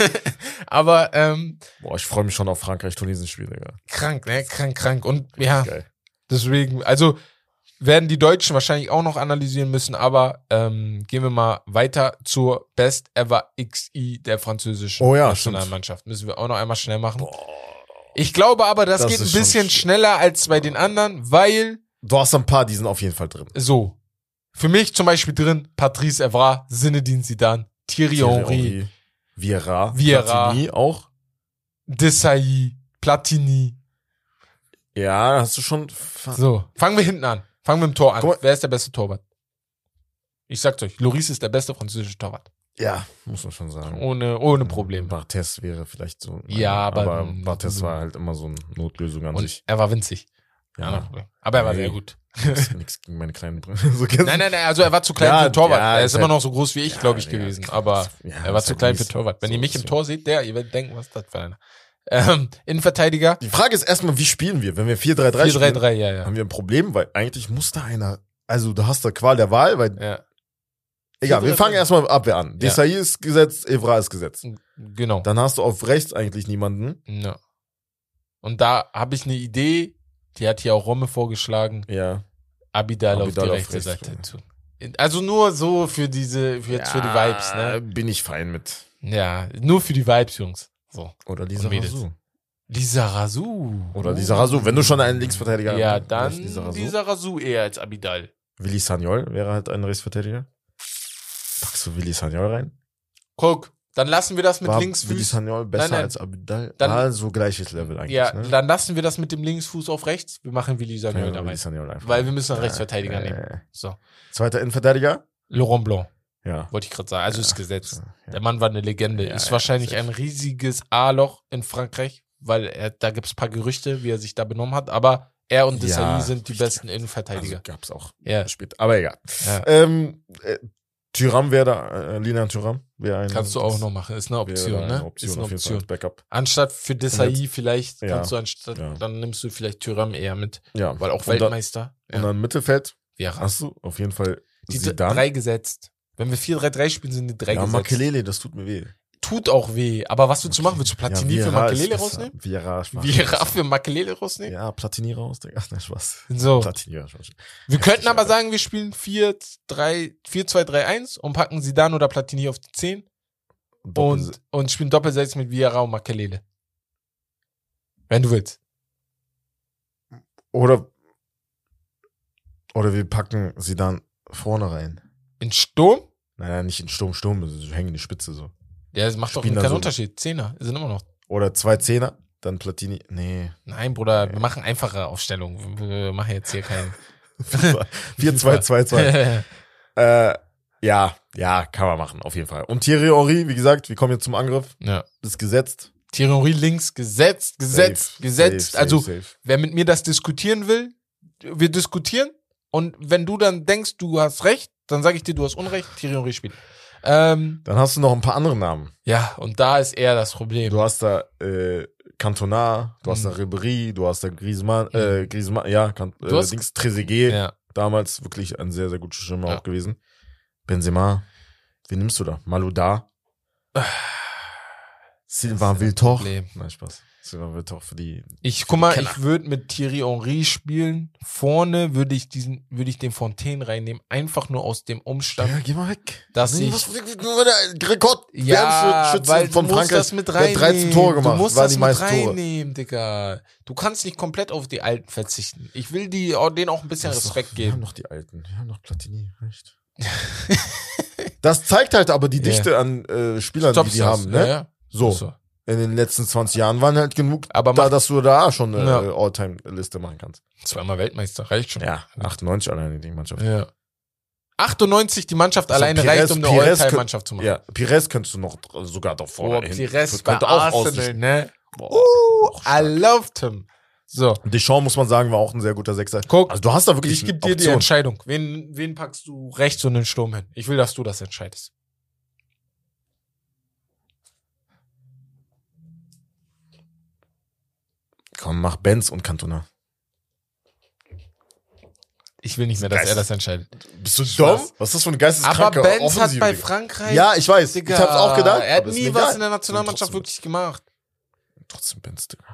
Aber ähm, Boah, ich freue mich schon auf Frankreich-Tunesien-Spiel, Digga. krank, ne? Krank, krank. Und ja, Geil. deswegen, also werden die Deutschen wahrscheinlich auch noch analysieren müssen, aber ähm, gehen wir mal weiter zur Best Ever XI der französischen Oh ja, Nationalmannschaft. Müssen wir auch noch einmal schnell machen. Ich glaube aber, das, Das geht ein bisschen sch- schneller als bei den anderen, weil Du hast ein paar, die sind auf jeden Fall drin. so. Für mich zum Beispiel drin Patrice Evra, Zinedine Zidane, Thierry, Henry, Vieira. Vieira. Platini auch. Desailly, Platini. Ja, hast du schon. So, fangen wir hinten an. Fangen wir im Tor an. Mal. Wer ist der beste Torwart? Ich sag's euch, Loris ist der beste französische Torwart. Ja, muss man schon sagen. Ohne, ohne Problem. Barthes wäre vielleicht so. Ja, aber- aber Barthes war halt immer so eine Notlösung an Und sich. er war winzig. Ja. Aber er war Nee. sehr gut. Nix, nix gegen meine kleinen Brüder. So Nein, nein, nein, also er war zu klein Ja, für Torwart. ja, er ist immer halt- noch so groß wie ich, Ja, glaube ich, gewesen. Aber er war zu halt klein für Torwart. Wenn So ihr mich im. Tor seht, der, ihr werdet denken, was ist das für einer? Ähm, Innenverteidiger, Die Frage ist erstmal, wie spielen wir? Wenn wir 4-3-3 spielen, 4-3-3, ja, ja. haben wir ein Problem, weil eigentlich muss da einer, also du hast da Qual der Wahl, weil, ja. egal, wir 4-3-3. fangen erstmal Abwehr an. Desai ist gesetzt, Evra ist gesetzt. Genau. Dann hast du auf rechts eigentlich niemanden. Ja. Und da habe ich eine Idee, die hat hier auch Romme vorgeschlagen, Ja. Abidal, auf die Abidal auf rechte rechts, Seite ja. zu. Also nur so für diese, für jetzt für die Vibes, ne? Bin ich fein mit. Ja, nur für die Vibes, Jungs. So. Oder Lisa. Razou. Lisa Rasu. Oder Lisa Razou. Wenn du schon einen Linksverteidiger Ja, hast, dann vielleicht Lisa Razou. Lisa Rasu eher als Abidal. Willi Sagnol wäre halt ein Rechtsverteidiger. Packst du Willi Sagnol rein? Guck, dann lassen wir das mit War Willi Linksfuß. Sagnol besser Nein, nein. als Abidal? Dann- War so gleiches Level eigentlich, Ja, ne? dann lassen wir das mit dem Linksfuß auf rechts. Wir machen Willi Sagnol Ja, dabei. Willi Sagnol einfach. Weil wir müssen einen Ja, Rechtsverteidiger ja, nehmen. ja. So. Zweiter Innenverteidiger? Laurent Blanc, Ja. wollte ich gerade sagen. Also ist gesetzt. Ja. Der Mann war eine Legende. Ja, ist ja, wahrscheinlich ein riesiges A-Loch in Frankreich, weil er, da gibt es ein paar Gerüchte, wie er sich da benommen hat. Aber er und Desailly Ja, sind die besten Innenverteidiger. Also gab's auch ja. spät. Aber egal. ja. Ähm, äh, Tyram wäre da, äh, Lina Tyram wäre ein. Kannst du auch noch machen. Ist eine Option, eine ne? Option, ist eine Option. als Backup. Anstatt für Desailly vielleicht Ja. kannst du anstatt, Ja. dann nimmst du vielleicht Thuram eher mit, Ja. weil auch Und dann- Weltmeister. Und dann Mittelfeld Wäre. hast du auf jeden Fall Die Zidane. drei gesetzt. Wenn wir 4-3-3 spielen, sind die drei ja, gesetzt. Makelele, das tut mir weh. Tut auch weh. Aber was willst du machen? Willst du Platini ja, für Makelele rausnehmen? Vieira. Vieira für Makelele rausnehmen? Ja, Platini raus, Digga. Ach, nein, Spaß. So. Platini, ja, Spaß. Wir könnten aber sagen, wir spielen 4-2-3-1 und packen Zidane oder Platini auf die 10 Doppel- und, und spielen Doppelsatz mit Vieira und Makelele. Wenn du willst. Oder, oder wir packen sie dann vorne rein. In Sturm? Nein, nein, nicht in Sturm, Sturm, so hängen die Spitze so. Ja, das macht doch Spielen keinen dann so- Unterschied. Zehner sind immer noch. Oder zwei Zehner, dann Platini. Nee. Nein, Bruder, wir machen einfache Aufstellungen. Wir machen jetzt hier keinen. 4-2-2-2. äh, ja, ja, kann man machen, auf jeden Fall. Und Thierry Henry, wie gesagt, wir kommen jetzt zum Angriff. ja. Ist gesetzt. Thierry Henry links, gesetzt, gesetzt, Safe, gesetzt. safe, also, safe. wer mit mir das diskutieren will, wir diskutieren. Und wenn du dann denkst, du hast recht, dann sage ich dir, du hast Unrecht. Thierry Henry spielt. Ähm, Dann hast du noch ein paar andere Namen. ja, und da ist eher das Problem. Du hast da äh, Cantona, du hast da Mhm. Ribéry, du hast da Griezmann, äh, Griezmann, ja, kan äh, Du hast- Dings, Trezeguet, ja. damals wirklich ein sehr, sehr guter Stürmer Ja. auch gewesen. Benzema, wen nimmst du da? Malouda? Sylvain? Problem. Nein, Spaß. Sylvain Wiltor für die, Ich guck mal, ich würde mit Thierry Henry spielen. Vorne würde ich diesen, würde ich den Fontaine reinnehmen, einfach nur aus dem Umstand, ja, geh mal weg. dass Nee, ich was, der Rekord ja, weil von du musst Frankreich. das mit der reinnehmen. hat 13 Tore gemacht, Du musst waren das die mit meisten Tore. reinnehmen, Digga. Du kannst nicht komplett auf die Alten verzichten. Ich will die, oh, denen auch ein bisschen Das Respekt doch, Wir haben geben. noch die Alten. Wir haben noch Platini, recht. das zeigt halt aber die. Dichte an äh, Spielern, die die Topstars, haben, ne? Ja, ja. So. So. In den letzten 20 Jahren waren halt genug Aber da, dass du da schon eine Ja. All-Time-Liste machen kannst. Zweimal Weltmeister, reicht schon. Ja, 98 alleine die Mannschaft. Ja. 98 die Mannschaft Also alleine Pires- reicht, um eine All-Time-Mannschaft zu machen. Ja, Pires könntest du noch sogar doch Oh. Pires Könnte auch Arsenal, ne? Boah, Uh. I loved him. So, Deschamps, muss man sagen, war auch ein sehr guter Sechser. Guck, also du hast da wirklich ich gebe dir die Option. Entscheidung. Wen, wen packst du rechts und den Sturm hin? Ich will, dass du das entscheidest. Dann mach Benz und Cantona. Ich will nicht mehr, dass Geist- er das entscheidet. Bist du Spaß. dumm? Was ist das für eine Aber geisteskranke Benz hat bei? Frankreich. Ja, ich weiß. Digga, ich hab's auch gedacht. Er hat aber nie was in der Nationalmannschaft wirklich gemacht. Trotzdem Benz, Digga.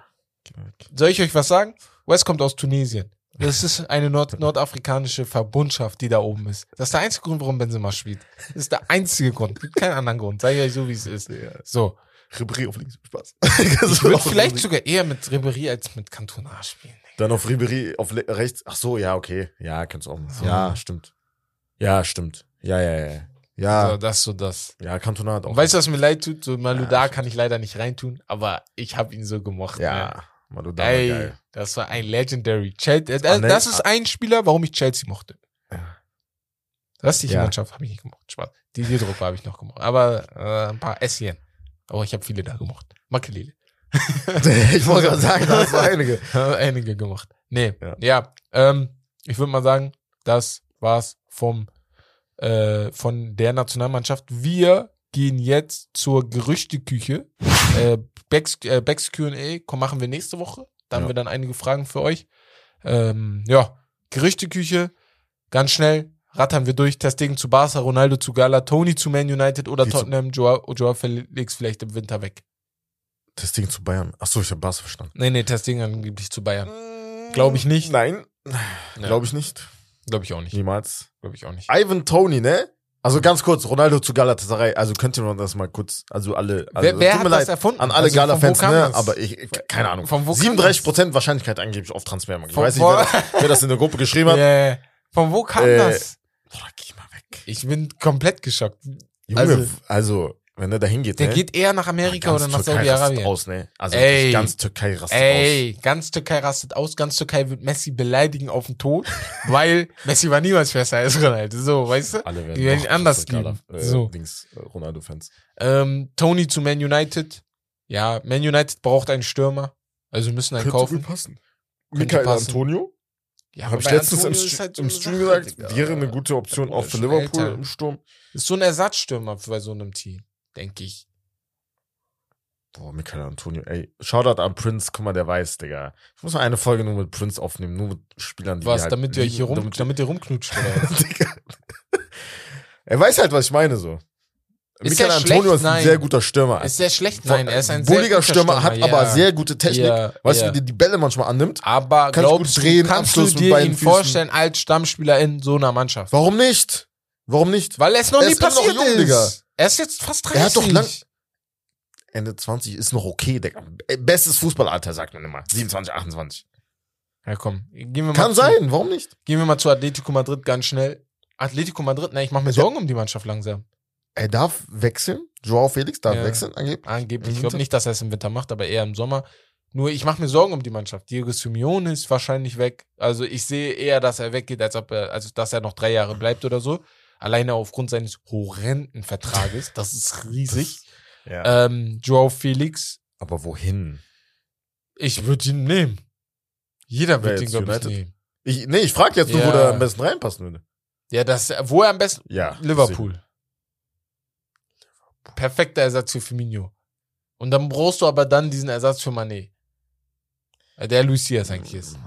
Soll ich euch was sagen? West kommt aus Tunesien. Das ist eine Nord nordafrikanische Verbundschaft, die da oben ist. Das ist der einzige Grund, warum Benzema spielt. Das ist der einzige Grund. Gibt keinen anderen Grund. Sag ich euch so, wie es ist. So. Ribéry auf links. Spaß. Ich würde vielleicht sogar eher mit Ribéry als mit Cantona spielen. Dann auf Ribéry auf rechts. Ach so, ja, okay. Ja, kannst auch. So. Ja, stimmt. Ja, stimmt. Ja, ja, ja. Ja, So, das so das. ja Cantona hat auch. Weißt du, was mir leid tut? So Maluda Ja, kann ich leider nicht reintun, aber ich habe ihn so gemocht. ne? ja, Malouda war Ey, geil. das war ein Legendary. Chelsea, äh, Anel- das ist ein Spieler, warum ich Chelsea mochte. Restliche Ja. Mannschaft habe ich nicht gemocht. Spaß. Die Drucker habe ich noch gemocht. Aber äh, ein paar Essien. Aber ich habe viele da gemocht. Makelele. ich wollte gerade sagen, da hast du einige. Einige gemacht. Nee, ja. Ja. ähm, ich würde mal sagen, das war's vom äh, von der Nationalmannschaft. Wir gehen jetzt zur Gerüchteküche. Äh, Becks, äh, Q&A machen wir nächste Woche. Da haben Ja. wir dann einige Fragen für euch. Ähm, ja, Gerüchteküche, ganz schnell rattern wir durch. Testegen zu Barca, Ronaldo zu Gala, Tony zu Man United oder zu- Tottenham, Joao, Joao Felix vielleicht im Winter weg. Das Ding zu Bayern. Ach so, ich habe Bas verstanden. Nee, nee, Testegen angeblich zu Bayern. Glaube ich nicht. Nein, Ja. glaube ich nicht. Glaube ich auch nicht. Niemals. Glaube ich auch nicht. Ivan Tony, ne? Also ganz kurz, Ronaldo zu Galatasaray. Also könnt ihr mir das mal kurz, also alle, also wer wer hat mir das leid erfunden? an alle Also Gala-Fans, ne? das? Aber ich, keine Ahnung. Von wo kam 37 Prozent Wahrscheinlichkeit angeblich auf Transfermarkt. Ich weiß nicht, wer das, wer das in der Gruppe geschrieben hat. Yeah. Von wo kam Äh, das? Boah, geh mal weg. Ich bin komplett geschockt. Junge, also- also, wenn er da hingeht, Der ne? geht eher nach Amerika ganz oder nach Saudi-Arabien. aus, ne? Also Ey. ganz Türkei rastet aus. Ey, ganz Türkei rastet aus, ganz Türkei wird Messi beleidigen auf den Tod, weil Messi war niemals besser als Ronaldo. So, weißt du? Alle werden Die werden anders lieben. Äh, So. Dings, äh, Ronaldo-Fans. Ähm, Tony zu Man United. Ja, Man United braucht einen Stürmer. Also müssen einen Könnte kaufen. passen. Michael. Antonio, Ja, habe ich letztens im, St halt so im Stream gesagt, wäre eine gute Option auch für Liverpool älter. im Sturm. Ist so ein Ersatzstürmer bei so einem Team, denke ich. Boah, Michael Antonio, ey. Shoutout an Prince, guck mal, der weiß, Digga. Ich muss mal eine Folge nur mit Prince aufnehmen, nur mit Spielern, die Was, halt damit ihr hier rum, damit- damit ihr rumknutscht oder? Digga. er weiß halt, was ich meine, so. Michael Antonio ist ein sehr guter Stürmer. Ist sehr schlecht, nein, er ist ein sehr bulliger guter Stürmer, hat Stürmer, aber ja. sehr gute Technik. Ja, weißt du, ja. wie der die Bälle manchmal annimmt? Aber Kann ich gut glaubst drehen, du, kannst du Abschluss mit dir ihn Füßen. vorstellen als Stammspieler in so einer Mannschaft? Warum nicht? Warum nicht? Weil es noch Er nie ist immer noch passiert jung, ist. Digga. Er ist jetzt fast 30. Er hat doch lang- Ende 20 ist noch okay, Digga. Bestes Fußballalter, sagt man immer. 27, 28. Ja, komm. Gehen wir mal Kann zu, sein, warum nicht? Gehen wir mal zu Atletico Madrid ganz schnell. Atletico Madrid, ne, ich mache mir Sorgen um die Mannschaft langsam. Er darf wechseln. Joao Felix darf Ja. wechseln, angeblich. Angeblich. Ich glaube nicht, dass er es im Winter macht, aber eher im Sommer. Nur ich mache mir Sorgen um die Mannschaft. Diego Simeone ist wahrscheinlich weg. Also ich sehe eher, dass er weggeht, als ob er, also dass er noch drei Jahre bleibt oder so. Alleine aufgrund seines horrenden Vertrages. Das ist riesig. Ja. ähm, Joao Felix, Aber wohin? ich würde ihn nehmen. Jeder wird ihn, glaube ich, nehmen. Ich, nee, ich frage jetzt nur, wo der am besten reinpassen würde. Ja, das, wo er am besten. Ja. Liverpool. Perfekter Ersatz für Firmino. Und dann brauchst du aber dann diesen Ersatz für Mané. Äh, Der Luis Diaz eigentlich ist.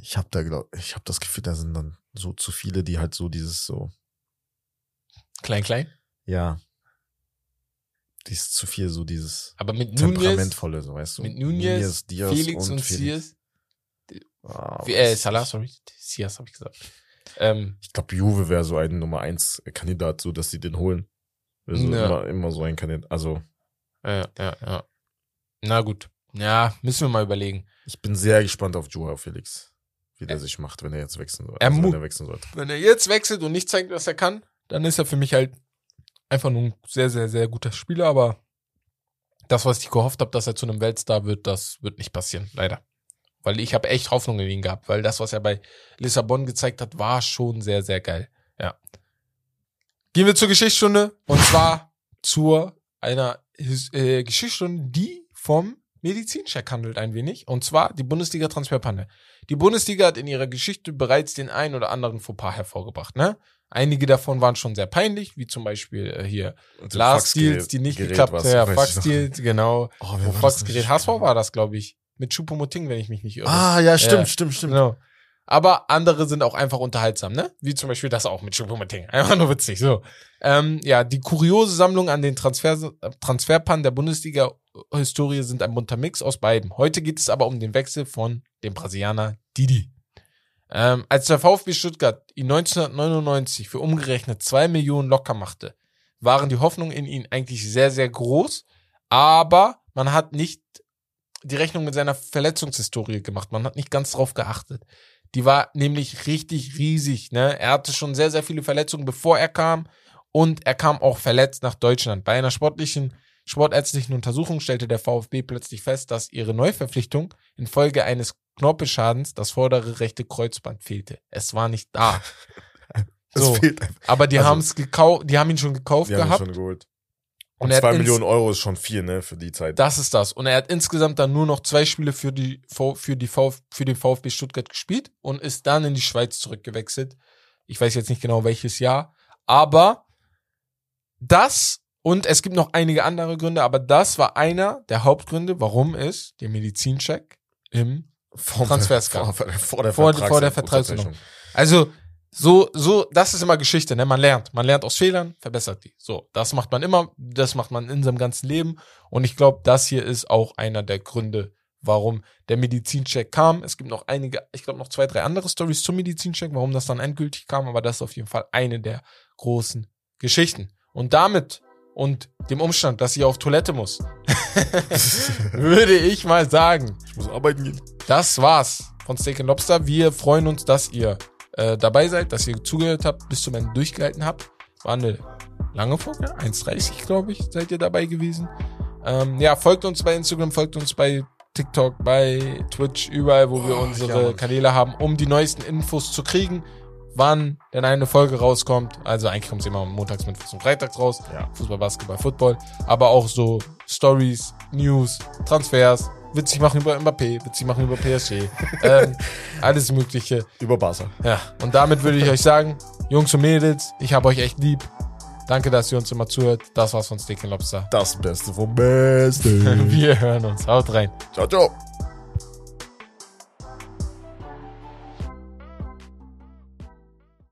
Ich habe da glaub, ich habe das Gefühl, da sind dann so zu viele, die halt so dieses so, Klein, klein. ja, die ist zu viel so dieses Aber mit Nunez, temperamentvolle, so weißt du. mit Nunez, Diaz Felix und, Felix. Sias. Ah, Wie, äh, Salah, sorry. Sias habe ich gesagt. Ähm, Ich glaube, Juve wäre so ein Nummer eins Kandidat, so dass sie den holen. Wäre so Ja. immer, immer so ein Kandidat. Also ja, ja, ja. Na gut. Ja, müssen wir mal überlegen. ich bin sehr gespannt auf Joao Felix, wie der sich macht, wenn er jetzt wechseln soll. Er Also, wenn er wechseln sollte. Wenn er jetzt wechselt und nicht zeigt, was er kann, dann ist er für mich halt einfach nur ein sehr, sehr, sehr guter Spieler, aber das, was ich gehofft habe, dass er zu einem Weltstar wird, das wird nicht passieren, leider. Weil ich habe echt Hoffnung in ihn gehabt, weil das, was er bei Lissabon gezeigt hat, war schon sehr, sehr geil. Ja. Gehen wir zur Geschichtsstunde und zwar zur einer äh, Geschichtsstunde, die vom Medizincheck handelt ein wenig und zwar die Bundesliga Transferpanne. Die Bundesliga hat in ihrer Geschichte bereits den ein oder anderen Fauxpas hervorgebracht, ne? Einige davon waren schon sehr peinlich, wie zum Beispiel äh, hier Und Last Faxgerät- Deals, die nicht Gerät geklappt haben. Ja, noch. Deals, genau. Oh, Faxgerät nicht? HSV war das, glaube ich. mit Choupo-Moting, wenn ich mich nicht irre. Ah, ja, stimmt, Ja. stimmt, stimmt. Genau. Aber andere sind auch einfach unterhaltsam, ne? Wie zum Beispiel das auch mit Choupo-Moting. Einfach nur witzig, so. Ähm, ja, die kuriose Sammlung an den Transfer, Transferpannen der Bundesliga-Historie sind ein bunter Mix aus beiden. Heute geht es aber um den Wechsel von dem Brasilianer Didi. Ähm, als der VfB Stuttgart ihn 1999 für umgerechnet zwei Millionen locker machte, waren die Hoffnungen in ihn eigentlich sehr, sehr groß, aber man hat nicht die Rechnung mit seiner Verletzungshistorie gemacht. Man hat nicht ganz drauf geachtet. Die war nämlich richtig riesig. Ne? Er hatte schon sehr, sehr viele Verletzungen, bevor er kam. Und er kam auch verletzt nach Deutschland. Bei einer sportlichen, sportärztlichen Untersuchung stellte der VfB plötzlich fest, dass ihre Neuverpflichtung infolge eines Knorpelschadens das vordere rechte Kreuzband fehlte. Es war nicht da. So. Aber die Also- haben es gekauft, die haben ihn schon gekauft gehabt. schon geholt. Und Und zwei Millionen Euro ist schon viel, ne, für die Zeit. Das ist das. Und er hat insgesamt dann nur noch zwei Spiele für, die, V- für, die Vf, für den VfB Stuttgart gespielt und ist dann in die Schweiz zurückgewechselt. Ich weiß jetzt nicht genau welches Jahr. Aber das und es gibt noch einige andere Gründe, aber das war einer der Hauptgründe, warum es der Medizincheck im vor, Transfers vor, vor, vor der Vor- Vertrags- vor der Vertragsverlängerung. Also so so das ist immer Geschichte, ne? Man lernt, man lernt aus Fehlern, verbessert die. So, das macht man immer, das macht man in seinem ganzen Leben und ich glaube, das hier ist auch einer der Gründe, warum der Medizincheck kam. Es gibt noch einige, ich glaube noch zwei, drei andere Stories zum Medizincheck, warum das dann endgültig kam, aber das ist auf jeden Fall eine der großen Geschichten. Und damit und dem Umstand, dass ich auf Toilette muss, würde ich mal sagen, Ich muss arbeiten gehen. das war's von Steak and Lobster. Wir freuen uns, dass ihr äh, dabei seid, dass ihr zugehört habt, bis zum Ende durchgehalten habt. War eine lange Folge, 1,30 glaube ich, seid ihr dabei gewesen. Ähm, ja, folgt uns bei Instagram, folgt uns bei TikTok, bei Twitch, überall, wo wir Oh, unsere ja. Kanäle haben, um die neuesten Infos zu kriegen, wann denn eine Folge rauskommt. Also eigentlich kommt sie immer montags, mittwochs und freitags raus. Ja. Fußball, Basketball, Football. Aber auch so Stories, News, Transfers, witzig machen über Mbappé, witzig machen über PSG. ähm, alles Mögliche. Über Barca. Ja, und damit würde ich euch sagen, Jungs und Mädels, ich habe euch echt lieb. Danke, dass ihr uns immer zuhört. Das war's von Steak Lobster. Das Beste vom Besten. Wir hören uns. Haut rein. ciao, ciao.